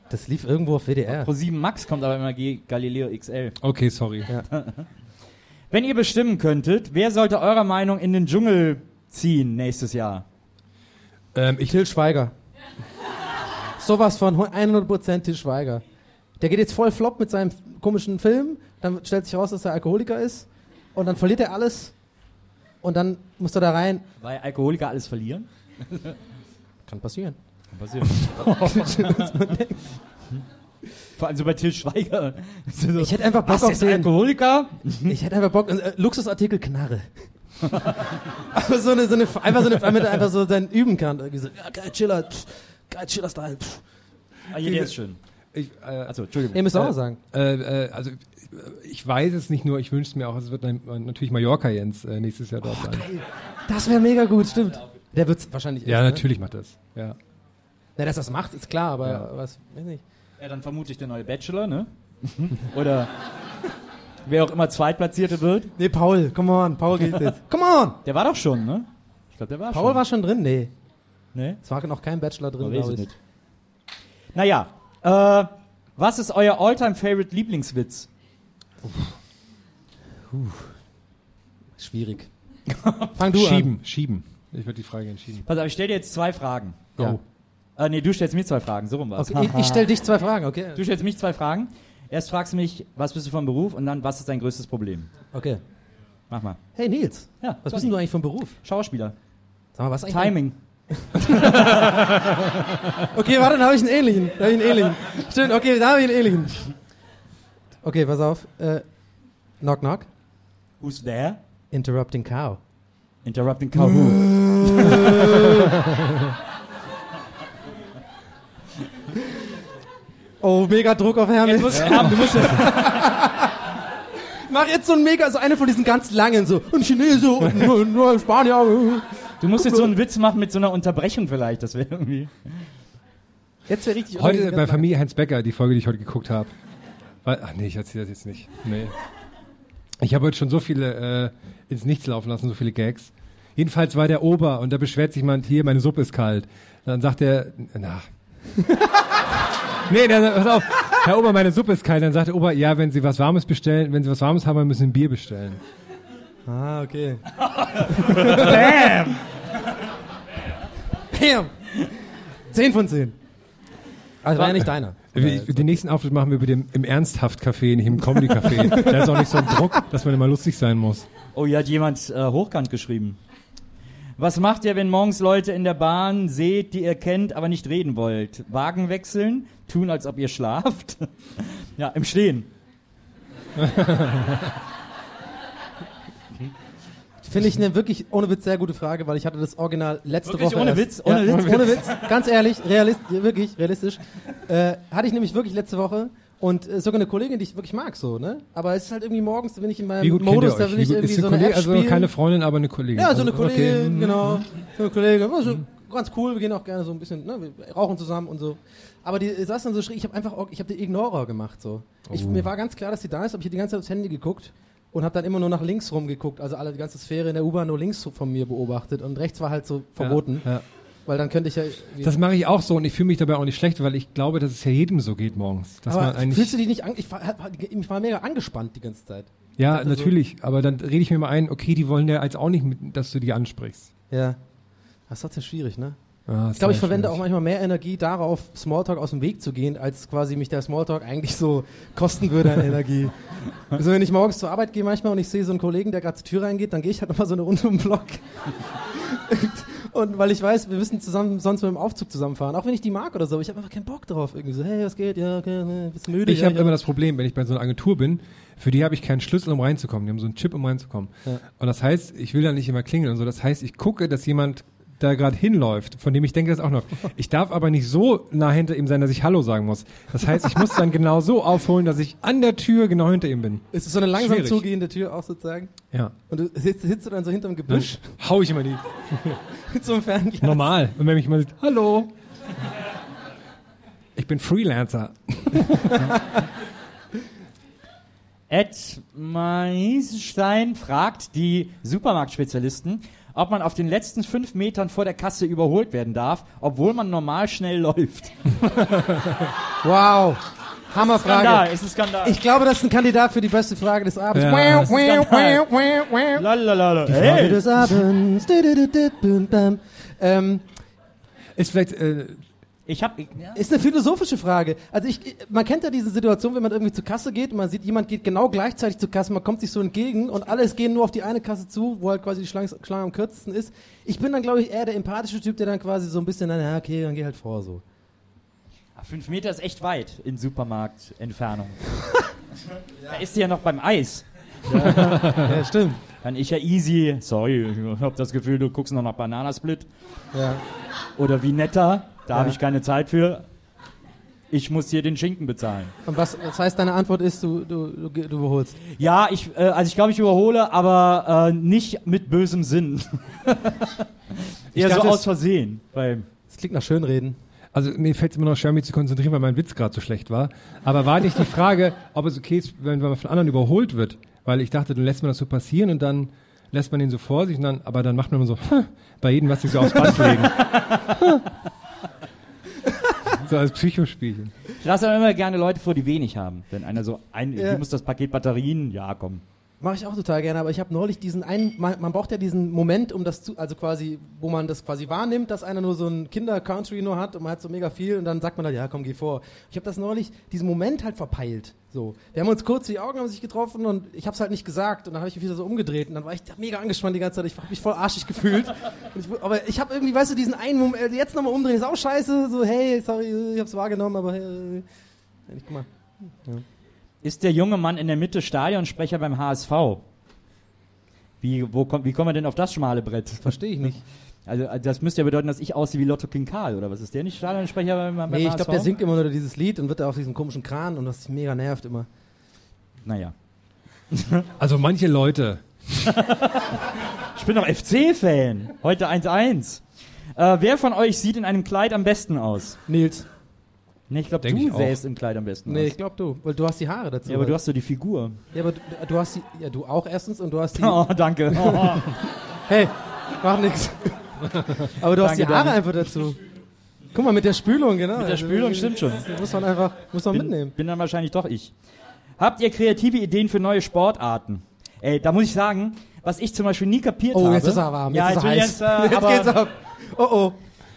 das lief irgendwo auf WDR. Pro 7 Max kommt aber immer G Galileo XL. Okay, sorry. Wenn ihr bestimmen könntet, wer sollte eurer Meinung in den Dschungel ziehen nächstes Jahr? Ähm, ich, Till Schweiger. Sowas von 100% Till Schweiger. Der geht jetzt voll flop mit seinem komischen Film, dann stellt sich raus, dass er Alkoholiker ist und dann verliert er alles und dann muss er da rein. Weil Alkoholiker alles verlieren? Kann passieren. Kann passieren. Vor allem so bei Till Schweiger. So, Ich hätte einfach Bock auf den. Alkoholiker? Ich hätte einfach Bock, äh, Luxusartikel Knarre. Aber so eine, so eine, einfach so eine, damit er einfach so sein üben kann. Irgendwie so, ja, geil, Chiller, pff, geil, Chiller-Style. pff. Ah, hier, der ist schön. ich, äh, Also, Entschuldigung. Ihr müsst auch Äh, was sagen. äh, äh, also ich weiß es nicht nur, ich wünsche es mir auch, es wird natürlich Mallorca Jens äh, nächstes Jahr dort sein. Das wäre mega gut, stimmt. Der wird's wahrscheinlich Ja, echt, ne? natürlich macht das. Ja. Na, dass das macht, ist klar, aber Ja. was, weiß nicht. Ja, dann vermute ich der neue Bachelor, ne? Oder wer auch immer Zweitplatzierte wird. Nee, Paul, come on, Paul geht jetzt. Come on! Der war doch schon, ne? Ich glaube, der war Paul schon. war schon drin? Nee. Ne? Es war noch kein Bachelor drin, glaube ich. nicht. Naja, äh, was ist euer All-Time-Favorite Lieblingswitz? Schwierig. Fang du Schieben, schieben. Ich würde die Frage entschieden. Pass auf, ich stelle dir jetzt zwei Fragen. an. Ja. Äh, nee, du stellst mir zwei Fragen, so rum war's. Okay, ich, ich stelle dich zwei Fragen, okay? Du stellst mich zwei Fragen. Erst fragst du mich, was bist du vom Beruf und dann, was ist dein größtes Problem? Okay. Mach mal. Hey Nils, Ja, was bist denn du eigentlich vom Beruf? Schauspieler. Sag mal, was eigentlich? Timing. Okay, warte, dann habe ich einen ähnlichen. Da habe ich einen ähnlichen. Stimmt, okay, da habe ich einen ähnlichen. Okay, pass auf. Äh, knock, knock. Who's there? Interrupting cow. Interrupting cow who? Oh, mega Druck auf Hermes. Jetzt musst du, ja. du musst Mach jetzt so ein mega, so eine von diesen ganz langen, so ein Chinese und nur, nur Spanier. Du musst jetzt so einen Witz machen mit so einer Unterbrechung vielleicht, das wäre irgendwie. Jetzt wäre richtig. Heute bei lang. Familie Heinz Becker, die Folge, die ich heute geguckt habe. Weil- Ach nee, ich erzähle das jetzt nicht. Nee. Ich habe heute schon so viele äh, ins Nichts laufen lassen, so viele Gags. Jedenfalls war der Ober und da beschwert sich jemand, hier, meine Suppe ist kalt. Dann sagt er, na. nee, sagt, pass auf, Herr Ober, meine Suppe ist kalt. Dann sagt der Ober, ja, wenn Sie was Warmes bestellen, wenn Sie was Warmes haben, dann müssen Sie ein Bier bestellen. Ah, okay. Bam! Bam. Zehn von zehn. Also war ja nicht deiner. Wir- Den nächsten Auftritt machen wir bitte im, im Ernsthaft-Café, nicht im Comedy-Café. da ist auch nicht so ein Druck, dass man immer lustig sein muss. Oh, hier hat jemand äh, hochkant geschrieben. Was macht ihr, wenn morgens Leute in der Bahn seht, die ihr kennt, aber nicht reden wollt? Wagen wechseln? Tun, als ob ihr schlaft? ja, im Stehen. Finde ich eine wirklich ohne Witz sehr gute Frage, weil ich hatte das Original letzte Wirklich Woche. ohne. Witz? Ohne ja, Witz? Ohne Witz. Ganz ehrlich, realist, wirklich realistisch. Äh, hatte ich nämlich wirklich letzte Woche und äh, sogar eine Kollegin, die ich wirklich mag, so, ne? Aber es ist halt irgendwie morgens, da bin ich in meinem Modus, da will ich irgendwie ist so eine Kollegin, App also spielen. keine Freundin, aber eine Kollegin. Ja, so eine Also, Kollegin, okay. genau. So eine Kollegin, also, ganz cool, wir gehen auch gerne so ein bisschen, ne, wir rauchen zusammen und so. Aber die saß dann so schräg, ich habe einfach, ich habe die Ignorer gemacht, so. Ich, Oh. Mir war ganz klar, dass sie da ist, aber ich habe die ganze Zeit aufs Handy geguckt und habe dann immer nur nach links rumgeguckt, also alle, die ganze Sphäre in der U-Bahn nur links von mir beobachtet und rechts war halt so verboten, Ja, ja. Weil dann könnte ich ja... Das mache ich auch so und ich fühle mich dabei auch nicht schlecht, weil ich glaube, dass es ja jedem so geht morgens. Aber fühlst du dich nicht, an, ich war, ich war mega angespannt die ganze Zeit. ja, dachte so- natürlich, aber dann rede ich mir mal ein, okay, die wollen ja als auch nicht, mit, dass du die ansprichst. Ja. Das ist trotzdem schwierig, ne? Ja, Ich glaube, ich verwende auch manchmal mehr Energie darauf, Smalltalk aus dem Weg zu gehen, als quasi mich der Smalltalk eigentlich so kosten würde an Energie. also wenn ich morgens zur Arbeit gehe manchmal und ich sehe so einen Kollegen, der gerade zur Tür reingeht, dann gehe ich halt nochmal so eine Runde um den Block. und weil ich weiß, wir müssen zusammen sonst mit dem Aufzug zusammenfahren, auch wenn ich die mag oder so, aber ich habe einfach keinen Bock drauf. Irgendwie so, hey, was geht? Ja, okay, bist müde? Ich ja, habe ja. immer das Problem, wenn ich bei so einer Agentur bin, für die habe ich keinen Schlüssel, um reinzukommen. Die haben so einen Chip, um reinzukommen. Ja. Und das heißt, ich will da nicht immer klingeln und so. Das heißt, ich gucke, dass jemand da gerade hinläuft, von dem ich denke, das auch noch. Ich darf aber nicht so nah hinter ihm sein, dass ich Hallo sagen muss. Das heißt, ich muss dann genau so aufholen, dass ich an der Tür genau hinter ihm bin. Ist es so eine langsam Schwierig. zugehende Tür auch sozusagen? Ja. Und du sitzt, sitzt du dann so hinterm Dann Gebüsch hau ich immer die. mit so einem Fernglas? Normal. Und wenn mich mal sieht, Hallo. Ich bin Freelancer. Ed Meisenstein fragt die Supermarktspezialisten, ob man auf den letzten fünf Metern vor der Kasse überholt werden darf, obwohl man normal schnell läuft. Wow. Hammerfrage. Skandal, ist ein Skandal. Ich glaube, das ist ein Kandidat für die beste Frage des Abends. Ja, das. Lalalala. Die Frage Hey. des Abends. Ähm, Ist vielleicht, äh, Ich hab, ja. ist eine philosophische Frage. Also ich, man kennt ja diese Situation, wenn man irgendwie zur Kasse geht und man sieht, jemand geht genau gleichzeitig zur Kasse, man kommt sich so entgegen und alles gehen nur auf die eine Kasse zu, wo halt quasi die Schlange, Schlange am kürzesten ist. Ich bin dann, glaube ich, eher der empathische Typ, der dann quasi so ein bisschen, dann, ja, okay, dann geh halt vor so. Fünf Meter ist echt weit in Supermarktentfernung. da ist sie ja noch beim Eis. Ja, stimmt. Kann ich ja easy, sorry, ich hab das Gefühl, du guckst noch nach Bananasplit Ja. oder Vinetta, da Ja. habe ich keine Zeit für. Ich muss hier den Schinken bezahlen. Und was, das heißt, deine Antwort ist, du, du, du, du überholst. Ja, ich, äh, also ich glaube, ich überhole, aber äh, nicht mit bösem Sinn. Eher so dachte, aus es- Versehen. Das klingt nach Schönreden. also mir fällt es immer noch schwer, mich zu konzentrieren, weil mein Witz gerade so schlecht war. Aber war nicht die Frage, ob es okay ist, wenn man von anderen überholt wird? Weil ich dachte, dann lässt man das so passieren und dann lässt man ihn so vor sich und dann, aber dann macht man immer so, bei jedem, was sich so aufs Band legen. so als Psychospielchen. ich lasse aber immer gerne Leute vor, die wenig haben. Wenn einer so ein, Ja. wie muss das Paket Batterien? Ja, komm. Mache ich auch total gerne, aber ich habe neulich diesen einen, man, man braucht ja diesen Moment, um das zu, also quasi, wo man das quasi wahrnimmt, dass einer nur so ein Kinder-Country nur hat und man hat so mega viel und dann sagt man halt, ja komm, geh vor. Ich habe das neulich, diesen Moment halt verpeilt. So. Wir haben uns kurz, die Augen haben sich getroffen und ich habe es halt nicht gesagt und dann habe ich mich wieder so umgedreht und dann war ich mega angespannt die ganze Zeit, ich habe mich voll arschig gefühlt. Ich, aber ich habe irgendwie, weißt du, diesen einen Moment, äh, jetzt nochmal umdrehen, ist auch scheiße, so hey, sorry, ich hab's wahrgenommen, aber äh, guck mal. Ist der junge Mann in der Mitte Stadionsprecher beim HSV? Wie, wo kommt, wie kommen wir denn auf das schmale Brett? Verstehe ich nicht. Also, äh, das müsste ja bedeuten, dass ich aussehe wie Lotto King Karl, oder was ist der nicht Stadionsprecher beim, beim Nee, ich glaube, der singt immer nur dieses Lied und wird da auf diesen komischen Kran und das mega nervt immer. Naja. Also manche Leute. Ich bin doch FC-Fan. Heute 1-1. Äh, wer von euch sieht in einem Kleid am besten aus? Nils. Ne, ich glaube, du sähst im Kleid am besten Nee, aus. ich glaube du, weil du hast die Haare dazu. Ja, aber du hast so die Figur. ja, aber du, du hast die, ja, du auch erstens und du hast die, Oh, danke. Oh. hey, mach nix. aber du hast Danke, die Haare Danny. einfach dazu. Guck mal, mit der Spülung, genau. Mit der Spülung stimmt schon. Das muss man einfach, muss man bin, mitnehmen. bin dann wahrscheinlich doch ich. Habt ihr kreative Ideen für neue Sportarten? Ey, da muss ich sagen, was ich zum Beispiel nie kapiert Oh, habe. jetzt ist er warm, ja, jetzt jetzt, ist er heiß. ich jetzt, äh, Jetzt geht's ab. Oh, oh.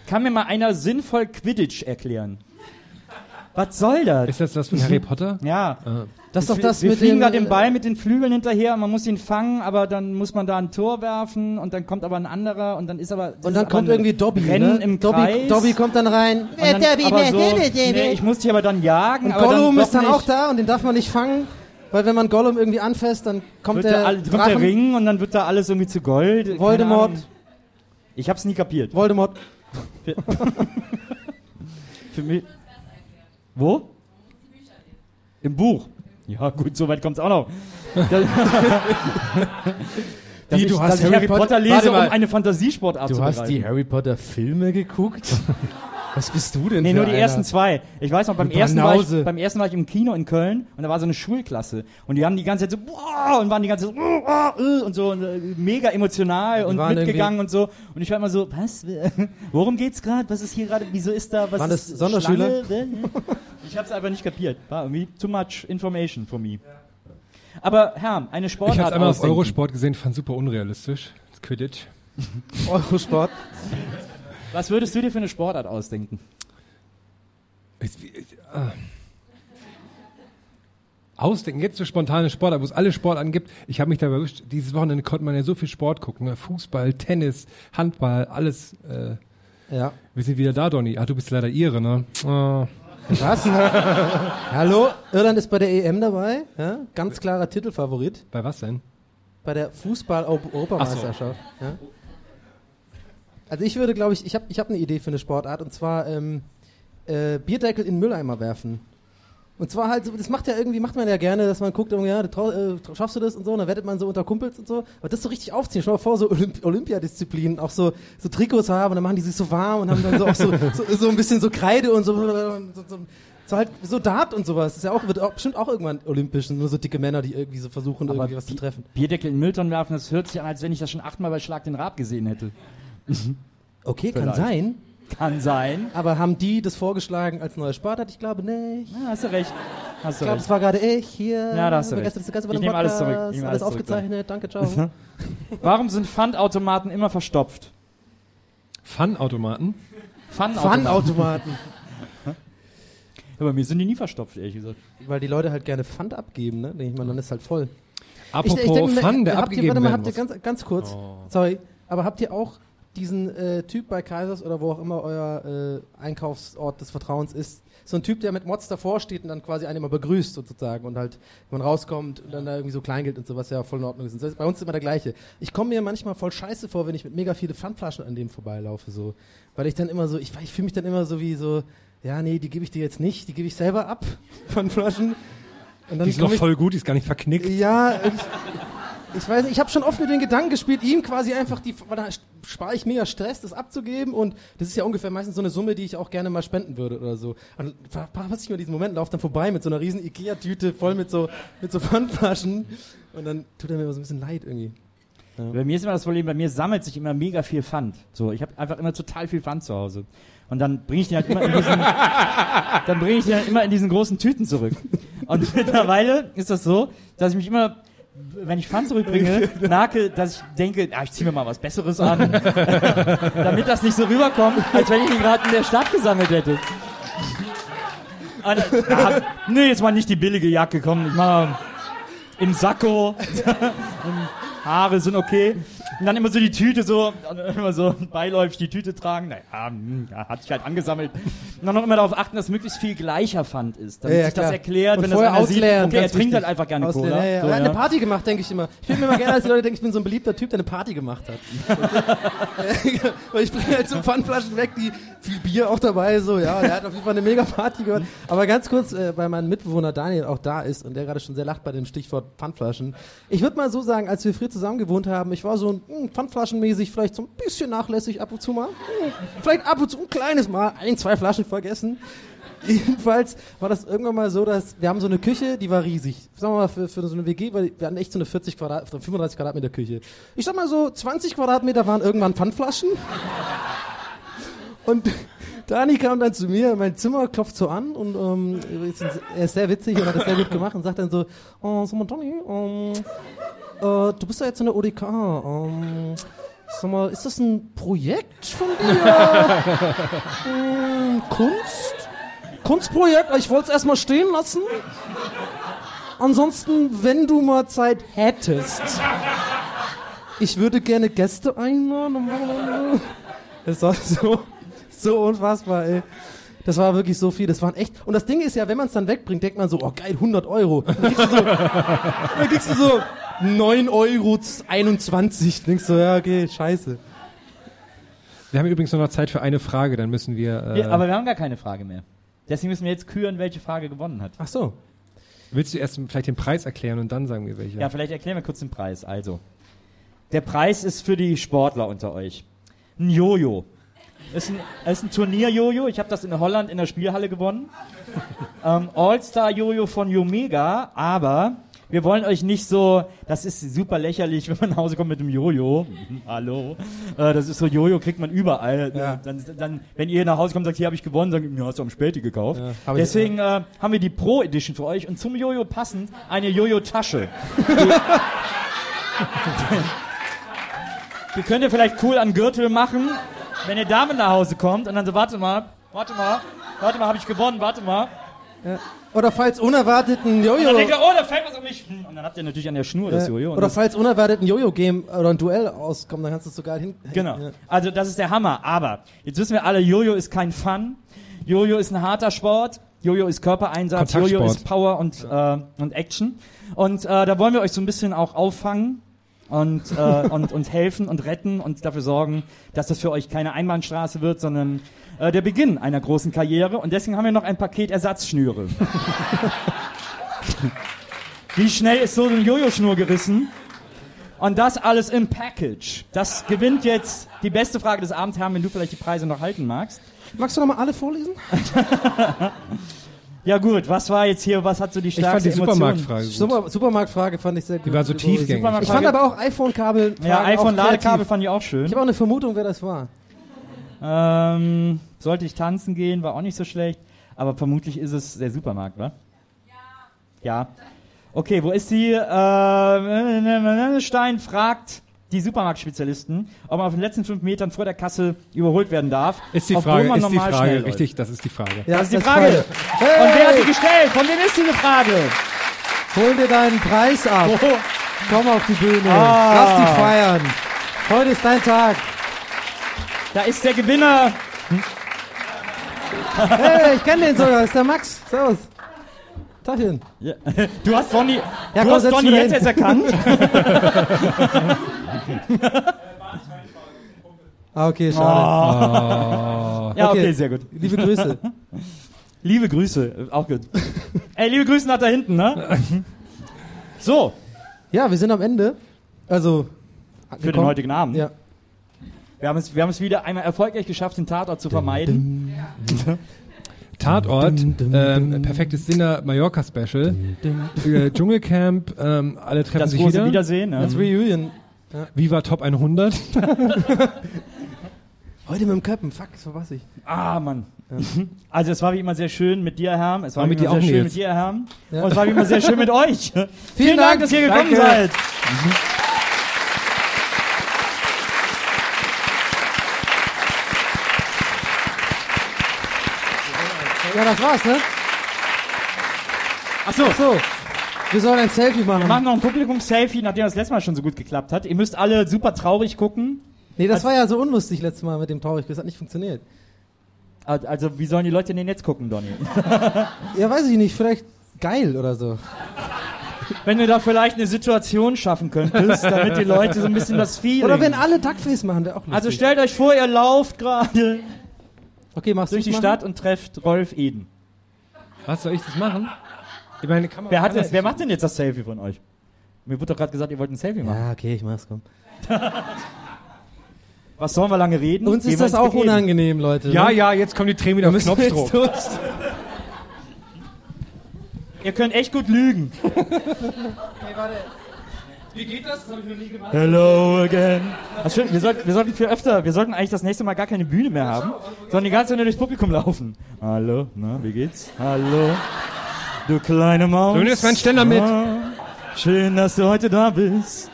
Kann mir mal einer sinnvoll Quidditch erklären? Was soll das? Ist das das von Harry Potter? Ja. Das ist doch das wir mit fliegen dem, da den Ball mit den Flügeln hinterher, man muss ihn fangen, aber dann muss man da ein Tor werfen und dann kommt aber ein anderer und dann ist aber Und dann kommt irgendwie Dobby, Rennen ne? im Dobby, Kreis. Dobby kommt dann rein. Und dann, aber so, nee, ich muss dich aber dann jagen. Und aber Gollum dann ist dann auch da und den darf man nicht fangen, weil wenn man Gollum irgendwie anfasst, dann kommt Wird der, der, all- kommt der Drachen, Ring und dann wird da alles irgendwie zu Gold. Voldemort. Ich hab's nie kapiert. Voldemort. Für mich. Wo? Im Buch. Ja, gut, so weit kommt's auch noch. dass, Wie, ich, du hast dass Harry Harry Potter, Potter- lese, um eine Fantasiesportart zu Du hast die Harry Potter Filme geguckt? Was bist du denn Nee, für nur die einer? ersten zwei. Ich weiß noch, beim ersten, war ich, beim ersten war ich im Kino in Köln und da war so eine Schulklasse. Und die haben die ganze Zeit so, boah, und waren die ganze Zeit so, boah, und so und, äh, mega emotional und mitgegangen und so. Und ich war immer so, was? Worum geht's gerade? Was ist hier gerade? Wieso ist da? Was Waren das Sonderschüler? Schlange? ich hab's einfach nicht kapiert. War irgendwie too much information for me. Aber Herr, eine Sportart Ich habe einmal auf. Eurosport gesehen, fand super unrealistisch. Das Quidditch. Eurosport. Was würdest du dir für eine Sportart ausdenken? Ich, ich, ah. Ausdenken, jetzt so spontane Sportart, wo es alle Sportarten gibt. Ich habe mich dabei erwischt, dieses Wochenende konnte man ja so viel Sport gucken. Ne? Fußball, Tennis, Handball, alles. Äh, Ja. wir sind wieder da, Donny. Ah, du bist leider Ihre, ne? Ah. Was? Hallo? Irland ist bei der EM dabei. Ja? Ganz klarer Titelfavorit. Bei was denn? Bei der Fußball-Europameisterschaft. Ja? Also ich würde, glaube ich, ich habe ich hab eine Idee für eine Sportart und zwar ähm, äh, Bierdeckel in den Mülleimer werfen. Und zwar halt, so, das macht ja irgendwie, macht man ja gerne, dass man guckt, ja, äh, schaffst du das und so, und dann wettet man so unter Kumpels und so. Aber das so richtig aufziehen, dir mal vor, so Olymp Olympiadisziplinen, auch so, so Trikots haben, und dann machen die sich so warm und haben dann so auch so, so, so ein bisschen so Kreide und so, so, so, so halt, so Dart und sowas. Das ist ja auch, wird auch, bestimmt auch irgendwann olympisch, nur so dicke Männer, die irgendwie so versuchen, Aber irgendwie was zu treffen. Bierdeckel in Mülltonnen werfen, das hört sich an, als wenn ich das schon achtmal bei Schlag den Rab gesehen hätte. Okay, kann Vielleicht. sein. Kann sein. Aber haben die das vorgeschlagen als neue Sportart? Ich glaube nicht. Ja, hast du recht. Hast Ich du glaube, recht. es war gerade ich hier. Ja, da hast du recht. das Ganze bei Ich nehme alles zurück. Ich nehme alles alles zurück, aufgezeichnet. Danke, ciao. Warum sind Pfandautomaten immer verstopft? Pfandautomaten. Pfandautomaten. Ja, bei mir sind die nie verstopft, ehrlich gesagt. Weil die Leute halt gerne Pfand abgeben, ne? Denke ich mal, dann ist halt voll. Apropos denk mir, Fun, der habt ihr, abgegeben Warte mal, habt ihr ganz, ganz kurz, Oh. sorry, aber habt ihr auch diesen äh, Typ bei Kaisers oder wo auch immer euer äh, Einkaufsort des Vertrauens ist, so ein Typ, der mit Mods davor steht und dann quasi einen immer begrüßt sozusagen und halt, wenn man rauskommt und dann da irgendwie so Kleingeld und so, was ja voll in Ordnung ist. Das ist bei uns immer der gleiche. Ich komme mir manchmal voll scheiße vor, wenn ich mit mega viele Pfandflaschen an dem vorbeilaufe, so. Weil ich dann immer so, ich, ich fühle mich dann immer so wie so, ja, nee, die gebe ich dir jetzt nicht, die gebe ich selber ab, Pfandflaschen. Und dann Die ist noch voll gut, die ist gar nicht verknickt. ja, ich, weiß nicht, ich habe schon oft mit den Gedanken gespielt, ihm quasi einfach die, weil da spare ich mega Stress, das abzugeben und das ist ja ungefähr meistens so eine Summe, die ich auch gerne mal spenden würde oder so. Und was ich mir diesen Moment, laufe dann vorbei mit so einer riesen Ikea-Tüte voll mit so, mit so Pfandflaschen und dann tut er mir immer so ein bisschen leid irgendwie. Bei mir ist immer das Problem, bei mir sammelt sich immer mega viel Pfand. So, ich habe einfach immer total viel Pfand zu Hause. Und dann bringe ich den halt immer in diesen, dann bringe ich den halt immer in diesen großen Tüten zurück. Und mittlerweile ist das so, dass ich mich immer, wenn ich Pfand zurückbringe, merke, dass ich denke, ah, ich ziehe mir mal was Besseres an, damit das nicht so rüberkommt, als wenn ich ihn gerade in der Stadt gesammelt hätte. Und, na, nee, jetzt mal nicht die billige Jacke, komm, ich mach mal im Sakko. Haare sind okay. Und dann immer so die Tüte so, immer so beiläufig die Tüte tragen. Naja, hm, ja, hat sich halt angesammelt. Und dann noch immer darauf achten, dass möglichst viel gleicher Pfand ist. Damit Ja, ja, sich das erklärt, Und wenn das einer sieht. ausleeren, Okay, er trinkt halt einfach gerne Ausleeren, Cola. Ja. So, er eine Party gemacht, denke ich immer. Ich bin mir immer gerne, als die Leute denken, ich bin so ein beliebter Typ, der eine Party gemacht hat. Weil ich bringe halt so Pfandflaschen weg, die viel Bier auch dabei, so, ja, der hat auf jeden Fall eine mega Party gehört. Aber ganz kurz, äh, weil mein Mitbewohner Daniel auch da ist und der gerade schon sehr lacht bei dem Stichwort Pfandflaschen. Ich würde mal so sagen, als wir früher zusammen gewohnt haben, ich war so ein hm, Pfandflaschenmäßig, vielleicht so ein bisschen nachlässig ab und zu mal. Hm, vielleicht ab und zu ein kleines Mal, ein, zwei Flaschen vergessen. Jedenfalls war das irgendwann mal so, dass wir haben so eine Küche, die war riesig. Sagen wir mal, für, für so eine WG, weil wir hatten echt so eine 40 Quadrat, 35 Quadratmeter Küche. Ich sag mal so, 20 Quadratmeter waren irgendwann Pfandflaschen. Und Dani kam dann zu mir in mein Zimmer, klopft so an und ähm, er ist sehr witzig und hat das sehr gut gemacht und sagt dann so, oh, sag mal Donny, ähm, äh, du bist ja jetzt in der ODK, ähm, sag mal, ist das ein Projekt von dir? ähm, Kunst? Kunstprojekt? Ich wollte es erstmal stehen lassen. Ansonsten, wenn du mal Zeit hättest, ich würde gerne Gäste einladen. Es war so, so unfassbar, ey. Das war wirklich so viel. Das waren echt. Und das Ding ist ja, wenn man es dann wegbringt, denkt man so, oh geil, 100 Euro. Dann kriegst du so, dann kriegst du so 9 Euro 21. Denkst du, ja, okay, scheiße. Wir haben übrigens nur noch Zeit für eine Frage, dann müssen wir. Äh, Ja, aber wir haben gar keine Frage mehr. Deswegen müssen wir jetzt küren, welche Frage gewonnen hat. Ach so. willst du erst vielleicht den Preis erklären und dann sagen wir welche? Ja, vielleicht erklären wir kurz den Preis. Also, der Preis ist für die Sportler unter euch. Ein Jojo. Ist ein, ist ein Turnier-Jojo. Ich habe das in Holland in der Spielhalle gewonnen. ähm, All-Star-Jojo von Yomega, aber wir wollen euch nicht so, das ist super lächerlich, wenn man nach Hause kommt mit einem Jojo. Hallo. Äh, das ist so, Jojo kriegt man überall. Ja. Dann, dann, wenn ihr nach Hause kommt und sagt, hier habe ich gewonnen, sagen, ja, hast du am Späti gekauft. Ja, hab ich- Deswegen äh, haben wir die Pro Edition für euch und zum Jojo passend eine Jojo-Tasche. Die könnt ihr vielleicht cool an Gürtel machen, wenn ihr damit nach Hause kommt und dann so, warte mal, warte mal, warte mal, habe ich gewonnen, warte mal. Oder falls unerwartet ein Und Jojo. dann denkt ihr, oh, da fällt was um mich. Hm, Und dann habt ihr natürlich an der Schnur das Jojo. oder das- falls unerwartet ein Jojo-Game oder ein Duell auskommt, dann kannst du es sogar hin. Genau. Ja. Also das ist der Hammer. Aber jetzt wissen wir alle, Jojo ist kein Fun. Jojo ist ein harter Sport. Jojo ist Körpereinsatz. Jojo ist Power und, äh, und Action. Und äh, da wollen wir euch so ein bisschen auch auffangen. Und, äh, und, und helfen und retten und dafür sorgen, dass das für euch keine Einbahnstraße wird, sondern äh, der Beginn einer großen Karriere. Und deswegen haben wir noch ein Paket Ersatzschnüre. Wie schnell ist so eine Jojo-Schnur gerissen? Und das alles im Package. Das gewinnt jetzt die beste Frage des Abends, Herr, wenn du vielleicht die Preise noch halten magst. Magst du noch mal alle vorlesen? Ja gut, was war jetzt hier, was hat so die Ich fand stärkste die? Supermarktfrage. Super, Supermarktfrage fand ich sehr gut. Die war so tiefgängig. Ich fand aber auch iPhone-Kabel. Ja, iPhone-Ladekabel fand ich auch schön. Ich habe auch eine Vermutung, wer das war. Ähm, sollte ich tanzen gehen, war auch nicht so schlecht. Aber vermutlich ist es der Supermarkt, wa? Ja. Ja. Okay, wo ist die? Äh, Stein fragt die Supermarktspezialisten, ob man auf den letzten fünf Metern vor der Kasse überholt werden darf. Ist die Frage, ist die Frage, richtig, das ist die Frage. Ja, Das ist die Frage. Frage. Hey! Und wer hat die gestellt? Von wem ist diese Frage? Hol dir deinen Preis ab. Oh. Komm auf die Bühne. Ah. Lass dich feiern. Heute ist dein Tag. Da ist der Gewinner. Hey, ich kenne den sogar. Das ist der Max. Servus. Tagchen. Ja. Du hast Donny, Ja, du hast Donny jetzt erst erkannt. Ah, okay, schade. Ja, okay, Okay. sehr gut. Liebe Grüße. Liebe Grüße, auch gut. Ey, liebe Grüße nach da hinten, ne? So, Ja, wir sind am Ende. Also. für den heutigen Abend. Ja. Wir haben, es, wir haben es wieder einmal erfolgreich geschafft, den Tatort zu vermeiden. Tatort, Dum, dum, ähm, perfektes Dinner, Mallorca Special, äh, Dschungelcamp, ähm, alle treffen Das sich große wieder. Wiedersehen. Ne? Als Reunion. Viva Top 100. Heute mit dem Köppen. Fuck, das verpasse ich. Ah, Mann. Also es war wie immer sehr schön mit dir, Herr. Es war, War wie mit immer dir sehr auch, schön Nils. mit dir, Herr. Ja. Und es war wie immer sehr schön mit euch. Vielen, Dank. Dank, dass ihr gekommen Danke. seid. Ja, das war's, ne? Achso, So. Wir sollen ein Selfie machen. wir machen noch ein Publikum-Selfie, nachdem das letzte Mal schon so gut geklappt hat. Ihr müsst alle super traurig gucken. Nee, das war ja so unlustig letztes Mal mit dem Traurig. Das hat nicht funktioniert. Also, wie sollen die Leute denn jetzt gucken, Donny? Ja, weiß ich nicht. Vielleicht geil oder so. Wenn du da vielleicht eine Situation schaffen könntest, damit die Leute so ein bisschen das Feeling... Oder wenn alle Duckface machen, wäre auch lustig. also stellt euch vor, ihr lauft gerade okay, machst durch die machen? Stadt und trefft Rolf Eden. Was soll ich das machen? Ich meine, Kamera Wer, hat kann das, das wer macht denn jetzt das Selfie von euch? Mir wurde doch gerade gesagt, ihr wollt ein Selfie machen. Ja, okay, ich mach's, komm. Was sollen wir lange reden? Uns Gehen ist das auch Begeben. unangenehm, Leute. Ja, ne? ja, jetzt kommen die Tränen wieder auf Knopfdruck. Ihr könnt echt gut lügen. Wie geht das? Das hab ich noch nie gemacht. Hello again. Das stimmt, wir, sollten, wir sollten viel öfter, wir sollten eigentlich das nächste Mal gar keine Bühne mehr haben, sondern die ganze Zeit nur durchs Publikum laufen. Hallo, na, wie geht's? Hallo, du kleine Maus. Du nimmst meinen Ständer mit. Schön, dass du heute da bist.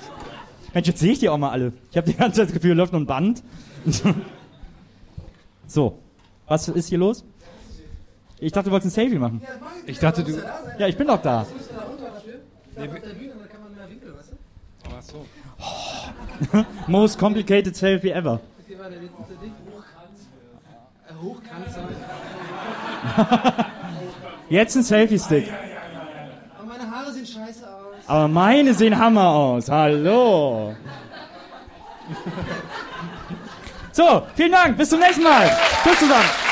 Mensch, jetzt sehe ich die auch mal alle. Ich habe die ganze Zeit das Gefühl, hier läuft noch ein Band. so, was ist hier los? Ich dachte, du wolltest ein Selfie machen. Ich dachte, du... Ja, ich bin doch da. Most complicated selfie ever. Jetzt ein Selfie-Stick. Meine Haare sehen scheiße aus. Aber meine sehen Hammer aus. Hallo. So, vielen Dank. Bis zum nächsten Mal. Tschüss zusammen.